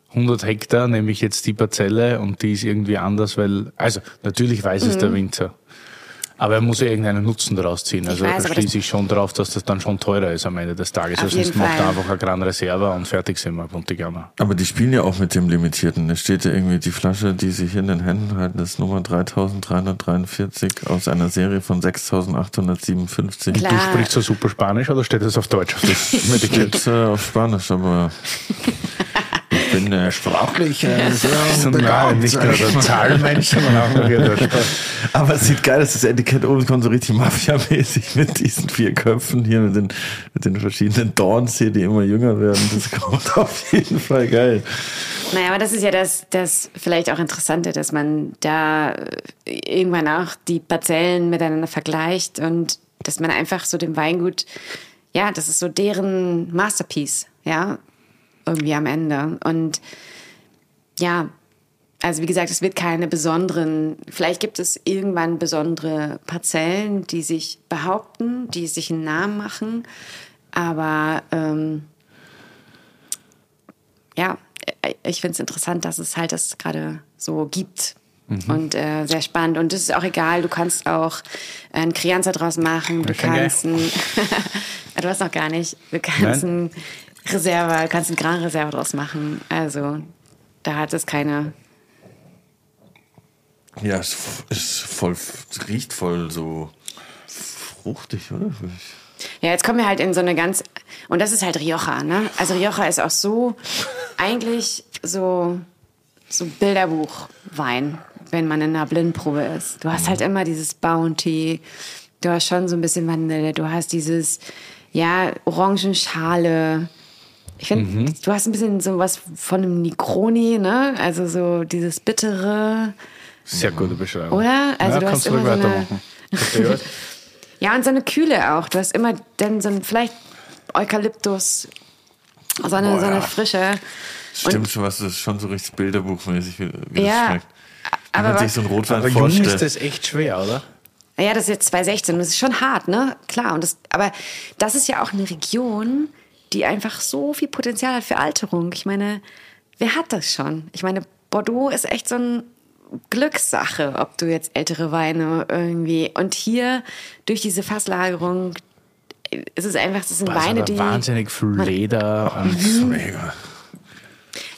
100 Hektar nehme ich jetzt die Parzelle und die ist irgendwie anders, weil, also natürlich weiß es Mhm. der Winzer. Aber er muss ja irgendeinen Nutzen daraus ziehen. Also weiß, da aber das- schließe ich schon darauf, dass das dann schon teurer ist am Ende des Tages. Auf Also sonst macht er einfach eine Gran Reserva und fertig sind wir, Puntigana. Aber die spielen ja auch mit dem Limitierten. Es steht ja irgendwie die Flasche, die sie hier in den Händen halten, ist Nummer 3343 aus einer Serie von 6857. Klar. Du sprichst so super Spanisch oder steht das auf Deutsch auf Etikett? Steht äh, auf Spanisch, aber ich bin äh, sprachlich äh, sehr Nein, begabt, nicht sag nur ich der mal. Zahlmensch, sondern auch noch wieder der Aber es sieht geil aus, das Etikett oben kommt so richtig Mafia-mäßig mit diesen vier Köpfen hier, mit den, mit den verschiedenen Dorns hier, die immer jünger werden. Das kommt auf jeden Fall geil. Naja, aber das ist ja das, das vielleicht auch Interessante, dass man da äh, irgendwann auch die Parzellen miteinander vergleicht und dass man einfach so dem Weingut, ja, das ist so deren Masterpiece, ja, irgendwie am Ende. Und ja, also wie gesagt, es wird keine besonderen, vielleicht gibt es irgendwann besondere Parzellen, die sich behaupten, die sich einen Namen machen, aber ähm, ja, ich finde es interessant, dass es halt das gerade so gibt. Und äh, sehr spannend. Und das ist auch egal, du kannst auch einen Crianza draus machen, du kannst ein, du hast noch gar nicht, du kannst ein Reserve, du kannst ein Gran Reserve draus machen. Also da hat es keine. Ja, es ist voll, es riecht voll so fruchtig, oder? Ja, jetzt kommen wir halt in so eine ganz. Und das ist halt Rioja, ne? Also Rioja ist auch so eigentlich so, so Bilderbuchwein, wenn man in einer Blindprobe ist. Du hast halt immer dieses Bounty, du hast schon so ein bisschen Vanille, du hast dieses, ja, Orangenschale. Ich finde, du hast ein bisschen so was von einem Negroni, ne? Also so dieses bittere. Sehr gute Beschreibung. Oder? Also ja, du hast immer so eine- was? Ja, und so eine Kühle auch. Du hast immer dann so ein, vielleicht Eukalyptus, so eine, Boah, so eine ja. Frische. Stimmt schon, was das ist schon so richtig bilderbuchmäßig, wie, wie Ja, das schmeckt. Wenn aber man sich so einen Rotwein Aber jung vorstellt. ist das echt schwer, oder? Ja, das ist jetzt 2016. Das ist schon hart, ne? Klar. Und das, aber das ist ja auch eine Region, die einfach so viel Potenzial hat für Alterung. Ich meine, wer hat das schon? Ich meine, Bordeaux ist echt so eine Glückssache, ob du jetzt ältere Weine irgendwie. Und hier durch diese Fasslagerung ist es einfach, das sind Boah, Weine, die. wahnsinnig viel Leder und Das ist mega.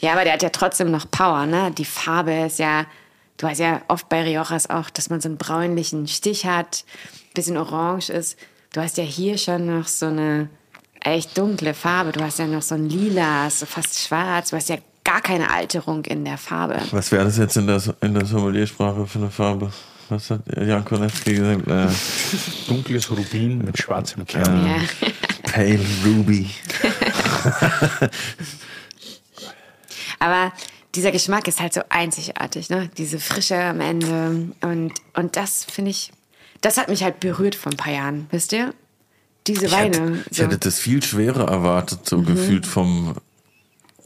Ja, aber der hat ja trotzdem noch Power, ne? Die Farbe ist ja, du hast ja oft bei Riojas auch, dass man so einen bräunlichen Stich hat, bisschen orange ist. Du hast ja hier schon noch so eine echt dunkle Farbe. Du hast ja noch so ein lila, so fast schwarz. Du hast ja gar keine Alterung in der Farbe. Was wäre das jetzt in der, in der Sommeliersprache für eine Farbe? Was hat Jan Konecki gesagt? Äh, dunkles Rubin mit schwarzem Kern. Ja. Pale Ruby. Aber dieser Geschmack ist halt so einzigartig, ne? Diese Frische am Ende. Und, und das finde ich, das hat mich halt berührt vor ein paar Jahren, wisst ihr? Diese Ich Weine. hätte, ich so. hätte das viel schwerer erwartet, so gefühlt vom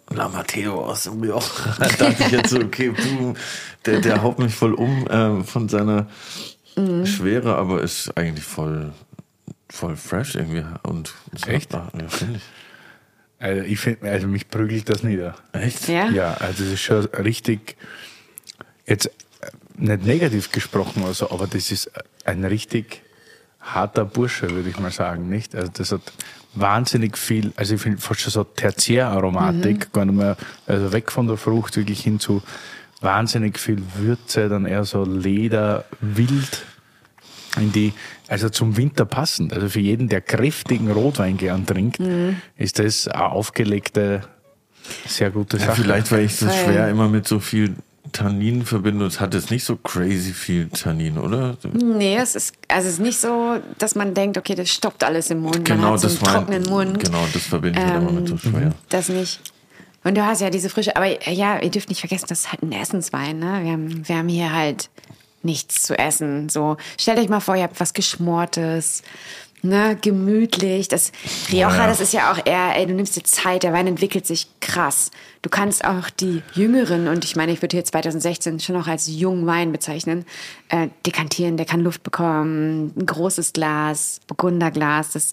La Matteo aus dem Rioja. Da dachte ich jetzt so, okay, puh, der, der haut mich voll um ähm, von seiner Schwere, aber ist eigentlich voll, voll fresh irgendwie. Und Echt? Ja, finde ich. Also, ich find, also mich prügelt das nieder. Echt? Ja? Ja, also das ist schon richtig, jetzt äh, nicht negativ gesprochen, also, aber das ist ein richtig harter Bursche, würde ich mal sagen, nicht? Also das hat wahnsinnig viel, also ich finde fast schon so Tertiäraromatik, gar nicht mehr, also weg von der Frucht wirklich hin zu wahnsinnig viel Würze, dann eher so Leder, wild, in die, also zum Winter passend. Also für jeden, der kräftigen Rotwein gern trinkt, ist das eine aufgelegte, sehr gute Ja, Sache. vielleicht, weil ich das schwer immer mit so viel Tannin verbinde. Es hat jetzt nicht so crazy viel Tannin, oder? Nee, es ist, also es ist nicht so, dass man denkt, okay, das stoppt alles im Mund. man Genau, hat so das einen mein- trockenen Mund. Genau, das verbinde ich halt immer mit so schwer. Das nicht. Und du hast ja diese frische, aber ja, ihr dürft nicht vergessen, das ist halt ein Essenswein, ne? Wir haben, wir haben hier halt nichts zu essen. So, stellt euch mal vor, ihr habt was Geschmortes, ne, gemütlich. Das Rioja, Ja. das ist ja auch eher, ey, du nimmst dir Zeit, der Wein entwickelt sich krass. Du kannst auch die Jüngeren, und ich meine, ich würde hier 2016 schon noch als jungen Wein bezeichnen, äh, dekantieren, der kann Luft bekommen, ein großes Glas, Burgunderglas, das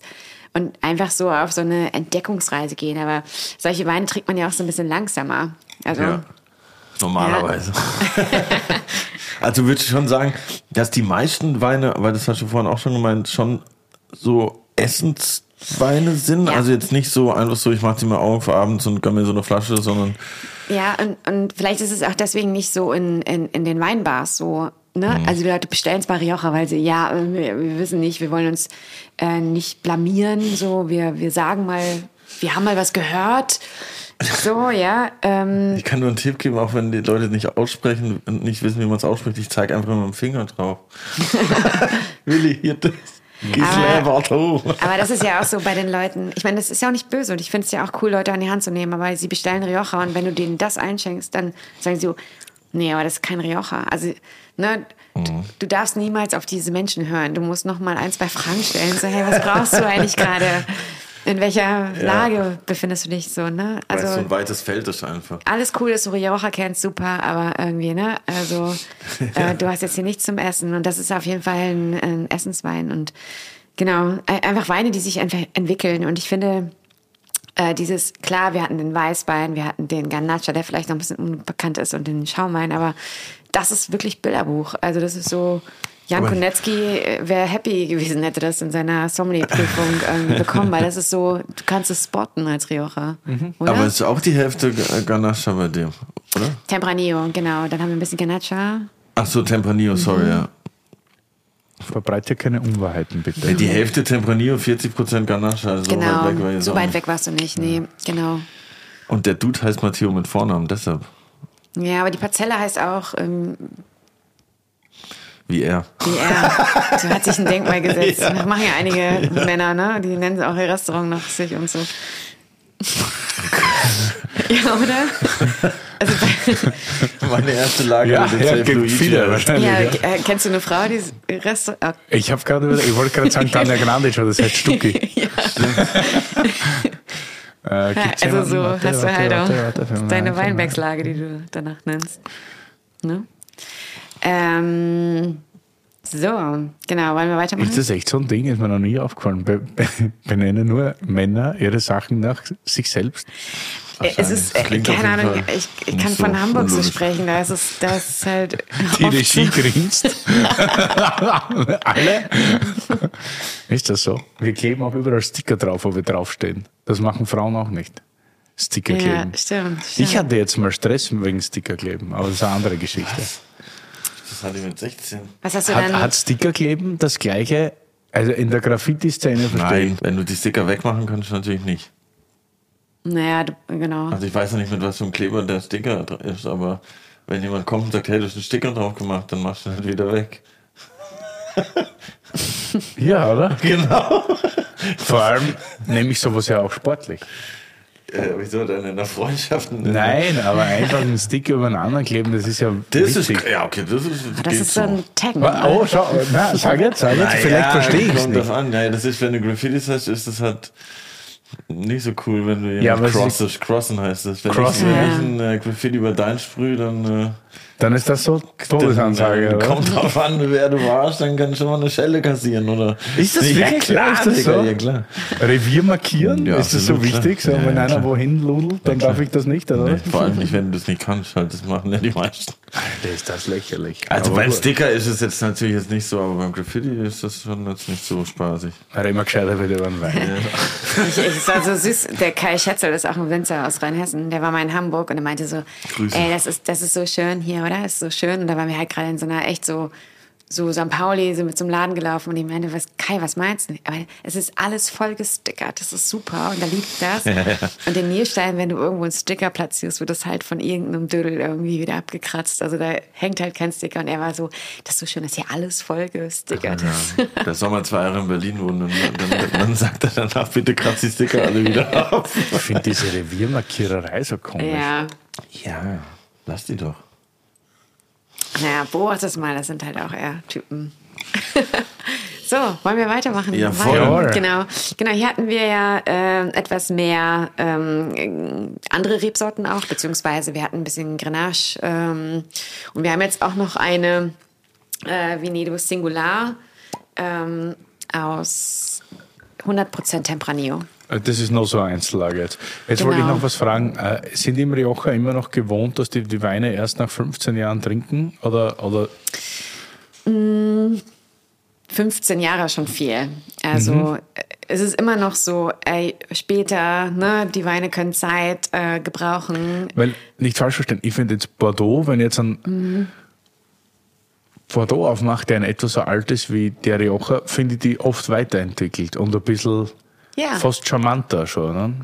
und einfach so auf so eine Entdeckungsreise gehen. Aber solche Weine trinkt man ja auch so ein bisschen langsamer. Also, Ja. Normalerweise. also würde ich schon sagen, dass die meisten Weine, weil das hast du vorhin auch schon gemeint, schon so Essensweine sind. Ja. Also jetzt nicht so einfach so, ich mache sie mal auf abends und gönn mir so eine Flasche, sondern Ja, und, und vielleicht ist es auch deswegen nicht so in, in, in den Weinbars so. Ne? Also die Leute bestellen es bei Rioja, weil sie, ja, äh, wir, wir wissen nicht, wir wollen uns äh, nicht blamieren. So, wir, wir sagen mal, wir haben mal was gehört. So, ja. Ähm, ich kann nur einen Tipp geben, auch wenn die Leute nicht aussprechen und nicht wissen, wie man es ausspricht, ich zeige einfach mit dem Finger drauf. Willi, hier das. Gisela, Aber- warte hoch. aber das ist ja auch so bei den Leuten. Ich meine, das ist ja auch nicht böse und ich finde es ja auch cool, Leute an die Hand zu nehmen, aber sie bestellen Rioja und wenn du denen das einschenkst, dann sagen sie so, nee, aber das ist kein Rioja. Also, ne, du, du darfst niemals auf diese Menschen hören. Du musst noch mal ein, zwei Fragen stellen. So, hey, was brauchst du eigentlich gerade? In welcher Lage befindest du dich so, ne? Weil es so Also, ein weites Feld ist einfach. alles cool, dass du Rioja kennst, super, aber irgendwie, ne? Also, äh, du hast jetzt hier nichts zum Essen und das ist auf jeden Fall ein, ein Essenswein und genau, ein- einfach Weine, die sich einfach entwickeln und ich finde, äh, dieses, klar, wir hatten den Weißwein, wir hatten den Ganacha, der vielleicht noch ein bisschen unbekannt ist und den Schaumwein, aber das ist wirklich Bilderbuch. Also das ist so, Jan Aber- Konetzki wäre happy gewesen, hätte das in seiner Sommelier-Prüfung ähm, bekommen, weil das ist so, du kannst es spotten als Rioja. Oder? Aber es ist auch die Hälfte G- Ganache bei dir, oder? Tempranillo, genau. Dann haben wir ein bisschen Ganacha. Ach so, Tempranillo, sorry, ja. Verbreite keine Unwahrheiten, bitte. Ja, Die Hälfte Tempranillo, 40% Ganache, also so genau. weit weg war ich so weit weg warst du nicht, nee, genau. Und der Dude heißt Matteo mit Vornamen, deshalb, Ja, aber die Parzelle heißt auch ähm, wie er. wie er. so hat sich ein Denkmal gesetzt. Das machen ja einige Männer, ne? Die nennen auch ihr Restaurant nach sich und so. ja, oder? Also bei, Meine erste Lage Ja, mit dem ja, gibt viele wahrscheinlich. ja, Ja, äh, kennst du eine Frau, die Restaurant. Ich habe gerade, ich wollte gerade sagen, Tanja Grandic oder das heißt Stucki. ja. Äh, Ja, also jemanden? so Warte, hast du warte, halt auch warte, warte, für deine. Weinbergslage, die du danach nennst. Ne? Ähm, so, genau, wollen wir weitermachen? Ist das echt so ein Ding? Ist mir noch nie aufgefallen. Be be benennen nur Männer ihre Sachen nach sich selbst. Äh, es ist, äh, keine Ahnung, ich, ich kann so von Hamburg so sprechen, da ist es, da ist es halt. Die Regie grinst. Alle? Ist das so? Wir kleben auch überall Sticker drauf, wo wir draufstehen. Das machen Frauen auch nicht. Sticker Ja, kleben. stimmt, stimmt. Ich hatte jetzt mal Stress wegen Sticker kleben, aber das ist eine andere Geschichte. Das hatte ich mit 16. Was hast du Hat, dann? hat Sticker kleben das gleiche, also in der Graffiti-Szene verstehe Nein, wenn du die Sticker wegmachen kannst, natürlich nicht. naja, genau. Also ich weiß ja nicht, mit was für einem Kleber der Sticker ist, aber wenn jemand kommt und sagt, hey, du hast einen Sticker drauf gemacht, dann machst du ihn halt wieder weg. Ja, oder? Genau. Vor allem nehme ich sowas ja auch sportlich. Äh, wieso denn in der Freundschaft? Nein, aber einfach einen Sticker übereinander kleben, das ist ja Das witzig. ist, ja, okay, das ist, das ist so ein Tag. Oh, schau, na, sag jetzt, sag jetzt, vielleicht verstehe ich es kommt nicht. an. Ja, das ist, wenn du Graffitis hast, ist das halt nicht so cool, wenn du jemand Ja, crossest. Crossen heißt das. Wenn Crossen, ich, ja. wenn ich ein äh, Graffiti über dein sprüh, dann, äh, Dann ist das so Todesansage, dann oder? kommt drauf an, wer du warst, dann kannst du schon mal eine Schelle kassieren, oder? Ist das ja, wirklich? klar, Ist das so? Ja, klar. Revier markieren? Ja, ist das so wichtig? So, Ja, wenn ja, einer klar. wohin ludelt, dann darf ich das nicht, oder? Nee, vor allem nicht, wenn du das nicht kannst, halt. Das machen ja die meisten. Alter, ist das lächerlich. Also Aber beim gut. Sticker ist es jetzt natürlich jetzt nicht so, aber beim Graffiti ist das schon jetzt nicht so spaßig. Wäre immer gescheiter wieder beim Wein. Ich, ich, es war so süß. Der Kai Schätzel ist auch ein Winzer aus Rheinhessen. Der war mal in Hamburg und er meinte so, Grüße. ey, das ist, das ist so schön hier, oder? Das ist so schön. Und da waren wir halt gerade in so einer echt so, so St. Pauli, so mit so einem Laden gelaufen und ich meinte, was, Kai, was meinst du? Aber es ist alles voll gestickert. Das ist super. Und da liegt das. Und in Nierstein, wenn du irgendwo einen Sticker platzierst, wird das halt von irgendeinem Dödel irgendwie wieder abgekratzt. Also da hängt halt kein Sticker. Und er war so, das ist so schön, dass hier alles voll gestickert ist. Ja. Der soll mal zwei Jahre in Berlin wohnen und dann, dann sagt er danach, bitte kratz die Sticker alle wieder ab. Ich finde diese Reviermarkiererei so komisch. Ja. Ja, lass die doch. Naja, beobachte es mal, das sind halt auch eher Typen. so, wollen wir weitermachen? Ja, voll. Jawohl. Genau, genau, hier hatten wir ja ähm, etwas mehr ähm, andere Rebsorten auch, beziehungsweise wir hatten ein bisschen Grenache ähm, und wir haben jetzt auch noch eine äh, Vinedo Singular ähm, aus 100% Tempranillo. Das ist noch so eine Einzellage jetzt. Jetzt wollte ich Genau. noch was fragen. Äh, Sind die im Rioja immer noch gewohnt, dass die die Weine erst nach 15 Jahren trinken? Oder, oder 15 Jahre schon viel. Also äh, es ist immer noch so, ey, später, ne, die Weine können Zeit äh, gebrauchen. Weil, nicht falsch verstehen, ich finde jetzt Bordeaux, wenn jetzt ein Bordeaux aufmacht, der in etwa so alt ist wie der Rioja, finde ich die oft weiterentwickelt und ein bisschen Ja. fast charmanter schon. Ne?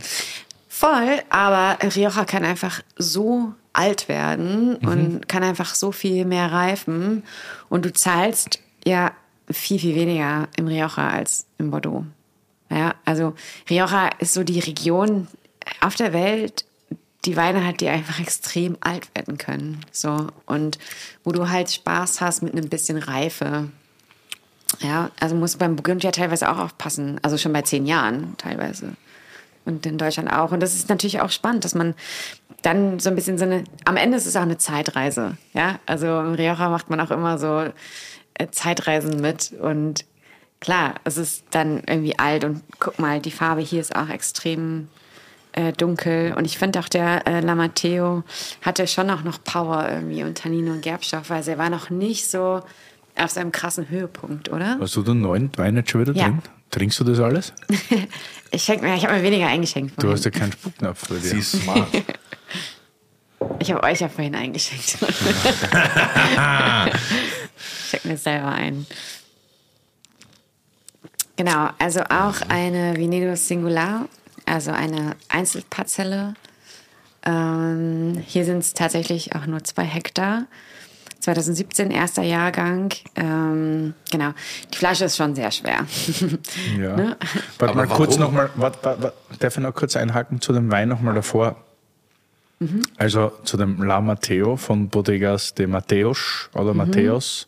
Voll, aber Rioja kann einfach so alt werden und kann einfach so viel mehr reifen und du zahlst ja viel, viel weniger im Rioja als im Bordeaux. Ja, also Rioja ist so die Region auf der Welt, die Weine hat, die einfach extrem alt werden können. So, und wo du halt Spaß hast mit einem bisschen Reife. Ja, also muss beim Burgund ja teilweise auch aufpassen. Also schon bei zehn Jahren teilweise. Und in Deutschland auch. Und das ist natürlich auch spannend, dass man dann so ein bisschen so eine, am Ende ist es auch eine Zeitreise. Ja, also im Rioja macht man auch immer so äh, Zeitreisen mit. Und klar, es ist dann irgendwie alt und guck mal, die Farbe hier ist auch extrem äh, dunkel. Und ich finde auch, der äh, Lamateo hatte schon auch noch Power irgendwie und Tannine und Gerbstoff, weil er war noch nicht so auf seinem krassen Höhepunkt, oder? Hast du den neuen Wein jetzt schon wieder Ja. drin? Trinkst du das alles? Ich schenk mir, ich habe mir weniger eingeschenkt. Du hast ja keinen Spucknapf für Sie dir. ist smart. Ich habe euch ja vorhin eingeschenkt. ich schenk mir selber ein. Genau, also auch eine Vinedo Singular, also eine Einzelparzelle. Ähm, hier sind es tatsächlich auch nur zwei Hektar. 2017 erster Jahrgang. Ähm, genau, die Flasche ist schon sehr schwer. Ja. Ne? Warte Aber mal kurz nochmal, darf ich noch kurz einhaken zu dem Wein nochmal davor? Mhm. Also zu dem La Matteo von Bodegas de Mateos Mhm. oder Mateos.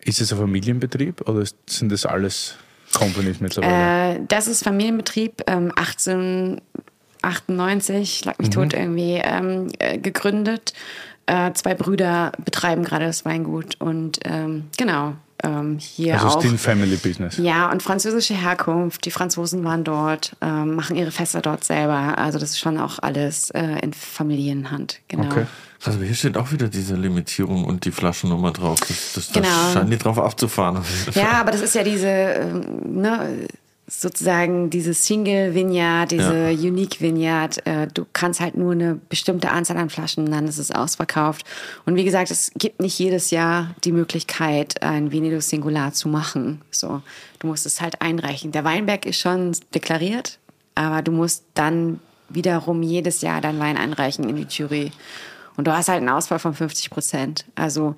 Ist es ein Familienbetrieb oder sind das alles Companies mittlerweile? Äh, das ist Familienbetrieb, ähm, 1898, schlag mich tot, irgendwie ähm, äh, gegründet. Äh, zwei Brüder betreiben gerade das Weingut und ähm, genau, ähm, hier also auch. Still Family Business. Ja, und französische Herkunft. Die Franzosen waren dort, ähm, machen ihre Fester dort selber. Also das ist schon auch alles äh, in Familienhand. Genau. Okay. Also hier steht auch wieder diese Limitierung und die Flaschennummer drauf. Das, das, das Genau. scheinen die drauf abzufahren. Ja, aber das ist ja diese, ähm, ne, sozusagen diese Single Vineyard, diese Unique Vineyard. Äh, du kannst halt nur eine bestimmte Anzahl an Flaschen, dann ist es ausverkauft. Und wie gesagt, es gibt nicht jedes Jahr die Möglichkeit, ein Venedo Singular zu machen. So, du musst es halt einreichen. Der Weinberg ist schon deklariert, aber du musst dann wiederum jedes Jahr deinen Wein einreichen in die Jury. Und du hast halt einen Ausfall von 50 Prozent. Also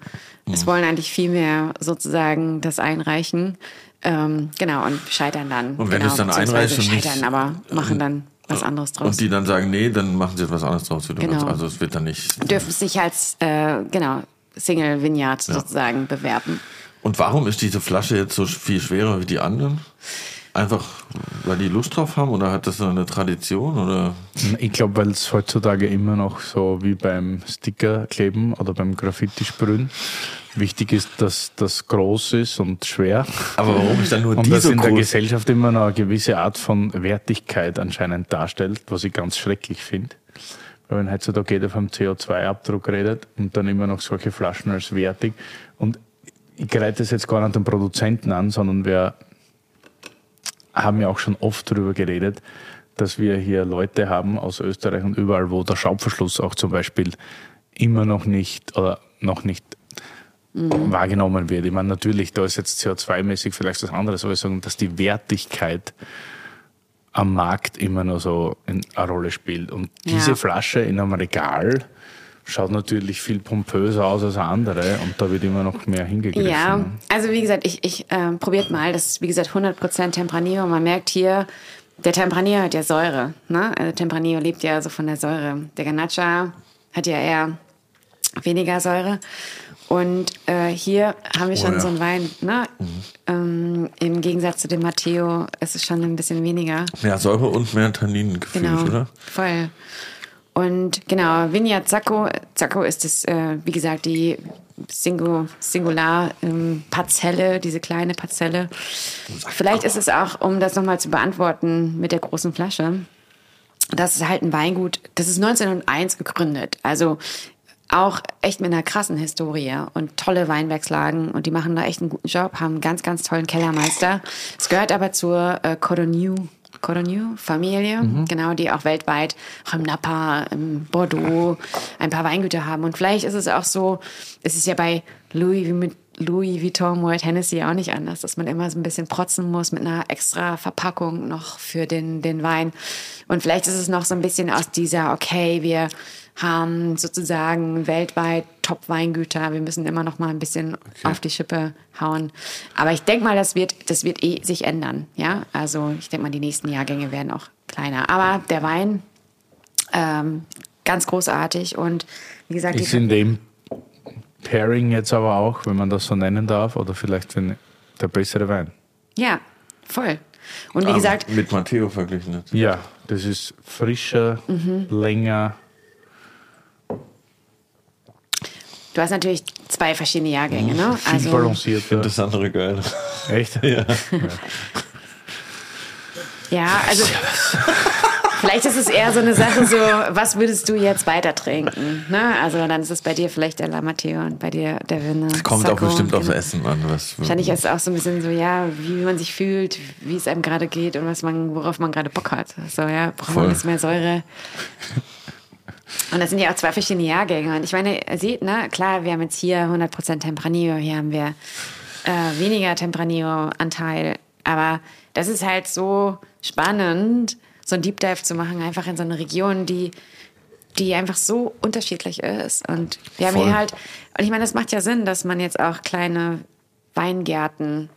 es wollen eigentlich viel mehr sozusagen das einreichen. Ähm, genau, und scheitern dann. Und wenn genau, du es dann nicht- scheitern, aber machen dann was anderes draus. Und die dann sagen, nee, dann machen sie etwas anderes draus. Genau. Also es wird dann nicht. dürfen sich als, äh, genau, Single Vineyard sozusagen bewerben. Und warum ist diese Flasche jetzt so viel schwerer wie die anderen? Einfach, weil die Lust drauf haben oder hat das so eine Tradition oder? Ich glaube, weil es heutzutage immer noch so wie beim Stickerkleben oder beim Graffiti-Sprühen wichtig ist, dass das groß ist und schwer. Aber warum ist dann nur Und die das so in der groß? Gesellschaft immer noch eine gewisse Art von Wertigkeit anscheinend darstellt, was ich ganz schrecklich finde. Weil wenn heutzutage jeder vom CO2-Abdruck redet und dann immer noch solche Flaschen als wertig. Und ich greife das jetzt gar nicht den Produzenten an, sondern wir haben ja auch schon oft darüber geredet, dass wir hier Leute haben aus Österreich und überall, wo der Schraubverschluss auch zum Beispiel immer noch nicht oder noch nicht wahrgenommen wird. Ich meine, natürlich, da ist jetzt CO2-mäßig vielleicht was anderes, aber ich sagen, dass die Wertigkeit am Markt immer noch so ein- eine Rolle spielt. Und diese Ja. Flasche in einem Regal schaut natürlich viel pompöser aus als andere und da wird immer noch mehr hingegriffen. Ja, ne? also wie gesagt, ich, ich ähm, probiert mal. Das ist wie gesagt 100% Tempranillo. Man merkt hier, der Tempranillo hat ja Säure. Ne? Also Tempranillo lebt ja so von der Säure. Der Ganacha hat ja eher weniger Säure. Und äh, hier haben wir schon Oh ja. so einen Wein. Ne? Ähm, Im Gegensatz zu dem Matteo ist es schon ein bisschen weniger. Mehr Säure und mehr Tanninen gefühlt, Genau, oder? voll. Und genau, Vineyard Zacco, Zacco ist es, äh, wie gesagt, die Singu, Singular ähm, diese kleine Parzelle. Vielleicht ist es auch, um das nochmal zu beantworten mit der großen Flasche, das ist halt ein Weingut, das ist 1901 gegründet. Also auch echt mit einer krassen Historie und tolle Weinbergslagen und die machen da echt einen guten Job, haben einen ganz, ganz tollen Kellermeister. Es gehört aber zur äh, Cordonieu, Cordonieu Familie, genau, die auch weltweit, auch im Napa, im Bordeaux, ein paar Weingüter haben. Und vielleicht ist es auch so, es ist ja bei Louis mit Louis Vuitton, Moet Hennessy auch nicht anders, dass man immer so ein bisschen protzen muss mit einer extra Verpackung noch für den, den Wein. Und vielleicht ist es noch so ein bisschen aus dieser, okay, wir haben sozusagen weltweit Top-Weingüter. Wir müssen immer noch mal ein bisschen auf die Schippe hauen. Aber ich denke mal, das wird, das wird eh sich ändern. Ja, also ich denke mal, die nächsten Jahrgänge werden auch kleiner. Aber der Wein, ähm, ganz großartig und wie gesagt, Ist die, in dem Pairing jetzt aber auch, wenn man das so nennen darf, oder vielleicht der bessere Wein. ja, voll. Und wie Aber gesagt, Mit Matteo verglichen. jetzt. Ja, das ist frischer, Mhm. länger. Du hast natürlich zwei verschiedene Jahrgänge, ne? Viel Also balancierter. Das andere geil. Echt? Ja. ja, also Vielleicht ist es eher so eine Sache, so, was würdest du jetzt weiter trinken? Ne? Also dann ist es bei dir vielleicht der Lamateo und bei dir der Winne. Kommt auch Sacco. bestimmt aufs Genau. Essen an. Was, Wahrscheinlich ist es auch so ein bisschen so, ja, wie man sich fühlt, wie es einem gerade geht und was man, worauf man gerade Bock hat. So, ja, braucht Voll. man ein bisschen mehr Säure. Und das sind ja auch zwei verschiedene Jahrgänge. Und ich meine, ihr seht, ne, klar, wir haben jetzt hier 100% Tempranillo, hier haben wir äh, weniger Tempranillo-Anteil. Aber das ist halt so spannend, so ein Deep Dive zu machen, einfach in so eine Region, die, die einfach so unterschiedlich ist. Und wir haben Voll. hier halt, und ich meine, das macht ja Sinn, dass man jetzt auch kleine Weingärten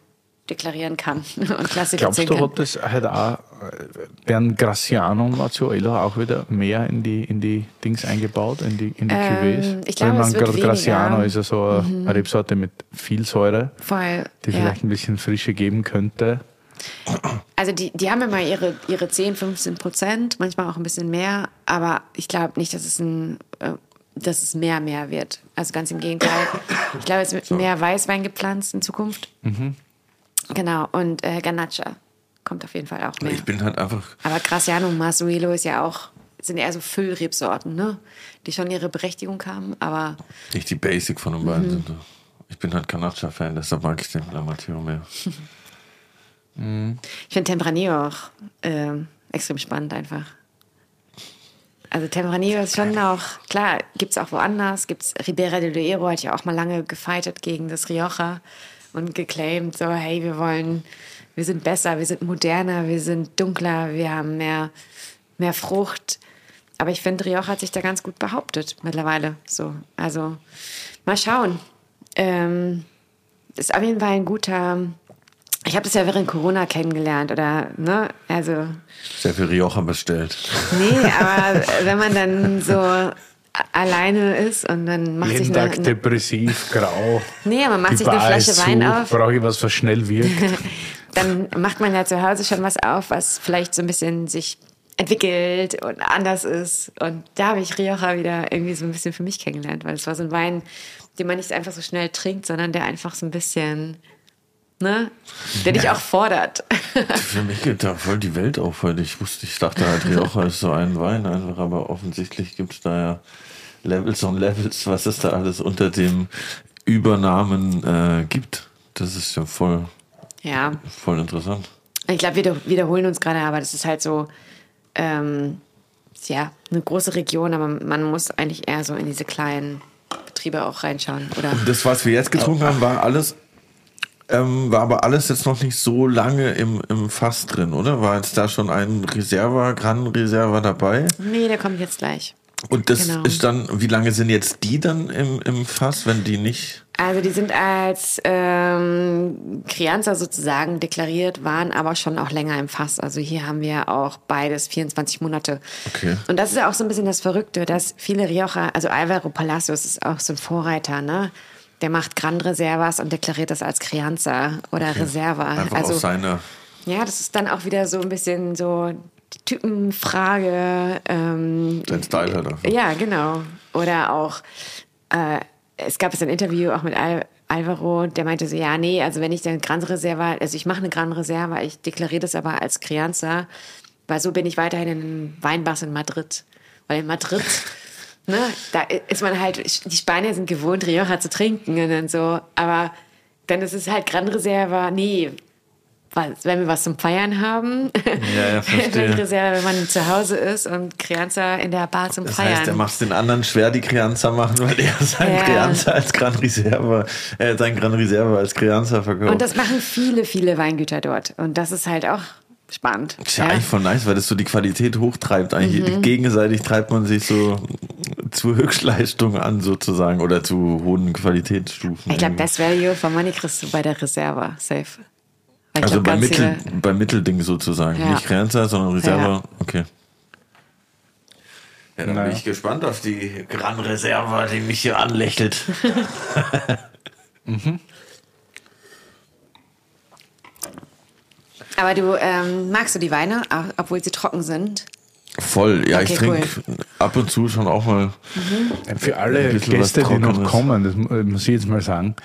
deklarieren kann und Glaubst klassifizieren du, kann. hat das halt auch äh, werden Graciano und Mazzuelo auch wieder mehr in die, in die Dings eingebaut, in die, in die Ähm, Cuvées? ich glaube, es wird gerade. Mhm. Graciano ist ja so eine eine Rebsorte mit viel Säure, Voll. die ja. vielleicht ein bisschen Frische geben könnte. Also die, die haben immer ihre, ihre 10, 15 Prozent, manchmal auch ein bisschen mehr, aber ich glaube nicht, dass es ein äh, dass es mehr mehr wird. Also ganz im Gegenteil. Ich glaube, es wird mehr Weißwein gepflanzt in Zukunft. Genau. Und äh, Ganacha kommt auf jeden Fall auch mehr. ich bin halt einfach. Aber Graciano und Masuelo ist ja auch, sind eher so Füllrebsorten, ne? Die schon ihre Berechtigung haben, aber Nicht die Basic von den beiden Mhm. sind. Ich bin halt Canacha-Fan, deshalb mag ich den Lamateo mehr. Ich finde Tempranillo auch ähm, extrem spannend einfach. Also Tempranillo ist schon auch, klar, gibt es auch woanders. Gibt's Ribera del Duero hat ja auch mal lange gefightet gegen das Rioja und geclaimed, so, hey, wir wollen, wir sind besser, wir sind moderner, wir sind dunkler, wir haben mehr, mehr Frucht. Aber ich finde, Rioja hat sich da ganz gut behauptet mittlerweile. So, also mal schauen. Ähm, ist auf jeden Fall ein guter. Ich habe das ja während Corona kennengelernt, oder, ne? Also, Sehr viel Rioja bestellt. nee, aber wenn man dann so alleine ist und dann macht Jeden sich Tag eine, depressiv, grau. Nee, man macht Die sich eine Bar Flasche ist Wein auf. Brauche ich was, was schnell wirkt. dann macht man ja zu Hause schon was auf, was vielleicht so ein bisschen sich entwickelt und anders ist. Und da habe ich Rioja wieder irgendwie so ein bisschen für mich kennengelernt, weil es war so ein Wein, den man nicht einfach so schnell trinkt, sondern der einfach so ein bisschen, ne, der dich auch fordert. Für mich geht da voll die Welt auf heute. Ich wusste, ich dachte halt, Rioja ist so ein Wein einfach, aber offensichtlich gibt es da ja Levels on Levels, was es da alles unter dem Übernamen äh, gibt. Das ist ja voll, ja, voll interessant. ich glaube, wir wiederholen uns gerade, aber das ist halt so, ähm, ja, eine große Region, aber man muss eigentlich eher so in diese kleinen Betriebe auch reinschauen. Oder Und das, was wir jetzt getrunken haben, war alles, ähm, war aber alles jetzt noch nicht so lange im, im Fass drin, oder? War jetzt da schon ein Reserva, Gran Reserva dabei? nee, der kommt jetzt gleich. Und das Genau. ist dann, wie lange sind jetzt die dann im, im Fass, wenn die nicht? Also die sind als ähm, Crianza sozusagen deklariert, waren aber schon auch länger im Fass. Also hier haben wir auch beides 24 Monate. Okay. Und das ist ja auch so ein bisschen das Verrückte, dass viele Rioja, also Alvaro Palacios ist auch so ein Vorreiter, ne? Der macht Grand Reservas und deklariert das als Crianza oder Reserva. Einfach also aus seiner. ja, das ist dann auch wieder so ein bisschen so die Typenfrage. Ähm, Sein Style halt einfach. Ja, genau. Oder auch, äh, es gab jetzt ein Interview auch mit Al Alvaro, der meinte so, ja, nee, also wenn ich dann Gran Reserva, also ich mache eine Gran Reserva, ich deklariere das aber als Crianza, weil so bin ich weiterhin in Weinbars in Madrid. Weil in Madrid, ne, da ist man halt, die Spanier sind gewohnt, Rioja zu trinken und dann so, aber dann ist es halt Gran Reserva, nee, was, wenn wir was zum Feiern haben, Ja, ja, verstehe. wenn man zu Hause ist und Crianza in der Bar zum Das Feiern. heißt, er macht es den anderen schwer, die Crianza machen, weil er sein Ja. Crianza als Gran Reserva, äh, sein Gran Reserva als Crianza verkauft. Und das machen viele, viele Weingüter dort. Und das ist halt auch spannend. ist ja, eigentlich voll nice, weil das so die Qualität hochtreibt. Eigentlich Mhm. gegenseitig treibt man sich so zu Höchstleistung an, sozusagen, oder zu hohen Qualitätsstufen. Ich glaube, das Value for Money kriegst du bei der Reserva safe. Weil ich Also glaub, bei ganz Mittel, viele- bei Mittelding sozusagen. Ja. Nicht Crianza, sondern Reserva. Ja. Okay. Ja, dann Naja. bin ich gespannt auf die Gran Reserva, die mich hier anlächelt. Aber du ähm, magst du die Weine, obwohl sie trocken sind? Voll, ja, ich Okay, trinke ab und zu schon auch mal. Für alle Gäste, die noch kommen, das mu- muss ich jetzt mal sagen,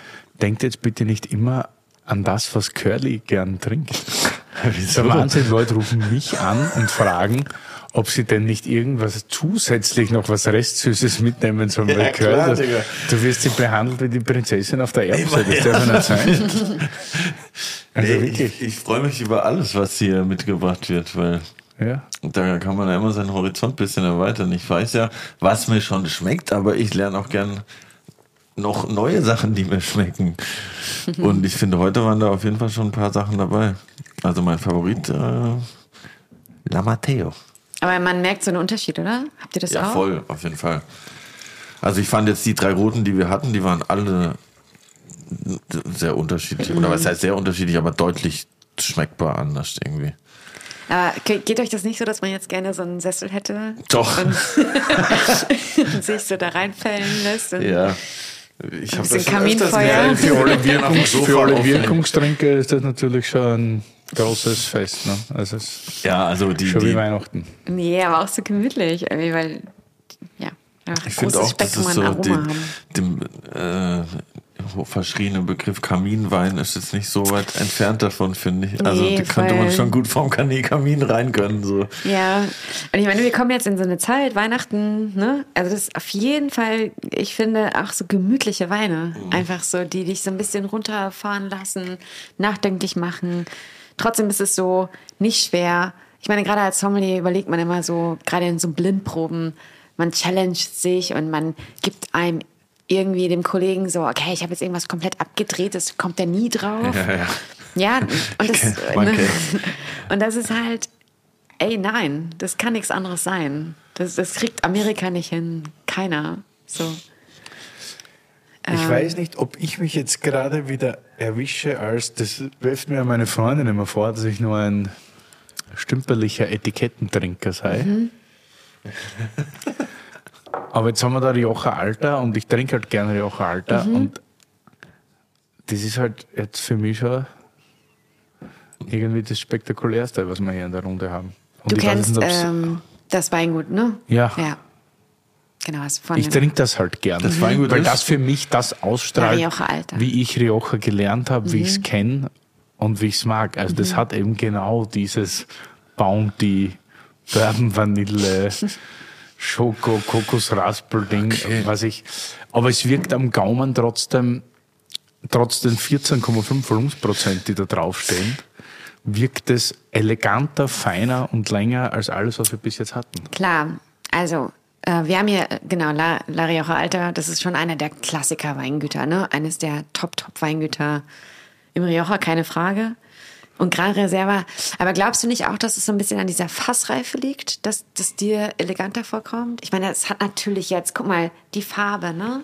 denkt jetzt bitte nicht immer an das, was Curly gern trinkt. Der Wahnsinn, Leute rufen mich an und fragen, ob sie denn nicht irgendwas zusätzlich noch was Restsüßes mitnehmen sollen. Ja, klar, Digga. du wirst sie behandelt wie die Prinzessin auf der Erbse. Das darf ja nicht sein. Also Ey, ich ich freue mich über alles, was hier mitgebracht wird, weil Ja. da kann man ja immer seinen Horizont ein bisschen erweitern. Ich weiß ja, was mir schon schmeckt, aber ich lerne auch gern noch neue Sachen, die mir schmecken. Und ich finde, heute waren da auf jeden Fall schon ein paar Sachen dabei. Also mein Favorit, äh, La Matteo. Aber man merkt so einen Unterschied, oder? Habt ihr das Ja, auch? voll, auf jeden Fall. Also ich fand jetzt die drei roten, die wir hatten, die waren alle sehr unterschiedlich. Oder was heißt sehr unterschiedlich, aber deutlich schmeckbar anders irgendwie. Aber ge- geht euch das nicht so, dass man jetzt gerne so einen Sessel hätte? Doch. Und, sich so da reinfällen lässt? Ja. Ich habe das schon Kaminfeuer. öfters für alle Sofa Für alle. Wirkungstrinker ist das natürlich schon ein großes Fest. Ne? Also Ja, also die, schon wie die Weihnachten. Nee, aber auch so gemütlich, irgendwie, weil, ja, einfach ich finde großes auch, das Spektrum ist an so haben. dem äh, verschriene Begriff Kaminwein ist jetzt nicht so weit entfernt davon, finde ich. Also Nee, die könnte man schon gut vom Kamin rein können. So. Ja, und ich meine, wir kommen jetzt in so eine Zeit, Weihnachten, ne? Also das ist auf jeden Fall, ich finde, auch so gemütliche Weine. Einfach so, die dich so ein bisschen runterfahren lassen, nachdenklich machen. Trotzdem ist es so nicht schwer. Ich meine, gerade als Sommelier überlegt man immer so, gerade in so Blindproben, man challenged sich und man gibt einem irgendwie dem Kollegen so, okay, ich habe jetzt irgendwas komplett abgedreht, das kommt der nie drauf. Ja, ja. Ja, und das, ne, und das ist halt, ey, nein, das kann nichts anderes sein. Das, das kriegt Amerika nicht hin. Keiner. So. Ich Ähm. weiß nicht, ob ich mich jetzt gerade wieder erwische, als das wirft mir meine Freundin immer vor, dass ich nur ein stümperlicher Etikettentrinker sei. Mhm. Aber jetzt haben wir da Rioja Alter und ich trinke halt gerne Rioja Alter Mhm. und das ist halt jetzt für mich schon irgendwie das Spektakulärste, was wir hier in der Runde haben. Und Du kennst nicht, ähm, das Weingut, ne? Ja. Ja. Genau, Ich trinke das halt gern. Das Weingut weil ist- das für mich das ausstrahlt, Ja, wie ich Rioja gelernt habe, wie ich es kenne und wie ich es mag. Also das hat eben genau dieses Bounty, Bourbon Vanille, Schoko, Kokosraspel-Ding, was ich. Aber es wirkt am Gaumen trotzdem, trotz den 14,5 Volumensprozent, die da draufstehen, wirkt es eleganter, feiner und länger als alles, was wir bis jetzt hatten. Klar, also äh, wir haben hier, äh, genau, La, La Rioja Alta, das ist schon einer der Klassiker-Weingüter, ne? Eines der Top-Top-Weingüter im Rioja, keine Frage. Und Gran Reserva. Aber glaubst du nicht auch, dass es so ein bisschen an dieser Fassreife liegt, dass das dir eleganter vorkommt? Ich meine, es hat natürlich jetzt, guck mal, die Farbe, ne?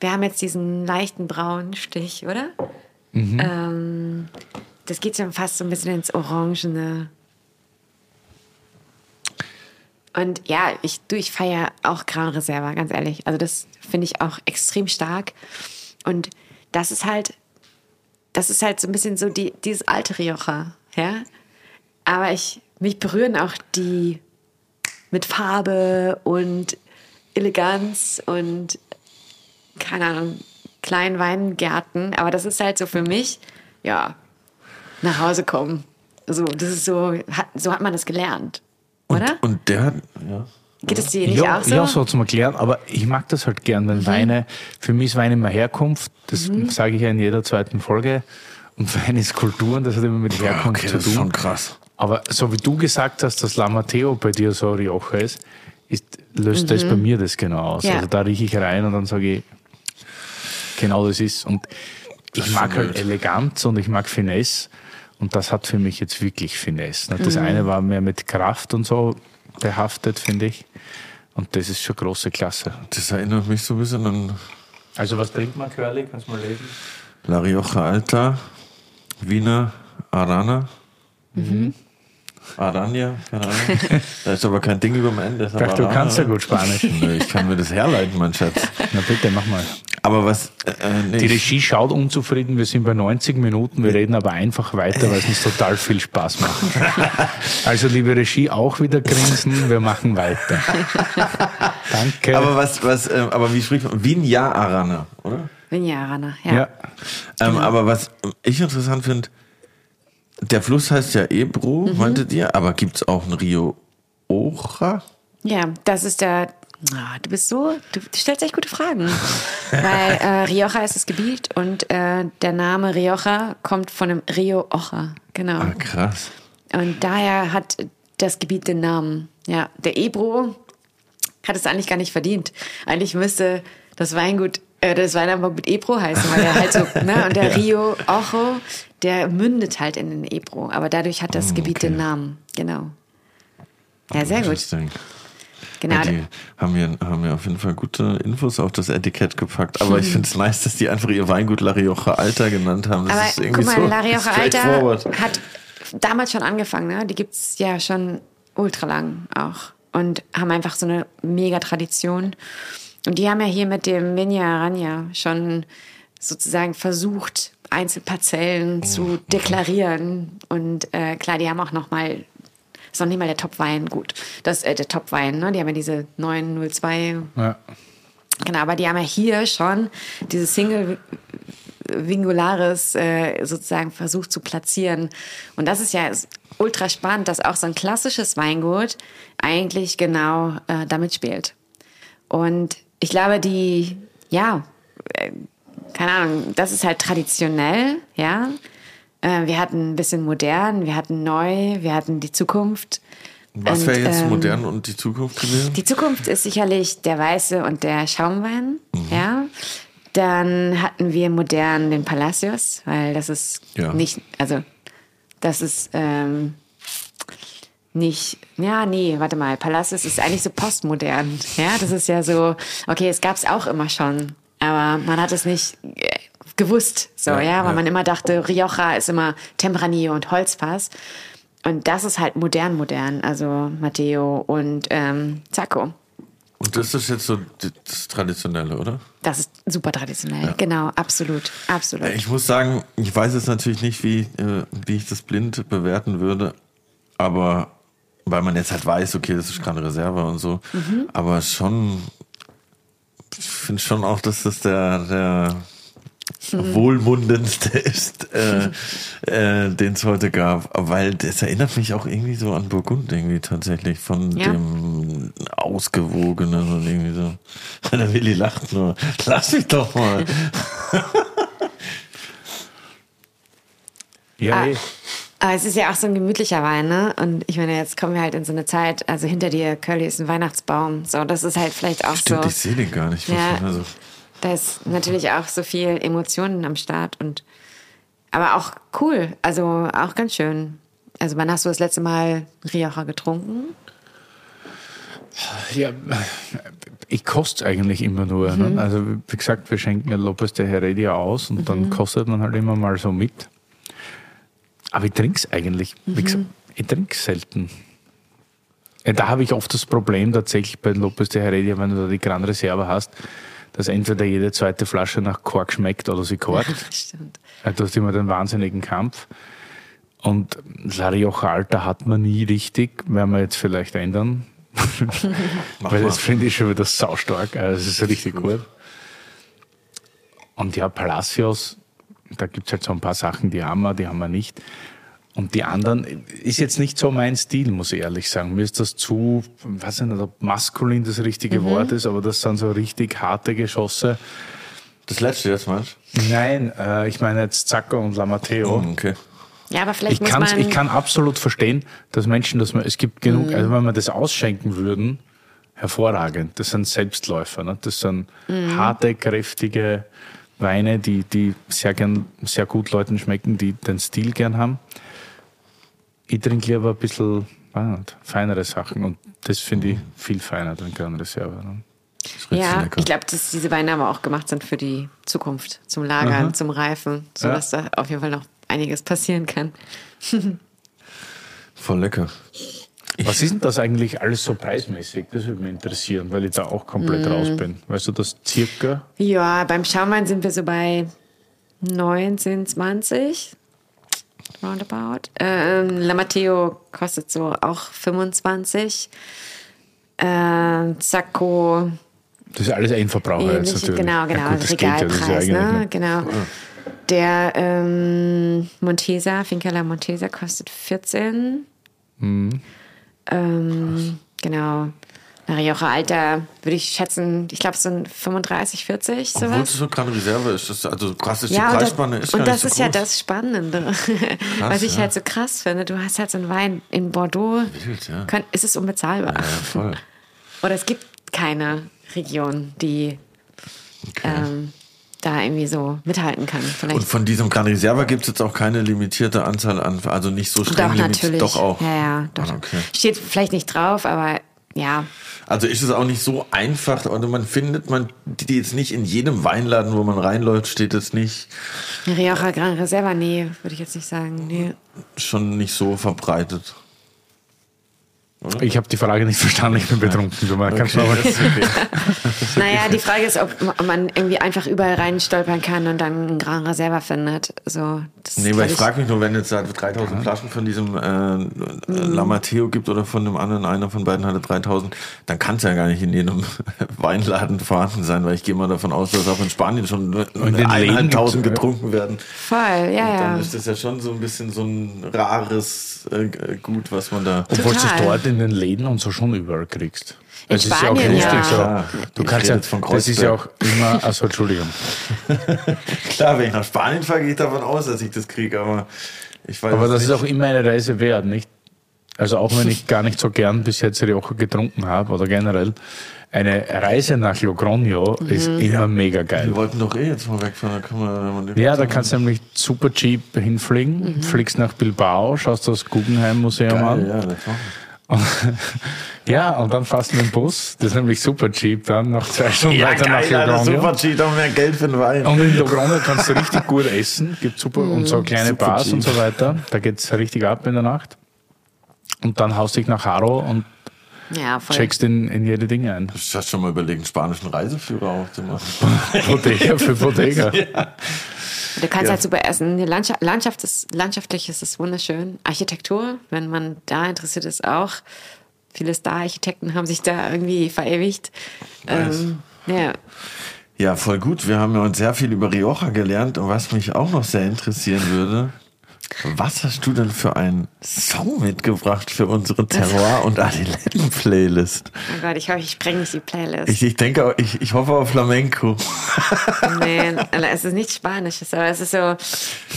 Wir haben jetzt diesen leichten braunen Stich, oder? Ähm, das geht schon fast so ein bisschen ins Orangene. Und ja, ich, du, ich feiere auch Gran Reserva, ganz ehrlich. Also das finde ich auch extrem stark. Und das ist halt, das ist halt so ein bisschen so die, dieses alte Rioja, ja. Aber ich, mich berühren auch die mit Farbe und Eleganz und keine Ahnung, kleinen Weingärten. Aber das ist halt so für mich, ja, nach Hause kommen. So, das ist so, hat, so hat man das gelernt. Oder? Und, der hat, ja. Geht es dir nicht ja, auch so? Mhm. Ja, so zum Erklären, aber ich mag das halt gern, wenn Weine, für mich ist Wein immer Herkunft, das sage ich ja in jeder zweiten Folge. Und Wein ist Kultur und das hat immer mit Herkunft Okay, zu das ist tun. schon krass. Aber so wie du gesagt hast, dass La Matteo bei dir so Rioja ist, ist löst das bei mir das genau aus. Mhm. Ja. Also da rieche ich rein und dann sage ich, genau das ist. Und ich mag halt. Eleganz und ich mag Finesse. Und das hat für mich jetzt wirklich Finesse. ne? Das Mhm. eine war mehr mit Kraft und so behaftet, finde ich. Und das ist schon große Klasse. Das erinnert mich so ein bisschen an Also was trinkt man, Curly? Kannst du mal lesen? La Rioja Alta, Wiener Arana. Mhm. Arania, keine Ahnung. da ist aber kein Ding über dem Ende. Ich dachte, du kannst ja gut Spanisch. Ich kann mir das herleiten, mein Schatz. Na bitte, mach mal. Aber was, äh, nee, Die Regie schaut unzufrieden, wir sind bei 90 Minuten, wir reden aber einfach weiter, weil es uns total viel Spaß macht. Also liebe Regie, auch wieder grinsen, wir machen weiter. Danke. aber was, was, äh, aber wie spricht man? Vinja Arana, oder? Vinja Arana, ja. ja. Ähm, aber was ich interessant finde, der Fluss heißt ja Ebro, Mhm. meintet ihr, aber gibt es auch einen Rio Ocha? Ja, das ist der. Ah, du bist so, du stellst echt gute Fragen. Weil äh, Rioja ist das Gebiet und äh, der Name Rioja kommt von dem Rio Ocha. Genau. Ah, krass. Und daher hat das Gebiet den Namen. Ja, der Ebro hat es eigentlich gar nicht verdient. Eigentlich müsste das Weingut, äh, das Weinanbau mit Ebro heißen, weil er halt so, ne, und der Ja. Rio Ojo, der mündet halt in den Ebro. Aber dadurch hat das Gebiet okay. den Namen. Genau. Ja, sehr gut. Genau. Ja, die haben mir, haben mir auf jeden Fall gute Infos auf das Etikett gepackt. Aber ich finde es nice, dass die einfach ihr Weingut La Rioja Alta genannt haben. Das Aber ist irgendwie guck mal, so La Rioja Alta hat damals schon angefangen, ne? Die gibt's ja schon ultra lang auch. Und haben einfach so eine mega Tradition. Und die haben ja hier mit dem Vinja Aranya schon sozusagen versucht, Einzelparzellen zu deklarieren. Und äh, klar, die haben auch noch mal ist noch nicht mal der Top-Wein, gut. Das, äh, der Top-Wein, ne? Die haben ja diese 902 Ja. Genau, aber die haben ja hier schon dieses Single Vingularis äh, sozusagen versucht zu platzieren. Und das ist ja ultra spannend, dass auch so ein klassisches Weingut eigentlich genau äh, damit spielt. Und ich glaube, die, ja, äh, keine Ahnung, das ist halt traditionell, ja. Äh, wir hatten ein bisschen modern, wir hatten neu, wir hatten die Zukunft. Was wäre jetzt ähm, modern und die Zukunft gewesen? Die Zukunft ist sicherlich der weiße und der Schaumwein, ja. Dann hatten wir modern den Palacios, weil das ist Ja. nicht, also das ist ähm, nicht, ja, nee, warte mal, Palacios ist eigentlich so postmodern, ja. Das ist ja so, okay, es gab es auch immer schon, aber man hat es nicht äh, gewusst, so, Ja, ja, weil ja. man immer dachte, Rioja ist immer Tempranillo und Holzfass. Und das ist halt modern, modern. Also Matteo und ähm, Zacco. Und das ist jetzt so das Traditionelle, oder? Das ist super traditionell. Genau, absolut. Absolut. Ich muss sagen, ich weiß jetzt natürlich nicht, wie, äh, wie ich das blind bewerten würde, aber weil man jetzt halt weiß, okay, das ist gerade Reserve und so, Mhm. aber schon, ich finde schon auch, dass das der, der. Wohlmundendste ist, äh, äh, den es heute gab, weil das erinnert mich auch irgendwie so an Burgund irgendwie tatsächlich von Ja. dem ausgewogenen und irgendwie so. Der Willi lacht nur. Lass mich doch mal. Ja, Ah. Aber es ist ja auch so ein gemütlicher Wein, ne? Und ich meine, jetzt kommen wir halt in so eine Zeit, also hinter dir, Curly, ist ein Weihnachtsbaum. So, das ist halt vielleicht auch Stimmt, so. ich sehe den gar nicht. Ja. Also, Da ist natürlich auch so viel Emotionen am Start und aber auch cool, also auch ganz schön. Also wann hast du das letzte Mal Rioja getrunken? Ja, ich koste eigentlich immer nur. Mhm. Ne? Also wie gesagt, wir schenken ja Lopez de Heredia aus und Mhm. dann kostet man halt immer mal so mit. Aber ich trinke es eigentlich, Mhm. wie gesagt, ich trinke selten. Ja, da habe ich oft das Problem tatsächlich bei Lopez de Heredia, wenn du da die Gran Reserva hast, dass entweder jede zweite Flasche nach Kork schmeckt oder sie korkt. Stimmt. Ja, Du hast immer den wahnsinnigen Kampf. Und La Rioja Alta hat man nie richtig, werden wir jetzt vielleicht ändern. Weil das finde ich schon wieder saustark. Also es ist richtig gut. Und ja, Palacios, da gibt es halt so ein paar Sachen, die haben wir, die haben wir nicht. Und die anderen ist jetzt nicht so mein Stil, muss ich ehrlich sagen. Mir ist das zu, weiß ich nicht, ob maskulin das richtige Wort ist, aber das sind so richtig harte Geschosse. das letzte jetzt meinst Nein, äh, ich meine jetzt Zacco und Lamateo. du? Okay. Ja, aber vielleicht Ich, muss man. ich kann absolut verstehen, dass Menschen, dass man, es gibt genug, also wenn wir das ausschenken würden, hervorragend. Das sind Selbstläufer. Ne? Das sind harte, kräftige Weine, die, die sehr, gern, sehr gut Leuten schmecken, die den Stil gern haben. Ich trinke lieber ein bisschen weiß nicht, feinere Sachen und das finde ich viel feiner, den Gran Reserva. Ne? Ja, ich glaube, dass diese Weine aber auch gemacht sind für die Zukunft, zum Lagern, Aha. zum Reifen, sodass da auf jeden Fall noch einiges passieren kann. Voll lecker. Was ist denn das eigentlich alles so preismäßig? Das würde mich interessieren, weil ich da auch komplett raus bin. Weißt du das circa? Ja, beim Schaumwein sind wir so bei 19, 20. Roundabout. Ähm, La Matteo kostet so auch 25. Ähm, Zacco Das ist alles Endverbraucher jetzt ähnlich. natürlich. Genau, Ja genau. gut, ja, das ist ja Regalpreis, eigentlich ne? Genau. Der ähm, Montesa, Finca La Montesa, kostet 14. Mhm. Ähm, genau. Rioja Alter würde ich schätzen, ich glaube, es sind 35, 40, Obwohl sowas. es so gerade Reserve ist, das, also krass ist die Ja, und, Preisspanne das, ist und das nicht ist so ja groß. das Spannende, was ich ja. halt so krass finde. Du hast halt so einen Wein in Bordeaux. Wild, ja. Kann, ist es unbezahlbar? Ja, voll. Oder es gibt keine Region, die ähm, da irgendwie so mithalten kann. Vielleicht. Und von diesem Gran Reserva gibt es jetzt auch keine limitierte Anzahl an, also nicht so streng doch, limitiert. natürlich. Doch auch. Ja, ja, doch. Ah, okay. Steht vielleicht nicht drauf, aber ja. Also ist es auch nicht so einfach, oder man findet man die jetzt nicht in jedem Weinladen, wo man reinläuft, steht es nicht Rioja Gran Reserva, nee, würde ich jetzt nicht sagen. Nee. schon nicht so verbreitet. Ich habe die Frage nicht verstanden, ich bin betrunken. Du mal- kannst du aber das ist okay. Naja, die Frage ist, ob man irgendwie einfach überall rein stolpern kann und dann einen Gran Reserva findet. So, das Nee, weil ich frage mich nur, wenn es da 3000 Flaschen von diesem äh, Mhm. La Matteo gibt oder von dem anderen, einer von beiden hatte 3000, dann kann es ja gar nicht in jedem Weinladen vorhanden sein, weil ich gehe mal davon aus, dass auch in Spanien schon den Läden eineinhalbtausend gibt's, getrunken werden. Voll, ja, Und ja. dann ist das ja schon so ein bisschen so ein rares äh, Gut, was man da. Obwohl es dort in den Läden und so schon überall kriegst. In Es ist ja auch Spanien, lustig ja. so. Klar. Du Ich kannst ja, jetzt von das ist ja auch immer, also Entschuldigung. Klar, wenn ich nach Spanien fahre, gehe ich davon aus, dass ich das kriege, aber ich weiß Aber das nicht. ist auch immer eine Reise wert, nicht? Also auch wenn ich gar nicht so gern bis jetzt Rioja getrunken habe oder generell, eine Reise nach Logroño ist immer mega geil. Wir wollten doch eh jetzt mal wegfahren, da kann man. wenn man den- Ja, da kannst du nämlich super cheap hinfliegen, fliegst nach Bilbao, schaust das Guggenheim Museum Geil, an. ja, das machen Und, ja, und dann du mit dem Bus, das ist nämlich super cheap, dann noch zwei Stunden wir. Ja, weiter nach geil, Alter, super Logroño. cheap, auch mehr Geld für den Wein. Und in Logroño kannst du richtig gut essen, gibt super und so kleine Super Bars cheap. und so weiter. Da geht's richtig ab in der Nacht. Und dann haust dich nach Haro und Ja, checkst in, in jede Dinge ein. Du hast schon mal überlegt, einen spanischen Reiseführer aufzumachen. Bodega für Bodega. Du kannst halt super essen. Die Landschaft, Landschaft ist, landschaftlich ist es wunderschön. Architektur, wenn man da interessiert ist, auch. Viele Star-Architekten haben sich da irgendwie verewigt. Ähm, ja. Ja, voll gut. Wir haben ja uns sehr viel über Rioja gelernt und was mich auch noch sehr interessieren würde, was hast du denn für einen Song mitgebracht für unsere Terroir- und Adiletten-Playlist? Oh Gott, ich hoffe, ich spreng nicht die Playlist. Ich, ich denke, ich, ich hoffe auf Flamenco. nee, also es ist nichts Spanisches, aber es ist so,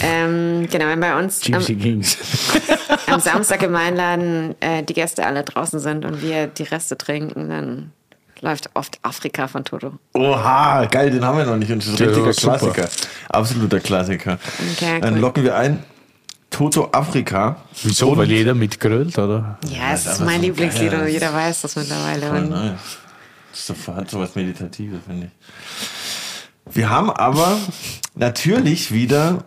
ähm, genau, wenn bei uns am, am Samstag im Weinladen äh, die Gäste alle draußen sind und wir die Reste trinken, dann läuft oft Afrika von Toto. Oha, geil, den haben wir noch nicht. Und das ist ein richtiger. Klassiker. Absoluter Klassiker. Okay, Dann cool. locken wir ein. Toto Afrika. Wieso? Und- Weil jeder mitgrölt, oder? Ja, es das ist mein so Lieblingslied und jeder weiß das mittlerweile. Voll nice. Das ist so, hat so was Meditatives, finde ich. Wir haben aber natürlich wieder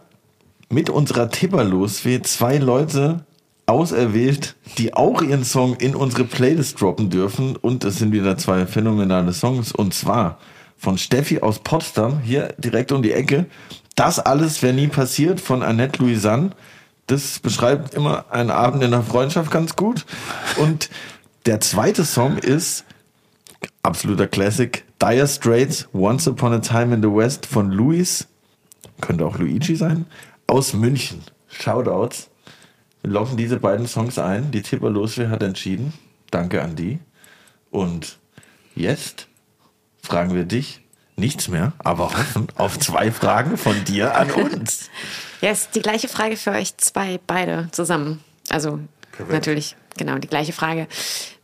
mit unserer Tipperlosfee zwei Leute auserwählt, die auch ihren Song in unsere Playlist droppen dürfen. Und es sind wieder zwei phänomenale Songs. Und zwar von Steffi aus Potsdam, hier direkt um die Ecke. Das alles wäre nie passiert von Annette Louisanne. Das beschreibt immer einen Abend in der Freundschaft ganz gut. Und der zweite Song ist absoluter Classic. Dire Straits, Once Upon a Time in the West von Luis, könnte auch Luigi sein, aus München. Shoutouts. Wir locken diese beiden Songs ein. Die Tipper Loswe hat entschieden. Danke an die. Und jetzt fragen wir dich nichts mehr, aber hoffen auf zwei Fragen von dir an uns. Ist die gleiche Frage für euch zwei, beide zusammen. Also natürlich, genau, die gleiche Frage.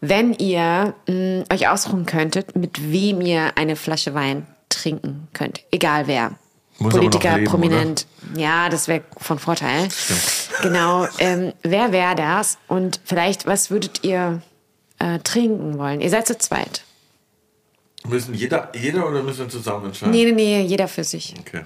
Wenn ihr mh, euch ausruhen könntet, mit wem ihr eine Flasche Wein trinken könnt, egal wer. Muss Politiker, leben, prominent. Ja, das wäre von Vorteil. Genau. Ähm, wer wäre das? Und vielleicht, was würdet ihr äh, trinken wollen? Ihr seid zu zweit. Müssen jeder, jeder oder müssen wir zusammen entscheiden? Nee, nee, nee, jeder für sich. Okay.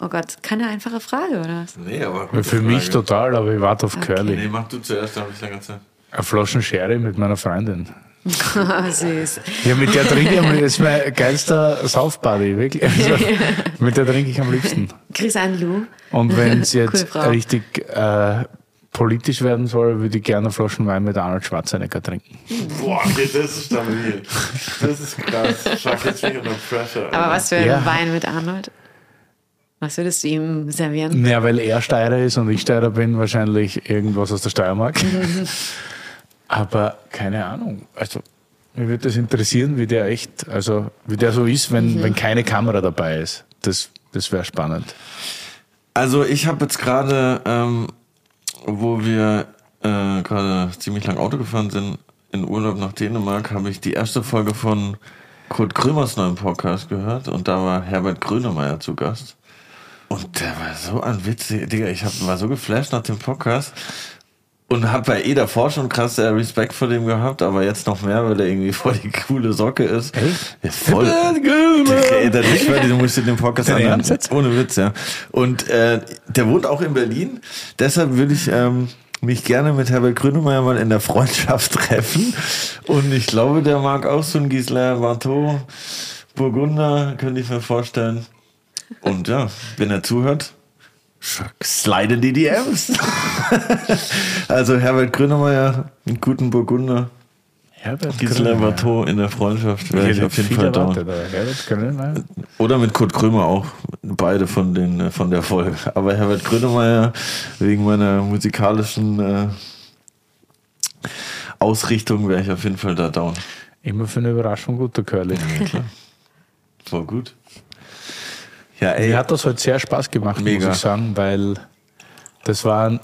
Oh Gott, keine einfache Frage, oder was? Nee, aber Für mich Frage. total, aber ich warte auf Curly. Nee, mach du zuerst, da habe ich länger Zeit. Eine Flaschen Sherry mit meiner Freundin. Oh, süß. Ja, mit der trinke ich, am- das ist mein geilster Saufbuddy, wirklich. Also, mit der trinke ich am liebsten. Chris an Lou. Und wenn es jetzt richtig äh, politisch werden soll, würde ich gerne Flaschen Wein mit Arnold Schwarzenegger trinken. Boah, okay, das ist stabil. Das ist krass. Schaff jetzt nicht unter Pressure. Aber was für Ja. ein Wein mit Arnold? Was würdest du ihm servieren? Ja, weil er Steirer ist und ich Steirer bin, wahrscheinlich irgendwas aus der Steiermark. Aber keine Ahnung. Also, mir würde das interessieren, wie der echt, also wie der so ist, wenn, wenn keine Kamera dabei ist. Das, das wäre spannend. Also ich habe jetzt gerade, ähm, wo wir äh, gerade ziemlich lang Auto gefahren sind, in Urlaub nach Dänemark, habe ich die erste Folge von Kurt Krömers neuen Podcast gehört und da war Herbert Grönemeyer zu Gast. Und der war so ein witzig, Digga, ich hab, war so geflasht nach dem Podcast und hab bei eh davor schon krass äh, Respekt vor dem gehabt, aber jetzt noch mehr, weil er irgendwie voll die coole Socke ist. Echt? Ja, voll. Das nicht, weil du musst dir den Podcast anhören. Ohne Witz, ja. Und äh, der wohnt auch in Berlin. Deshalb würde ich ähm, mich gerne mit Herbert Grönemeyer mal in der Freundschaft treffen. Und ich glaube, der mag auch so ein Gisela Bartot, Burgunder, könnte ich mir vorstellen. Und ja, wenn er zuhört, slide in die DMs. also Herbert Grönemeyer, einen guten Burgunder. Herbert Gisela. Bartot in der Freundschaft wäre ich auf jeden Fall da. Oder mit Kurt Krömer auch. Beide von, den, von der Folge. Aber Herbert Grönemeyer wegen meiner musikalischen äh, Ausrichtung wäre ich auf jeden Fall da down. Immer für eine Überraschung guter Curly. Voll gut. Ja, ey. Mir hat das heute sehr Spaß gemacht, Mega. muss ich sagen, weil das war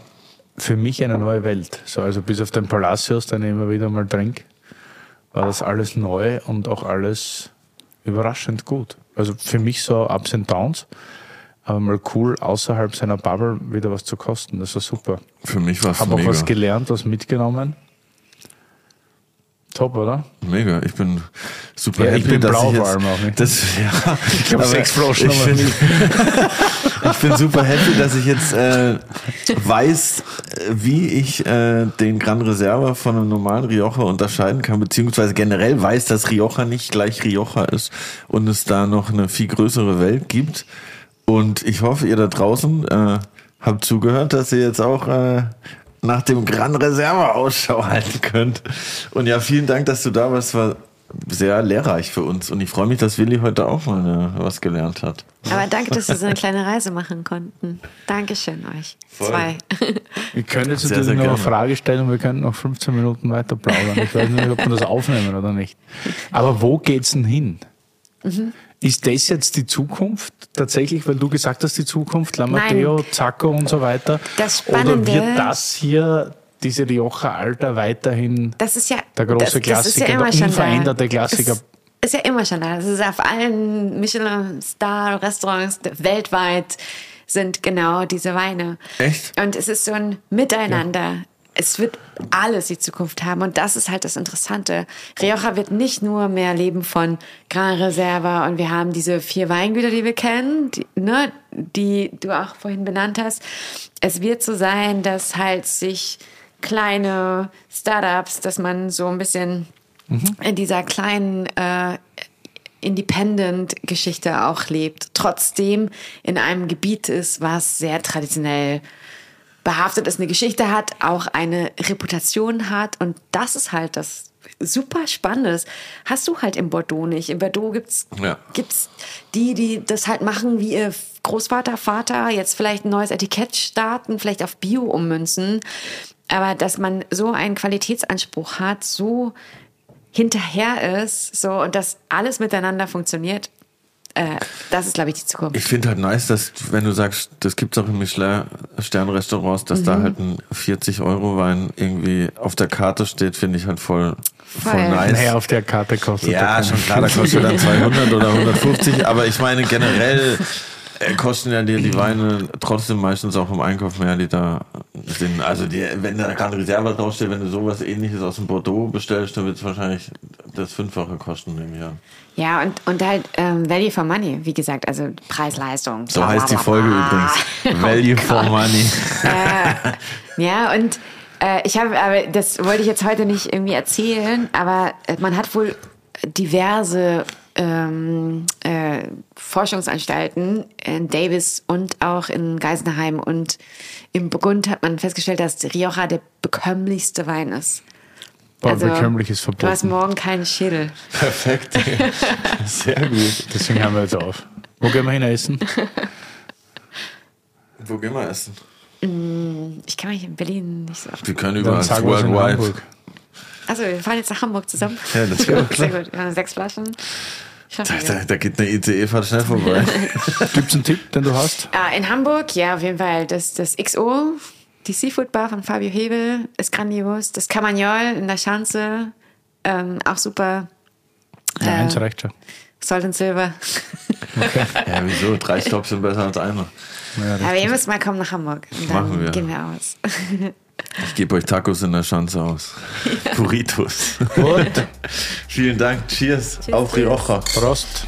für mich eine neue Welt. So, also bis auf den Palacios, den ich immer wieder mal trinke, war das alles neu und auch alles überraschend gut. Also für mich so Ups and Downs, aber mal cool, außerhalb seiner Bubble wieder was zu kosten. Das war super. Für mich war es Habe auch was gelernt, was mitgenommen. Top, oder? Mega. Ich bin super Ja, happy, ich bin dass blau ich vor jetzt, allem auch? Das, ja, ich hab sechs Flaschen, ich, bin, ich bin super happy, dass ich jetzt äh, weiß, äh, wie ich äh, den Gran Reserva von einem normalen Rioja unterscheiden kann, beziehungsweise generell weiß, dass Rioja nicht gleich Rioja ist und es da noch eine viel größere Welt gibt. Und ich hoffe, ihr da draußen äh, habt zugehört, dass ihr jetzt auch äh, nach dem Gran Reserva Ausschau halten könnt. Und ja, vielen Dank, dass du da warst. War sehr lehrreich für uns. Und ich freue mich, dass Willi heute auch mal äh, was gelernt hat. Aber danke, dass wir so eine kleine Reise machen konnten. Dankeschön euch. Voll. Zwei. Wir können jetzt natürlich noch eine. Frage stellen und wir können noch 15 Minuten weiter plaudern. Ich weiß nicht, ob wir das aufnehmen oder nicht. Aber wo geht's denn hin? Mhm. Ist das jetzt die Zukunft tatsächlich, weil du gesagt hast, die Zukunft, La Matteo, Zacco und so weiter? Das Oder Spannende- wird das hier, diese Rioja Alter, weiterhin Das ist ja der große das, das Klassiker, ist ja immer der schon unveränderte da. Klassiker? Ist, ist ja immer schon da. Das ist auf allen Michelin-Star-Restaurants weltweit sind genau diese Weine. Echt? Und es ist so ein Miteinander. Es wird alles die Zukunft haben und das ist halt das Interessante. Rioja wird nicht nur mehr leben von Gran Reserva und wir haben diese vier Weingüter, die wir kennen, die, ne, die du auch vorhin benannt hast. Es wird so sein, dass halt sich kleine Startups, dass man so ein bisschen in dieser kleinen äh, Independent-Geschichte auch lebt, trotzdem in einem Gebiet ist, was sehr traditionell behaftet ist, eine Geschichte hat, auch eine Reputation hat und das ist halt das super Spannendes. Hast du halt in Bordeaux nicht. In Bordeaux gibt's Ja. gibt's die, die das halt machen, wie ihr Großvater, Vater, jetzt vielleicht ein neues Etikett starten, vielleicht auf Bio ummünzen. Aber dass man so einen Qualitätsanspruch hat, so hinterher ist, so und dass alles miteinander funktioniert, äh, das ist, glaube ich, die Zukunft. Ich finde halt nice, dass, wenn du sagst, das gibt's auch in Michelin-Sternrestaurants, dass Mhm. da halt ein 40-Euro-Wein irgendwie auf der Karte steht, finde ich halt voll, voll, Voll. nice. Naja, auf der Karte kostet Ja, schon klar, da kostet dann 200 oder 150, aber ich meine generell äh, kosten ja die, die Weine trotzdem meistens auch im Einkauf mehr, die da sind. Also die, wenn da gerade Reserve draufsteht, wenn du sowas ähnliches aus dem Bordeaux bestellst, dann wird es wahrscheinlich das Fünffache kosten im Jahr. Ja, und, und halt ähm, Value for Money, wie gesagt, also Preis-Leistung. So bla, heißt die bla, Folge bla, bla. übrigens. Value for money. Ja, und äh, ich habe, aber das wollte ich jetzt heute nicht irgendwie erzählen, aber äh, man hat wohl diverse ähm, äh, Forschungsanstalten in Davis und auch in Geisenheim und im Burgund hat man festgestellt, dass Rioja der bekömmlichste Wein ist. Boah, bekömmlich ist Du hast morgen keinen Schädel. Perfekt. Sehr gut. Deswegen haben wir jetzt auf. Wo gehen wir hin essen? Wo gehen wir essen? Ich kann mich in Berlin nicht so. Wir können Dann überall worldwide. Hamburg. Also, wir fahren jetzt nach Hamburg zusammen. Ja, das Sehr geht klar. gut. Wir haben sechs Flaschen. Da, da, da geht eine ICE-Fahrt schnell vorbei. Gibt es einen Tipp, den du hast? Ah, in Hamburg, ja, auf jeden Fall. Das, das XO, die Seafood Bar von Fabio Hebel, ist grandios. Das Camagnol in der Schanze, ähm, auch super. Ja, Äh, eins reicht schon. Salt and Silver. ja, wieso? Drei Stops sind besser als einer. Ja, Aber ihr müsst mal kommen nach Hamburg. Und dann Machen wir. gehen wir aus. Ich gebe euch Tacos in der Schanze aus. Burritos. Gut. Vielen Dank. Cheers. Cheers, Auf. Rioja. Prost.